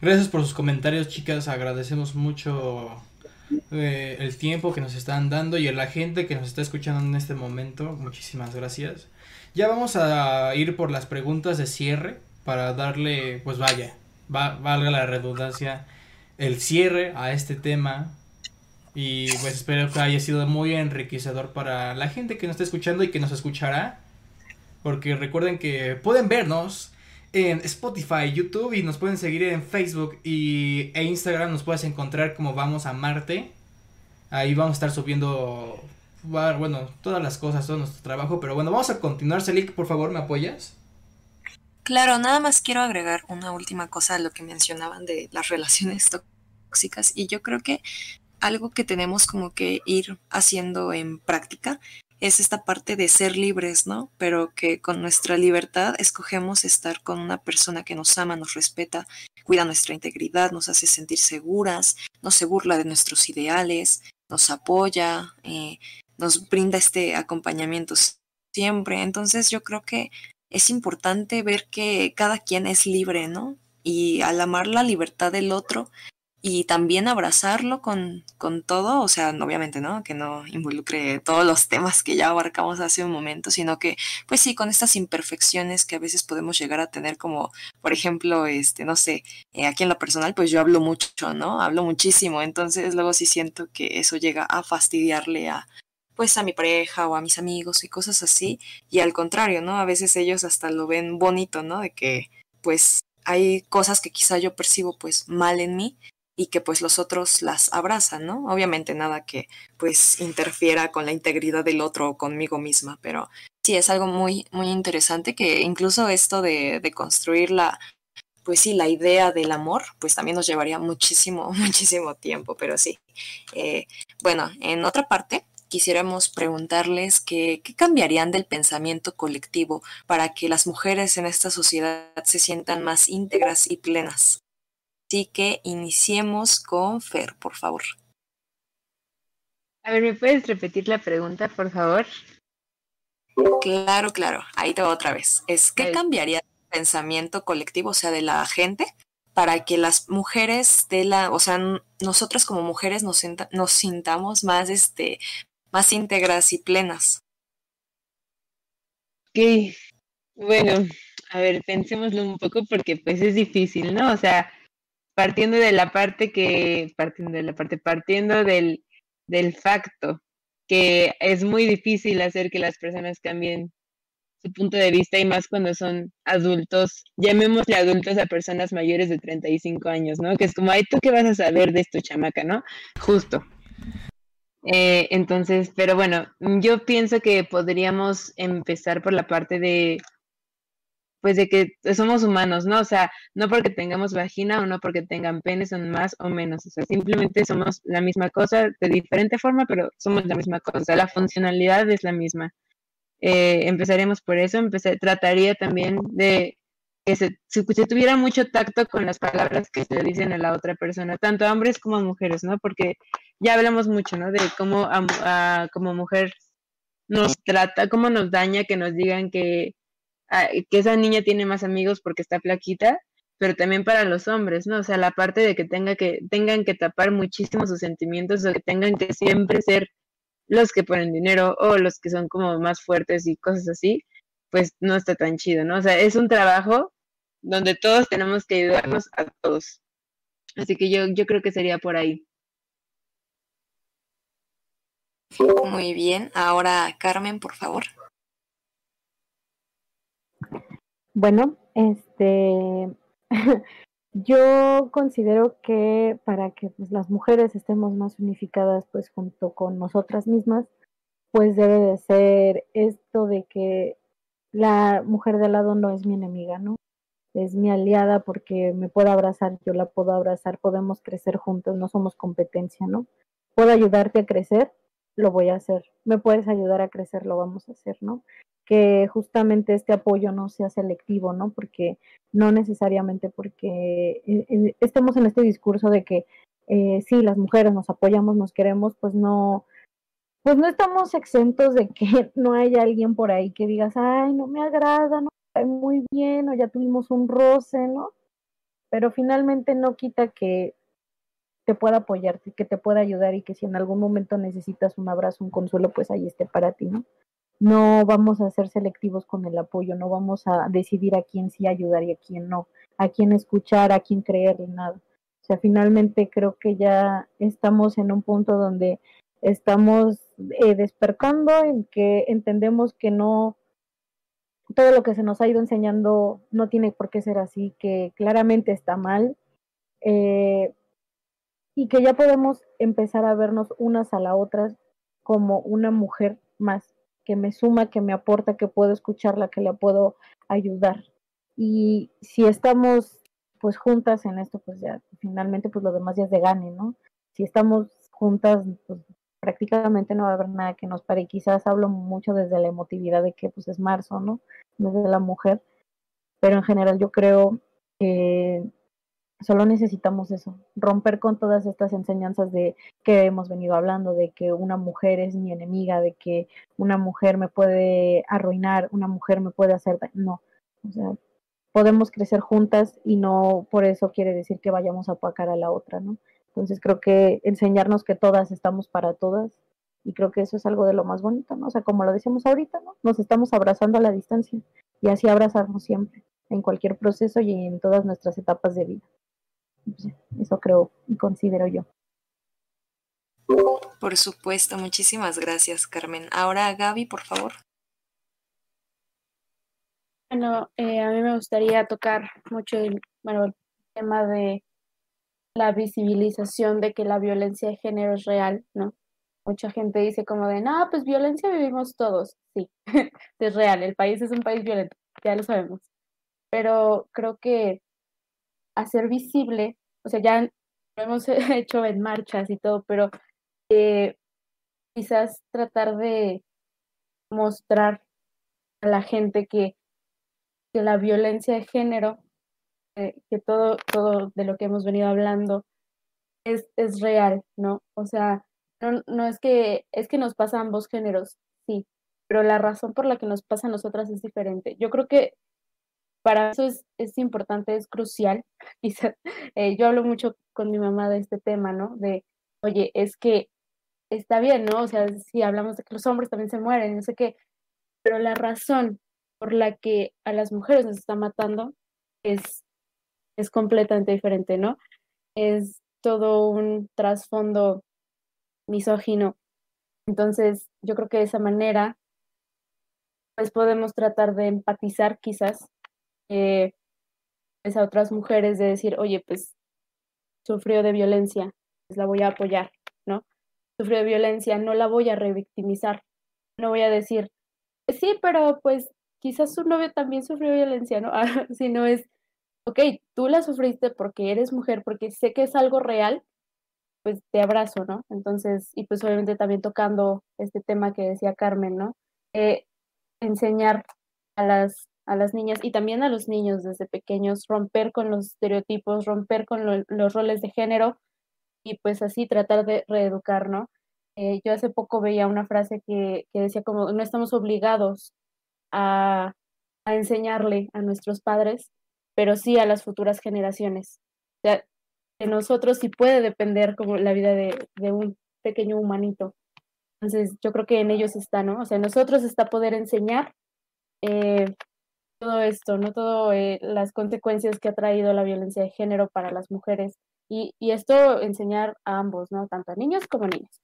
Gracias por sus comentarios, chicas. Agradecemos mucho eh, el tiempo que nos están dando y a la gente que nos está escuchando en este momento. Muchísimas gracias. Ya vamos a ir por las preguntas de cierre para darle, pues vaya, valga la redundancia, el cierre a este tema. Y pues espero que haya sido muy enriquecedor para la gente que nos está escuchando y que nos escuchará. Porque recuerden que pueden vernos en Spotify, YouTube y nos pueden seguir en Facebook y, e Instagram. Nos puedes encontrar como Vamos a Marte. Ahí vamos a estar subiendo, bueno, todas las cosas, todo nuestro trabajo. Pero bueno, vamos a continuar. Selik, por favor, ¿me apoyas? Claro, nada más quiero agregar una última cosa a lo que mencionaban de las relaciones tóxicas. Y yo creo que algo que tenemos como que ir haciendo en práctica es esta parte de ser libres, ¿no? Pero que con nuestra libertad escogemos estar con una persona que nos ama, nos respeta, cuida nuestra integridad, nos hace sentir seguras, no se burla de nuestros ideales, nos apoya, eh, nos brinda este acompañamiento siempre. Entonces yo creo que es importante ver que cada quien es libre, ¿no? Y al amar la libertad del otro, y también abrazarlo con, con todo, o sea, obviamente, ¿no? Que no involucre todos los temas que ya abarcamos hace un momento, sino que, pues sí, con estas imperfecciones que a veces podemos llegar a tener, como, por ejemplo, este, no sé, eh, aquí en lo personal, pues yo hablo mucho, ¿no? Hablo muchísimo, entonces luego sí siento que eso llega a fastidiarle a, pues a mi pareja o a mis amigos y cosas así, y al contrario, ¿no? A veces ellos hasta lo ven bonito, ¿no? De que, pues, hay cosas que quizá yo percibo pues mal en mí y que pues los otros las abrazan, ¿no? Obviamente nada que pues interfiera con la integridad del otro o conmigo misma, pero sí es algo muy, muy interesante que incluso esto de, de construir la, pues sí, la idea del amor, pues también nos llevaría muchísimo, muchísimo tiempo, pero sí. Eh, bueno, en otra parte, quisiéramos preguntarles qué cambiarían del pensamiento colectivo para que las mujeres en esta sociedad se sientan más íntegras y plenas. Así que iniciemos con Fer, por favor. A ver, ¿me puedes repetir la pregunta, por favor? Claro, claro. Ahí te va otra vez. Es ¿qué cambiaría el pensamiento colectivo, o sea, de la gente, para que las mujeres de la, o sea, nosotras como mujeres nos, nos sintamos más, este, más íntegras y plenas? Ok, bueno, a ver, pensémoslo un poco porque pues es difícil, ¿no? O sea, partiendo de la parte que, partiendo de la parte, partiendo del, del facto que es muy difícil hacer que las personas cambien su punto de vista y más cuando son adultos, llamémosle adultos a personas mayores de 35 años, ¿no? Que es como, ay, ¿tú qué vas a saber de esto, chamaca, no? Justo. Eh, entonces, pero bueno, yo pienso que podríamos empezar por la parte de pues de que somos humanos, ¿no? O sea, no porque tengamos vagina o no porque tengan pene son más o menos, o sea, simplemente somos la misma cosa de diferente forma, pero somos la misma cosa, la funcionalidad es la misma. Eh, empezaremos por eso, empecé, trataría también de que se, tuviera mucho tacto con las palabras que se dicen a la otra persona, tanto a hombres como a mujeres, ¿no? Porque ya hablamos mucho, ¿no? De cómo a, como mujer nos trata, cómo nos daña que nos digan que que esa niña tiene más amigos porque está flaquita pero también para los hombres, ¿no? O sea, la parte de que, tenga que tengan que tapar muchísimo sus sentimientos o que tengan que siempre ser los que ponen dinero o los que son como más fuertes y cosas así, pues no está tan chido, ¿no? O sea, es un trabajo donde todos tenemos que ayudarnos a todos. Así que yo, yo creo que sería por ahí. Muy bien. Ahora, Carmen, por favor. Bueno, este, yo considero que para que pues, las mujeres estemos más unificadas, pues junto con nosotras mismas, pues debe de ser esto de que la mujer de lado no es mi enemiga, ¿no? Es mi aliada porque me puede abrazar, yo la puedo abrazar, podemos crecer juntos, no somos competencia, ¿no? Puedo ayudarte a crecer, lo voy a hacer. Me puedes ayudar a crecer, lo vamos a hacer, ¿no? Que justamente este apoyo no sea selectivo, ¿no? Porque no necesariamente porque eh, eh, estemos en este discurso de que eh, sí, las mujeres nos apoyamos, nos queremos, pues no, pues no estamos exentos de que no haya alguien por ahí que digas, ay, no me agrada, no me muy bien, o ya tuvimos un roce, ¿no? Pero finalmente no quita que te pueda apoyarte, que te pueda ayudar y que si en algún momento necesitas un abrazo, un consuelo, pues ahí esté para ti, ¿no? No vamos a ser selectivos con el apoyo, no vamos a decidir a quién sí ayudar y a quién no, a quién escuchar, a quién creerle, nada. O sea, finalmente creo que ya estamos en un punto donde estamos eh, despertando, en que entendemos que no, todo lo que se nos ha ido enseñando no tiene por qué ser así, que claramente está mal eh, y que ya podemos empezar a vernos unas a la otras como una mujer más, que me suma, que me aporta, que puedo escucharla, que la puedo ayudar. Y si estamos pues juntas en esto, pues ya finalmente pues lo demás ya es de gane, ¿no? Si estamos juntas, pues prácticamente no va a haber nada que nos pare. quizás hablo mucho desde la emotividad de que pues es marzo, ¿no? Desde la mujer. Pero en general yo creo que solo necesitamos eso, romper con todas estas enseñanzas de que hemos venido hablando, de que una mujer es mi enemiga, de que una mujer me puede arruinar, una mujer me puede hacer daño. No, o sea, podemos crecer juntas y no por eso quiere decir que vayamos a apacar a la otra, ¿no? Entonces creo que enseñarnos que todas estamos para todas y creo que eso es algo de lo más bonito, ¿no? O sea, como lo decimos ahorita, ¿no? Nos estamos abrazando a la distancia y así abrazarnos siempre, en cualquier proceso y en todas nuestras etapas de vida. Eso creo y considero yo. Por supuesto, muchísimas gracias, Carmen. Ahora, Gaby, por favor. Bueno, eh, a mí me gustaría tocar mucho el, bueno, el tema de la visibilización de que la violencia de género es real, ¿no? Mucha gente dice como de, no, pues violencia vivimos todos. Sí, es real, el país es un país violento, ya lo sabemos. Pero creo que hacer visible, o sea, ya lo hemos hecho en marchas y todo, pero eh, quizás tratar de mostrar a la gente que, que la violencia de género que todo, todo de lo que hemos venido hablando es, es real, ¿no? O sea, no, no es que es que nos pasa a ambos géneros, sí, pero la razón por la que nos pasa a nosotras es diferente. Yo creo que para eso es, es importante, es crucial. Quizás, eh, yo hablo mucho con mi mamá de este tema, ¿no? De, oye, es que está bien, ¿no? O sea, si hablamos de que los hombres también se mueren, no sé qué, pero la razón por la que a las mujeres nos está matando es es completamente diferente, ¿no? Es todo un trasfondo misógino. Entonces, yo creo que de esa manera, pues podemos tratar de empatizar quizás eh, pues, a otras mujeres, de decir, oye, pues sufrió de violencia, pues la voy a apoyar, ¿no? Sufrió de violencia, no la voy a revictimizar, no voy a decir, sí, pero pues quizás su novio también sufrió violencia, ¿no? si no es, ok, tú la sufriste porque eres mujer, porque sé que es algo real, pues te abrazo, ¿no? Entonces, y pues obviamente también tocando este tema que decía Carmen, ¿no? Eh, enseñar a las, a las niñas y también a los niños desde pequeños, romper con los estereotipos, romper con los roles de género y pues así tratar de reeducar, ¿no? Eh, yo hace poco veía una frase que, que decía como, no estamos obligados a, a enseñarle a nuestros padres pero sí a las futuras generaciones. O sea, de nosotros sí puede depender como la vida de, de un pequeño humanito. Entonces, yo creo que en ellos está, ¿no? O sea, en nosotros está poder enseñar eh, todo esto, ¿no? Todas eh, las consecuencias que ha traído la violencia de género para las mujeres. Y, y esto enseñar a ambos, ¿no? Tanto a niños como a niñas.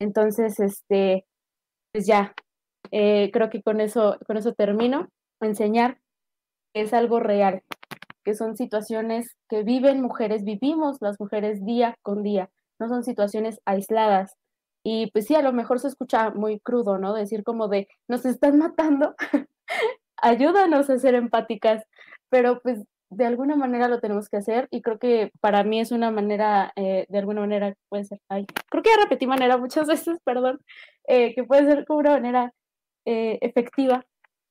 Entonces, este, pues ya, eh, creo que con eso, con eso termino. Enseñar es algo real, que son situaciones que viven mujeres, vivimos las mujeres día con día, no son situaciones aisladas. Y pues sí, a lo mejor se escucha muy crudo, ¿no? Decir como de, nos están matando, ayúdanos a ser empáticas, pero pues de alguna manera lo tenemos que hacer y creo que para mí es una manera, eh, de alguna manera puede ser, ay, creo que ya repetí manera muchas veces, perdón, eh, que puede ser como una manera eh, efectiva,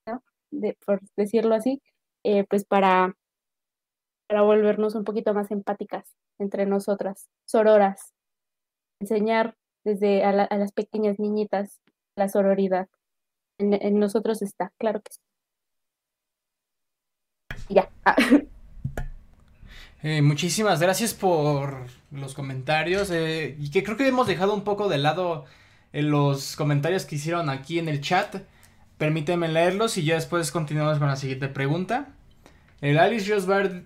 ¿no? De, por decirlo así, pues para, para volvernos un poquito más empáticas entre nosotras, sororas, enseñar desde a, las pequeñas niñitas la sororidad. En, nosotros está, claro que sí. Ya. Ah. Eh, muchísimas gracias por los comentarios. Eh, y que creo que hemos dejado un poco de lado en eh, los comentarios que hicieron aquí en el chat. Permíteme leerlos y ya después continuamos con la siguiente pregunta. El Alice Rosbard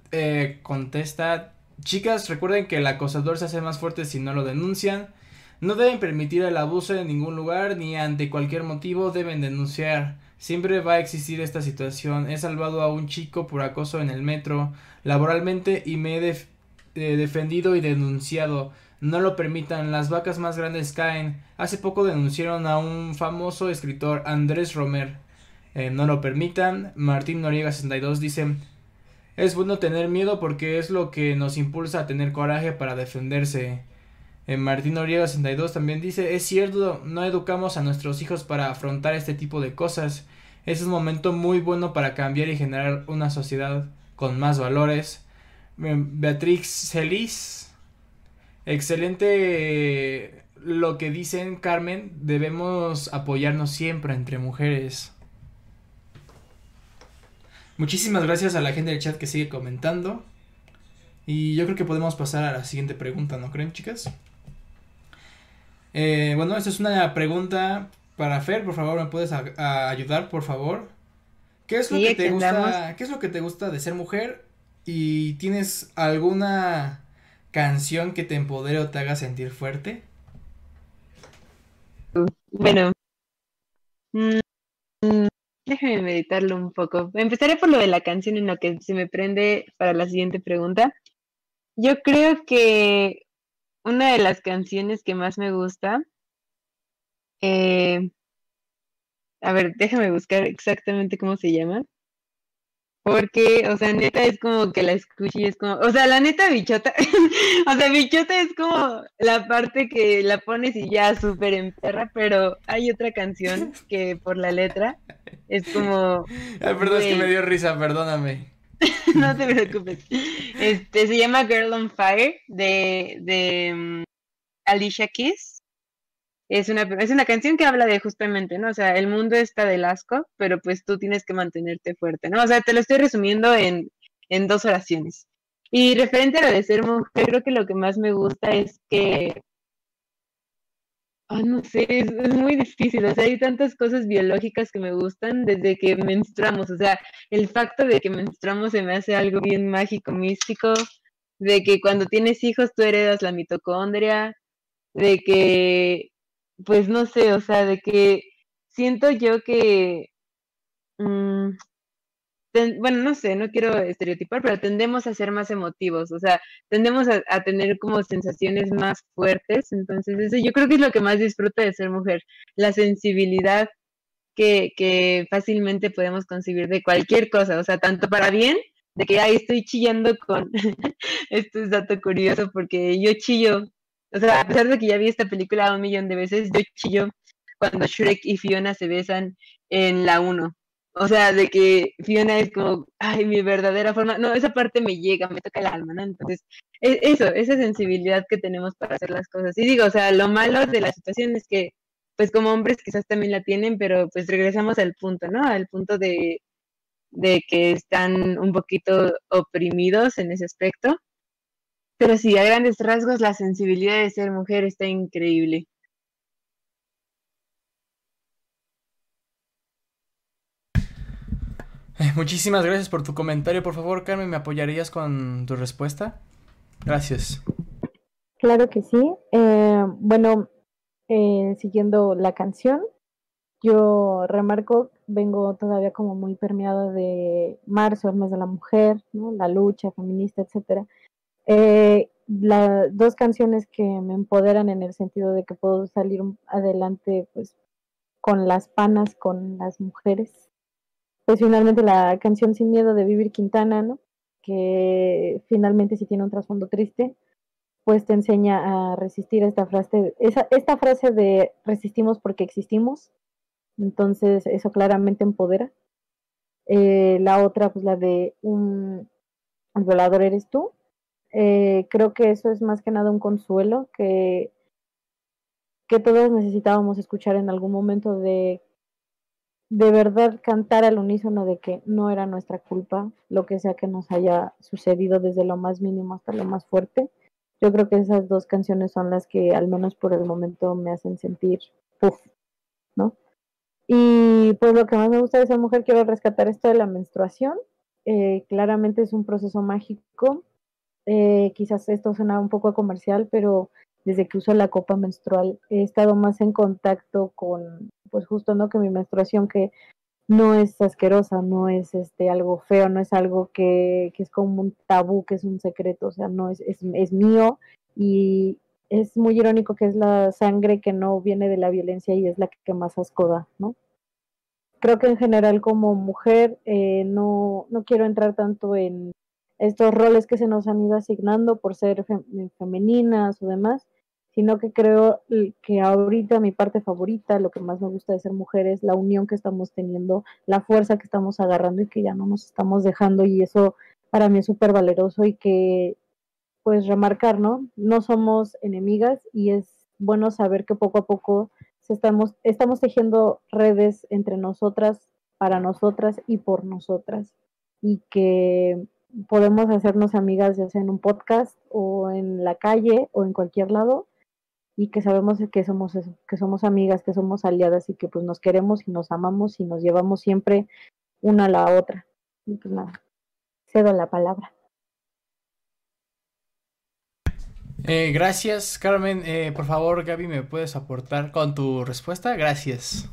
contesta: Chicas, recuerden que el acosador se hace más fuerte si no lo denuncian. No deben permitir el abuso en ningún lugar ni ante cualquier motivo deben denunciar. Siempre va a existir esta situación. He salvado a un chico por acoso en el metro laboralmente y me he eh, defendido y denunciado. No lo permitan, las vacas más grandes caen. Hace poco denunciaron a un famoso escritor, Andrés Romer. Eh, no lo permitan. Martín Noriega 62 dice, es bueno tener miedo porque es lo que nos impulsa a tener coraje para defenderse. Eh, Martín Noriega 62 también dice, es cierto, no educamos a nuestros hijos para afrontar este tipo de cosas. Es un momento muy bueno para cambiar y generar una sociedad con más valores. Eh, Beatrix Celis, excelente lo que dicen Carmen, debemos apoyarnos siempre entre mujeres. Muchísimas gracias a la gente del chat que sigue comentando. Y yo creo que podemos pasar a la siguiente pregunta, ¿no creen, chicas? Eh, bueno, esta es una pregunta para Fer, por favor, ¿me puedes ayudar, por favor? ¿Qué es lo que te gusta? ¿Qué es lo que te gusta de ser mujer? ¿Y tienes alguna canción que te empodere o te haga sentir fuerte? Bueno, mm, déjame meditarlo un poco. Empezaré por lo de la canción en lo que se me prende para la siguiente pregunta. Yo creo que una de las canciones que más me gusta. Eh, a ver, déjame buscar exactamente cómo se llama. Porque, o sea, neta es como que la escuché y es como, o sea, la neta bichota, o sea, bichota es como la parte que la pones y ya súper en perra, pero hay otra canción que por la letra es como... Ay, perdón, es que me dio risa, perdóname. no te preocupes. Este se llama Girl on Fire de, de mm, Alicia Keys. Es una, es una canción que habla de justamente, ¿no? O sea, el mundo está del asco, pero pues tú tienes que mantenerte fuerte, ¿no? O sea, te lo estoy resumiendo en, en dos oraciones. Y referente a lo de ser mujer, creo que lo que más me gusta es que Ah, no sé, es, muy difícil. O sea, hay tantas cosas biológicas que me gustan desde que menstruamos. O sea, el facto de que menstruamos se me hace algo bien mágico, místico. De que cuando tienes hijos tú heredas la mitocondria. De que, pues no sé, o sea, de que siento yo que. Mm, bueno, no sé, no quiero estereotipar, pero tendemos a ser más emotivos, o sea, tendemos a, tener como sensaciones más fuertes, entonces eso yo creo que es lo que más disfruta de ser mujer, la sensibilidad que, que fácilmente podemos concebir de cualquier cosa, o sea, tanto para bien, de que ahí estoy chillando con, esto es dato curioso, porque yo chillo, o sea, a pesar de que ya vi esta película un millón de veces, yo chillo cuando Shrek y Fiona se besan en la 1 o sea, de que Fiona es como, ay, mi verdadera forma. No, esa parte me llega, me toca el alma, ¿no? Entonces, e, eso, esa sensibilidad que tenemos para hacer las cosas. Y digo, o sea, lo malo de la situación es que, pues como hombres quizás también la tienen, pero pues regresamos al punto, ¿no? Al punto de, de que están un poquito oprimidos en ese aspecto. Pero sí, a grandes rasgos, la sensibilidad de ser mujer está increíble. Eh, muchísimas gracias por tu comentario. Por favor, Carmen, ¿me apoyarías con tu respuesta? Gracias. Claro que sí. Eh, bueno, eh, siguiendo la canción, yo remarco, vengo todavía como muy permeada de marzo, el mes de la mujer, ¿no? la lucha feminista, etcétera. Las dos canciones que me empoderan en el sentido de que puedo salir adelante pues con las panas, con las mujeres, pues finalmente la canción Sin Miedo de Vivir Quintana, ¿no? que finalmente sí tiene un trasfondo triste, pues te enseña a resistir esta frase, esa, esta frase de resistimos porque existimos, entonces eso claramente empodera. Eh, la otra, pues la de un el violador eres tú. Eh, creo que eso es más que nada un consuelo que, que todos necesitábamos escuchar en algún momento de de verdad cantar al unísono de que no era nuestra culpa, lo que sea que nos haya sucedido desde lo más mínimo hasta lo más fuerte. Yo creo que esas dos canciones son las que al menos por el momento me hacen sentir puff, ¿no? Y pues lo que más me gusta de esa mujer, quiero rescatar esto de la menstruación. Eh, claramente es un proceso mágico. Eh, quizás esto suena un poco comercial, pero desde que uso la copa menstrual he estado más en contacto con pues justo, ¿no? Que mi menstruación que no es asquerosa, no es este algo feo, no es algo que, que es como un tabú, que es un secreto, o sea, no es, es, es, mío y es muy irónico que es la sangre que no viene de la violencia y es la que más asco da, ¿no? Creo que en general como mujer eh, no, no quiero entrar tanto en estos roles que se nos han ido asignando por ser femeninas o demás, sino que creo que ahorita mi parte favorita, lo que más me gusta de ser mujer es la unión que estamos teniendo, la fuerza que estamos agarrando y que ya no nos estamos dejando y eso para mí es súper valeroso y que pues remarcar, ¿no? No somos enemigas y es bueno saber que poco a poco estamos, estamos tejiendo redes entre nosotras, para nosotras y por nosotras y que podemos hacernos amigas ya sea en un podcast o en la calle o en cualquier lado y que sabemos que somos eso, que somos amigas, que somos aliadas y que pues nos queremos y nos amamos y nos llevamos siempre una a la otra. Y pues nada, cedo la palabra. Eh, gracias, Carmen. Eh, por favor, Gaby, ¿me puedes aportar con tu respuesta? Gracias.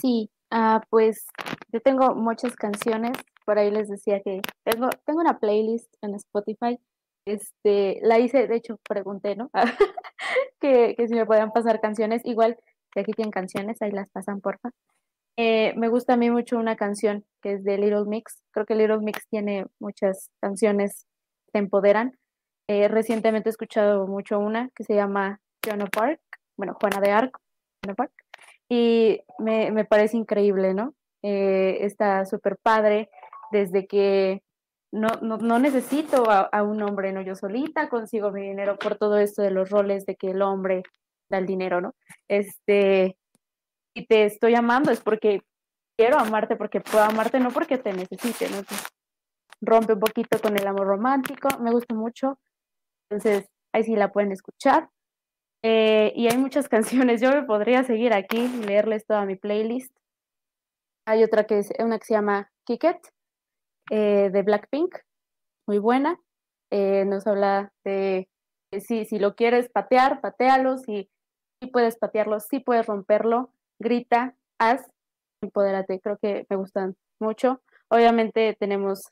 Sí, ah, pues yo tengo muchas canciones. Por ahí les decía que tengo, tengo una playlist en Spotify este, la hice, de hecho, pregunté, ¿no? que, que, si me podían pasar canciones. Igual, si aquí tienen canciones, ahí las pasan, porfa. Eh, me gusta a mí mucho una canción que es de Little Mix. Creo que Little Mix tiene muchas canciones que empoderan. Eh, recientemente he escuchado mucho una que se llama Joan Park, bueno, Juana de Arco, Park, y me, me parece increíble, ¿no? Eh, está súper padre desde que no, no, no necesito a, un hombre, no yo solita consigo mi dinero por todo esto de los roles de que el hombre da el dinero, ¿no? Este, y te estoy amando es porque quiero amarte, porque puedo amarte, no porque te necesite, ¿no? rompe un poquito con el amor romántico, me gusta mucho, entonces ahí sí la pueden escuchar. Eh, y hay muchas canciones, yo me podría seguir aquí leerles toda mi playlist. Hay otra que es una que se llama Kick It, eh, de Blackpink, muy buena. Eh, nos habla de si, si lo quieres patear, patealo, si, puedes patearlo, si puedes romperlo, grita, haz, empodérate, creo que me gustan mucho. Obviamente tenemos,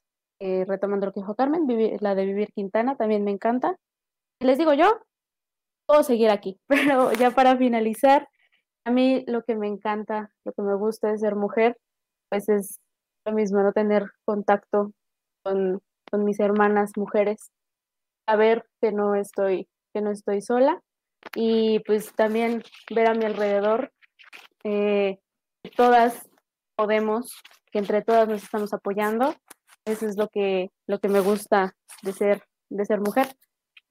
eh, retomando lo que dijo Carmen, la de Vivir Quintana, también me encanta. Les digo yo, puedo seguir aquí, pero ya para finalizar, a mí lo que me encanta, lo que me gusta de ser mujer, pues es lo mismo, no tener contacto con, mis hermanas mujeres, saber que no estoy, que no estoy sola y pues también ver a mi alrededor eh, todas podemos, que entre todas nos estamos apoyando. Eso es lo que, lo que me gusta de ser, de ser mujer.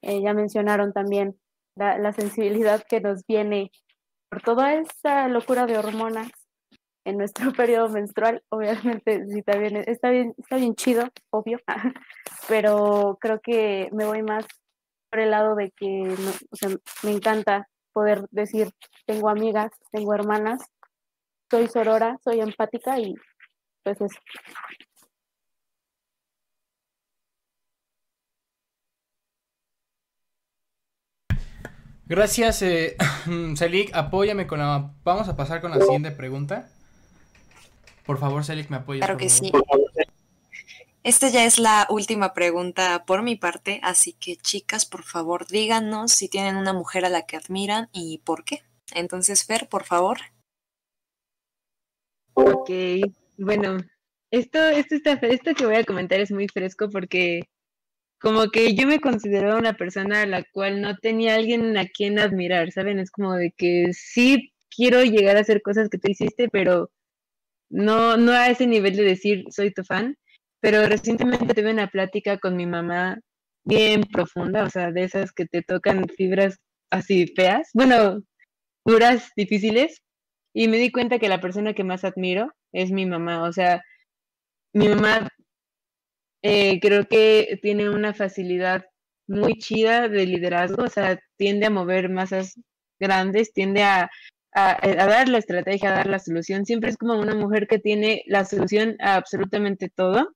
Eh, ya mencionaron también la, sensibilidad que nos viene por toda esa locura de hormonas en nuestro periodo menstrual. Obviamente, sí, también está bien, está bien chido, obvio, pero creo que me voy más por el lado de que o sea, me encanta poder decir, tengo amigas, tengo hermanas, soy sorora, soy empática y pues eso. Gracias, eh, Selik. Apóyame con la. Vamos a pasar con la siguiente pregunta. Por favor, Selik, me apoyas. Claro que sí. Esta ya es la última pregunta por mi parte, así que chicas, por favor, díganos si tienen una mujer a la que admiran y por qué. Entonces, Fer, por favor. Ok, bueno, esto, esto, está, esto que voy a comentar es muy fresco porque como que yo me considero una persona a la cual no tenía alguien a quien admirar, ¿saben? Es como de que sí quiero llegar a hacer cosas que tú hiciste, pero no, no a ese nivel de decir soy tu fan. Pero recientemente tuve una plática con mi mamá bien profunda, o sea, de esas que te tocan fibras así feas, bueno, duras, difíciles, y me di cuenta que la persona que más admiro es mi mamá, o sea, mi mamá eh, creo que tiene una facilidad muy chida de liderazgo, o sea, tiende a mover masas grandes, tiende a, dar la estrategia, a dar la solución. Siempre es como una mujer que tiene la solución a absolutamente todo,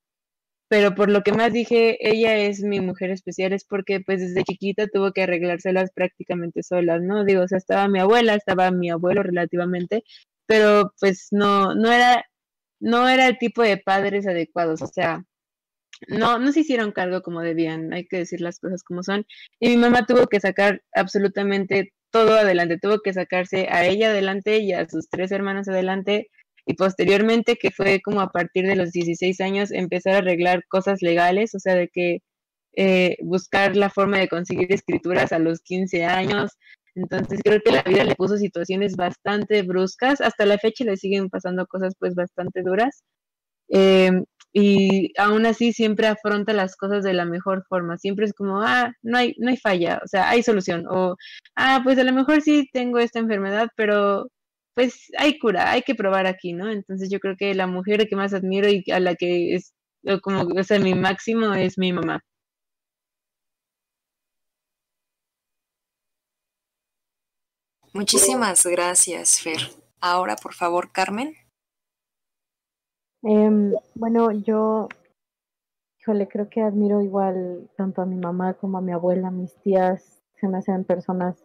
pero por lo que más dije, ella es mi mujer especial, es porque pues desde chiquita tuvo que arreglárselas prácticamente solas, ¿no? Digo, o sea, estaba mi abuela, estaba mi abuelo relativamente, pero pues no, no era, no era el tipo de padres adecuados, o sea, no, no se hicieron cargo como debían, hay que decir las cosas como son. Y mi mamá tuvo que sacar absolutamente todo adelante, tuvo que sacarse a ella adelante y a sus tres hermanos adelante. Y posteriormente, que fue como a partir de los 16 años, empezar a arreglar cosas legales, o sea, de que eh, buscar la forma de conseguir escrituras a los 15 años. Entonces creo que la vida le puso situaciones bastante bruscas. Hasta la fecha le siguen pasando cosas pues bastante duras. Eh, y aún así siempre afronta las cosas de la mejor forma. Siempre es como, ah, no hay, no hay falla, o sea, hay solución. O, ah, pues a lo mejor sí tengo esta enfermedad, pero pues hay cura, hay que probar aquí, ¿no? Entonces yo creo que la mujer que más admiro y a la que es como, o sea, mi máximo es mi mamá. Muchísimas gracias, Fer. Ahora, por favor, Carmen. Em, bueno, yo, híjole, creo que admiro igual tanto a mi mamá como a mi abuela, mis tías, se me hacen personas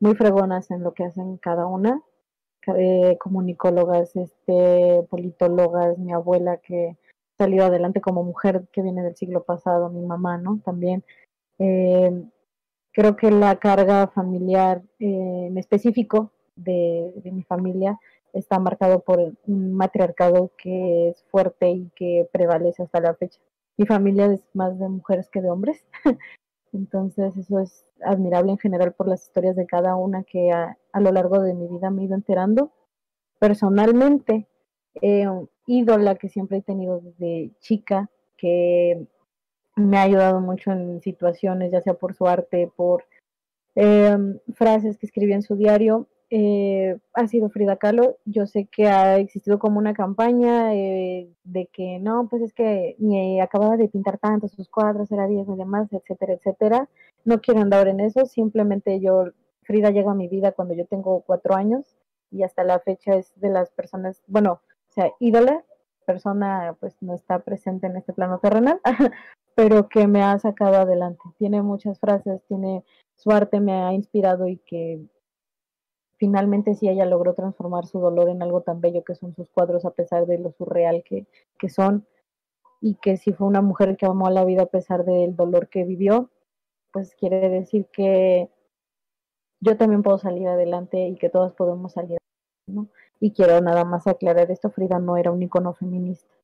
muy fregonas en lo que hacen cada una, eh, comunicólogas, este, politólogas, mi abuela que salió adelante como mujer que viene del siglo pasado, mi mamá, ¿no? También. Em, creo que la carga familiar eh, en específico de mi familia está marcado por un matriarcado que es fuerte y que prevalece hasta la fecha. Mi familia es más de mujeres que de hombres, entonces eso es admirable en general por las historias de cada una que a, lo largo de mi vida me he ido enterando. Personalmente, eh, ídola que siempre he tenido desde chica, que me ha ayudado mucho en situaciones, ya sea por su arte, por eh, frases que escribía en su diario, eh, ha sido Frida Kahlo. Yo sé que ha existido como una campaña eh, de que no, pues es que ni acababa de pintar tanto sus cuadros, era 10 y demás, etcétera, etcétera. No quiero andar en eso, simplemente yo, Frida llega a mi vida cuando yo tengo cuatro años y hasta la fecha es de las personas, bueno, o sea, ídola, persona pues no está presente en este plano terrenal, pero que me ha sacado adelante. Tiene muchas frases, tiene su arte me ha inspirado y que finalmente sí ella logró transformar su dolor en algo tan bello que son sus cuadros a pesar de lo surreal que, que son y que si fue una mujer que amó a la vida a pesar del dolor que vivió, pues quiere decir que yo también puedo salir adelante y que todas podemos salir ¿no? Y quiero nada más aclarar esto, Frida no era un icono feminista.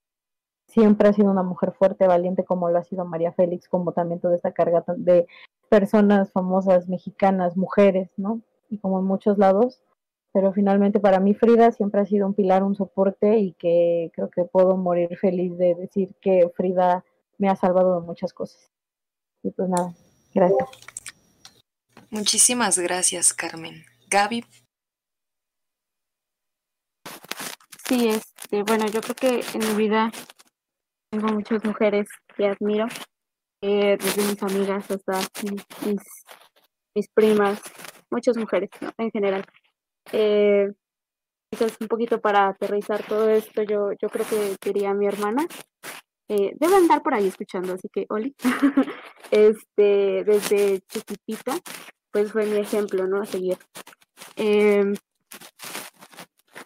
Siempre ha sido una mujer fuerte, valiente, como lo ha sido María Félix, como también toda esta carga de personas famosas mexicanas, mujeres, ¿no? Y como en muchos lados, pero finalmente para mí Frida siempre ha sido un pilar, un soporte y que creo que puedo morir feliz de decir que Frida me ha salvado de muchas cosas. Y pues nada, gracias. Muchísimas gracias, Carmen. Gaby. Sí, este, bueno, yo creo que en mi vida tengo muchas mujeres que admiro, eh, desde mis amigas hasta mis, mis, primas, muchas mujeres, ¿no? En general. Eh, quizás un poquito para aterrizar todo esto, yo, yo creo que diría mi hermana. Eh, debe andar por ahí escuchando, así que, Oli, este, desde chiquitita, pues fue mi ejemplo, ¿no? A seguir. Eh,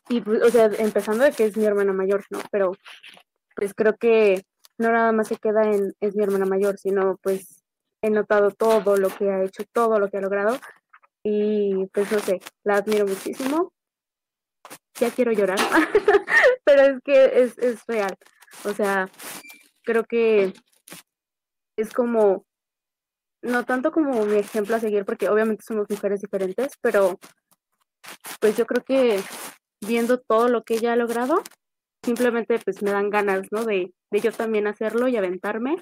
y, pues, o sea, empezando de que es mi hermana mayor, ¿no? Pero, pues creo que no nada más se queda en es mi hermana mayor, sino pues he notado todo lo que ha hecho, todo lo que ha logrado y pues no sé, la admiro muchísimo. Ya quiero llorar, pero es que es, es real. O sea, creo que es como, no tanto como mi ejemplo a seguir, porque obviamente somos mujeres diferentes, pero pues yo creo que viendo todo lo que ella ha logrado, simplemente pues me dan ganas, ¿no? De, de yo también hacerlo y aventarme.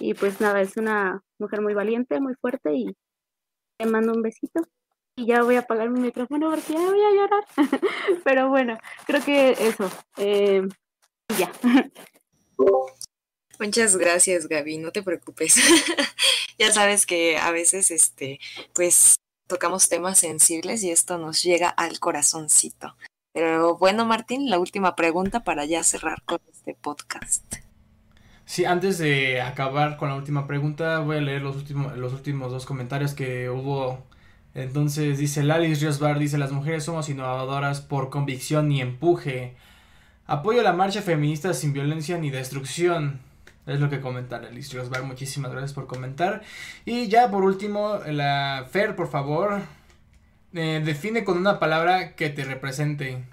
Y pues nada, es una mujer muy valiente, muy fuerte y te mando un besito. Y ya voy a apagar mi micrófono porque ya voy a llorar. Pero bueno, creo que eso. Eh, ya. Muchas gracias, Gaby, no te preocupes. ya sabes que a veces, este, pues, tocamos temas sensibles y esto nos llega al corazoncito. Pero bueno, Martín, la última pregunta para ya cerrar con este podcast. Sí, antes de acabar con la última pregunta, voy a leer los últimos, los últimos dos comentarios que hubo. Entonces dice Lalis Riosbar, dice, las mujeres somos innovadoras por convicción y empuje. Apoyo la marcha feminista sin violencia ni destrucción. Es lo que comenta Lalis Riosbar. Muchísimas gracias por comentar. Y ya por último, la Fer, por favor, eh, define con una palabra que te represente.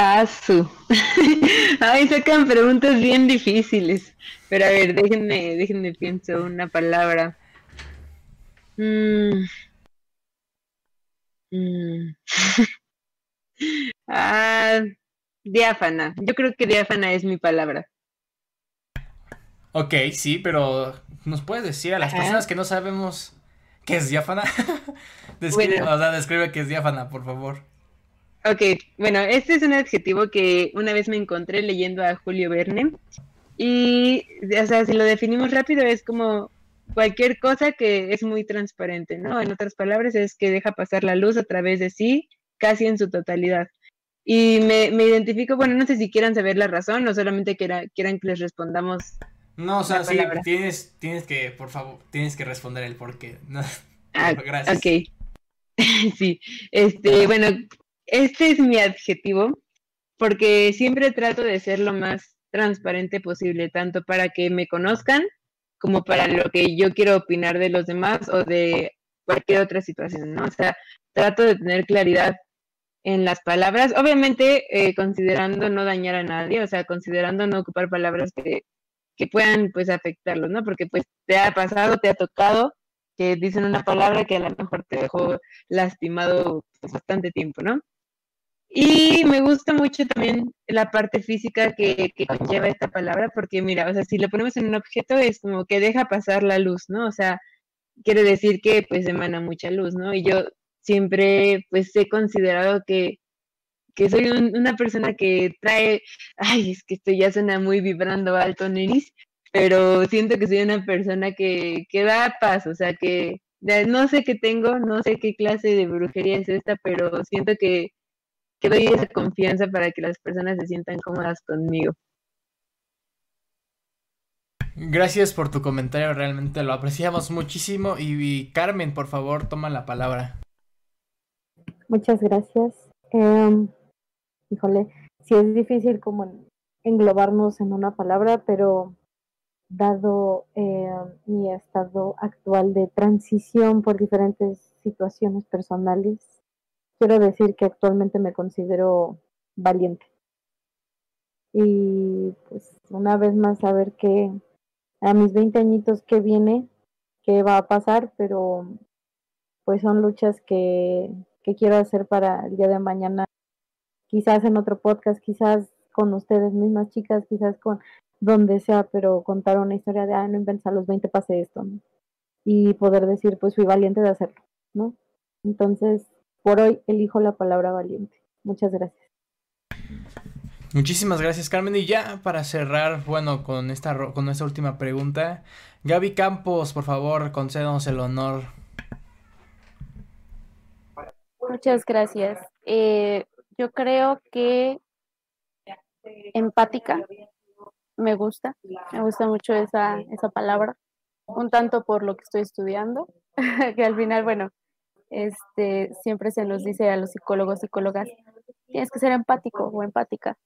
Asu. Ay, sacan preguntas bien difíciles. Pero a ver, déjenme, déjenme pienso una palabra. Mm. Mm. ah, diáfana. Yo creo que diáfana es mi palabra. Ok, sí, pero ¿nos puedes decir a las personas que no sabemos ¿Qué es diáfana? describe, O sea, describe qué es diáfana, por favor. Ok, bueno, este es un adjetivo que una vez me encontré leyendo a Julio Verne. Y, o sea, si lo definimos rápido, es como cualquier cosa que es muy transparente, ¿no? En otras palabras, es que deja pasar la luz a través de sí, casi en su totalidad. Y me, me identifico, bueno, no sé si quieran saber la razón o solamente quieran que les respondamos no, o sea, sí, tienes, tienes que, por favor, tienes que responder el por qué. ah, gracias. Ok. sí, este, bueno, este es mi adjetivo porque siempre trato de ser lo más transparente posible, tanto para que me conozcan como para lo que yo quiero opinar de los demás o de cualquier otra situación, ¿no? O sea, trato de tener claridad en las palabras, obviamente eh, considerando no dañar a nadie, o sea, considerando no ocupar palabras que que puedan pues afectarlos, ¿no? Porque pues te ha pasado, te ha tocado que dicen una palabra que a lo mejor te dejó lastimado pues, bastante tiempo, ¿no? Y me gusta mucho también la parte física que, que, conlleva esta palabra, porque mira, o sea, si lo ponemos en un objeto es como que deja pasar la luz, ¿no? O sea, quiere decir que pues emana mucha luz, ¿no? Y yo siempre pues he considerado que que soy una persona que trae, ay, es que esto ya suena muy vibrando alto, Neris, pero siento que soy una persona que, que da paz, o sea, que no sé qué tengo, no sé qué clase de brujería es esta, pero siento que, que doy esa confianza para que las personas se sientan cómodas conmigo. Gracias por tu comentario, realmente lo apreciamos muchísimo. Y, Carmen, por favor, toma la palabra. Muchas gracias. Em, híjole, sí es difícil como englobarnos en una palabra, pero dado eh, mi estado actual de transición por diferentes situaciones personales, quiero decir que actualmente me considero valiente. Y pues una vez más saber que a mis 20 añitos que viene, qué va a pasar, pero pues son luchas que, que quiero hacer para el día de mañana quizás en otro podcast, quizás con ustedes mismas chicas, quizás con donde sea, pero contar una historia de, ah, no inventes a los 20 pasé esto, ¿no? Y poder decir, pues fui valiente de hacerlo, ¿no? Entonces, por hoy elijo la palabra valiente. Muchas gracias. Muchísimas gracias, Carmen. Y ya para cerrar, bueno, con esta, con esta última pregunta, Gaby Campos, por favor, concédanos el honor. Muchas gracias. Eh, yo creo que empática me gusta, me gusta mucho esa, esa palabra, un tanto por lo que estoy estudiando, que al final, bueno, este, siempre se nos dice a los psicólogos, psicólogas, tienes que ser empático o empática.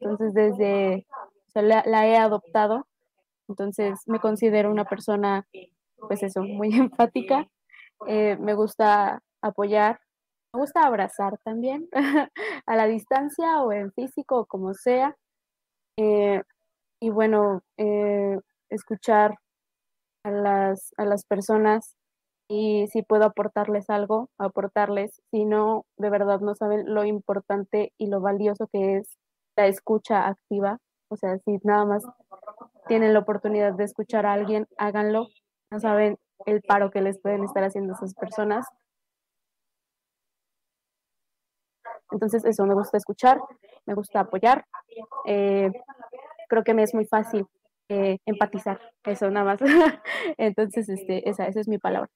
Entonces, desde, la, he adoptado, entonces me considero una persona, pues eso, muy empática. Eh, me gusta apoyar, me gusta abrazar también a la distancia o en físico o como sea. Eh, y bueno, eh, escuchar a las, a las personas y si puedo aportarles algo, aportarles. Si no, de verdad no saben lo importante y lo valioso que es la escucha activa. O sea, si nada más tienen la oportunidad de escuchar a alguien, háganlo. No saben el paro que les pueden estar haciendo esas personas. Entonces, eso, me gusta escuchar, me gusta apoyar. Eh, creo que me es muy fácil eh, empatizar, eso nada más. Entonces, este, esa, esa es mi palabra.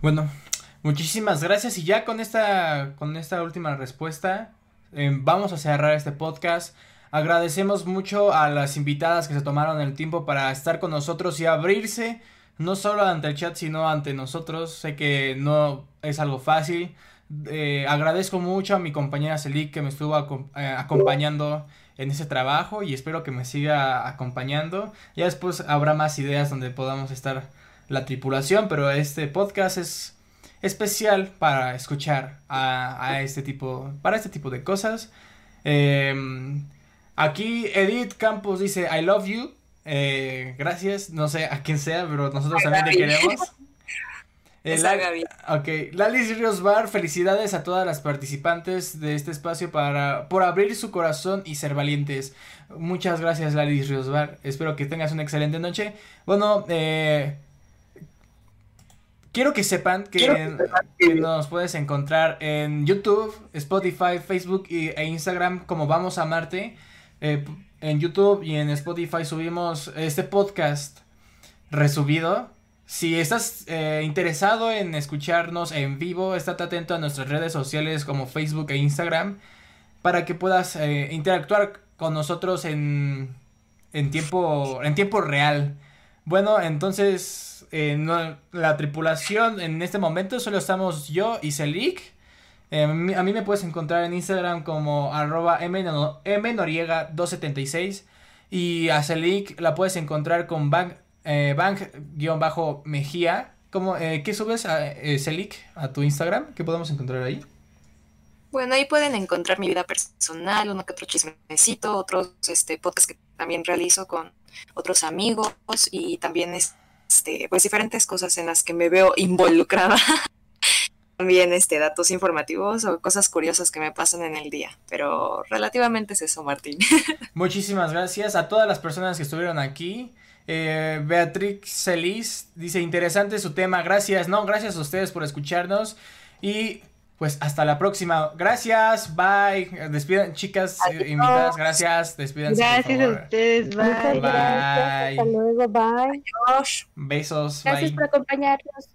Bueno, muchísimas gracias y ya con esta, con esta última respuesta eh, vamos a cerrar este podcast. Agradecemos mucho a las invitadas que se tomaron el tiempo para estar con nosotros y abrirse, no solo ante el chat, sino ante nosotros. Sé que no es algo fácil. Eh, agradezco mucho a mi compañera Celik que me estuvo acompañando en ese trabajo y espero que me siga acompañando. Ya después habrá más ideas donde podamos estar la tripulación, pero este podcast es especial para escuchar a, este tipo, para este tipo de cosas. Em, aquí Edith Campos dice I love you. Eh, gracias, no sé a quién sea, pero nosotros también te queremos. Eh, ok, Lali Ríos Bar, felicidades a todas las participantes de este espacio para, por abrir su corazón y ser valientes. Muchas gracias Lali Ríos Bar, espero que tengas una excelente noche. Bueno, eh, quiero que sepan que, nos puedes encontrar en YouTube, Spotify, Facebook e Instagram como Vamos a Marte. Eh, en YouTube y en Spotify subimos este podcast resubido si estás eh, interesado en escucharnos en vivo, estate atento a nuestras redes sociales como Facebook e Instagram para que puedas eh, interactuar con nosotros en, en, tiempo, en tiempo real. Bueno, entonces la tripulación en este momento solo estamos yo y Celik. Eh, a mí me puedes encontrar en Instagram como arroba mnoriega276 y a Celik la puedes encontrar con Bank eh, Bank-Mejía. ¿Cómo, eh, ¿Qué subes a eh, a tu Instagram? ¿Qué podemos encontrar ahí? Bueno, ahí pueden encontrar mi vida personal, uno que otro chismecito, otros este, podcasts que también realizo con otros amigos y también este, pues diferentes cosas en las que me veo involucrada. también este, datos informativos o cosas curiosas que me pasan en el día. Pero relativamente es eso, Martín. Muchísimas gracias a todas las personas que estuvieron aquí. Eh, Beatrix Celis dice, interesante su tema, gracias, no, gracias a ustedes por escucharnos y pues hasta la próxima, gracias, bye, despidan chicas eh, invitadas, gracias, despídanse. Gracias a ustedes, bye. bye. Hasta luego, bye. Besos, Gracias por acompañarnos.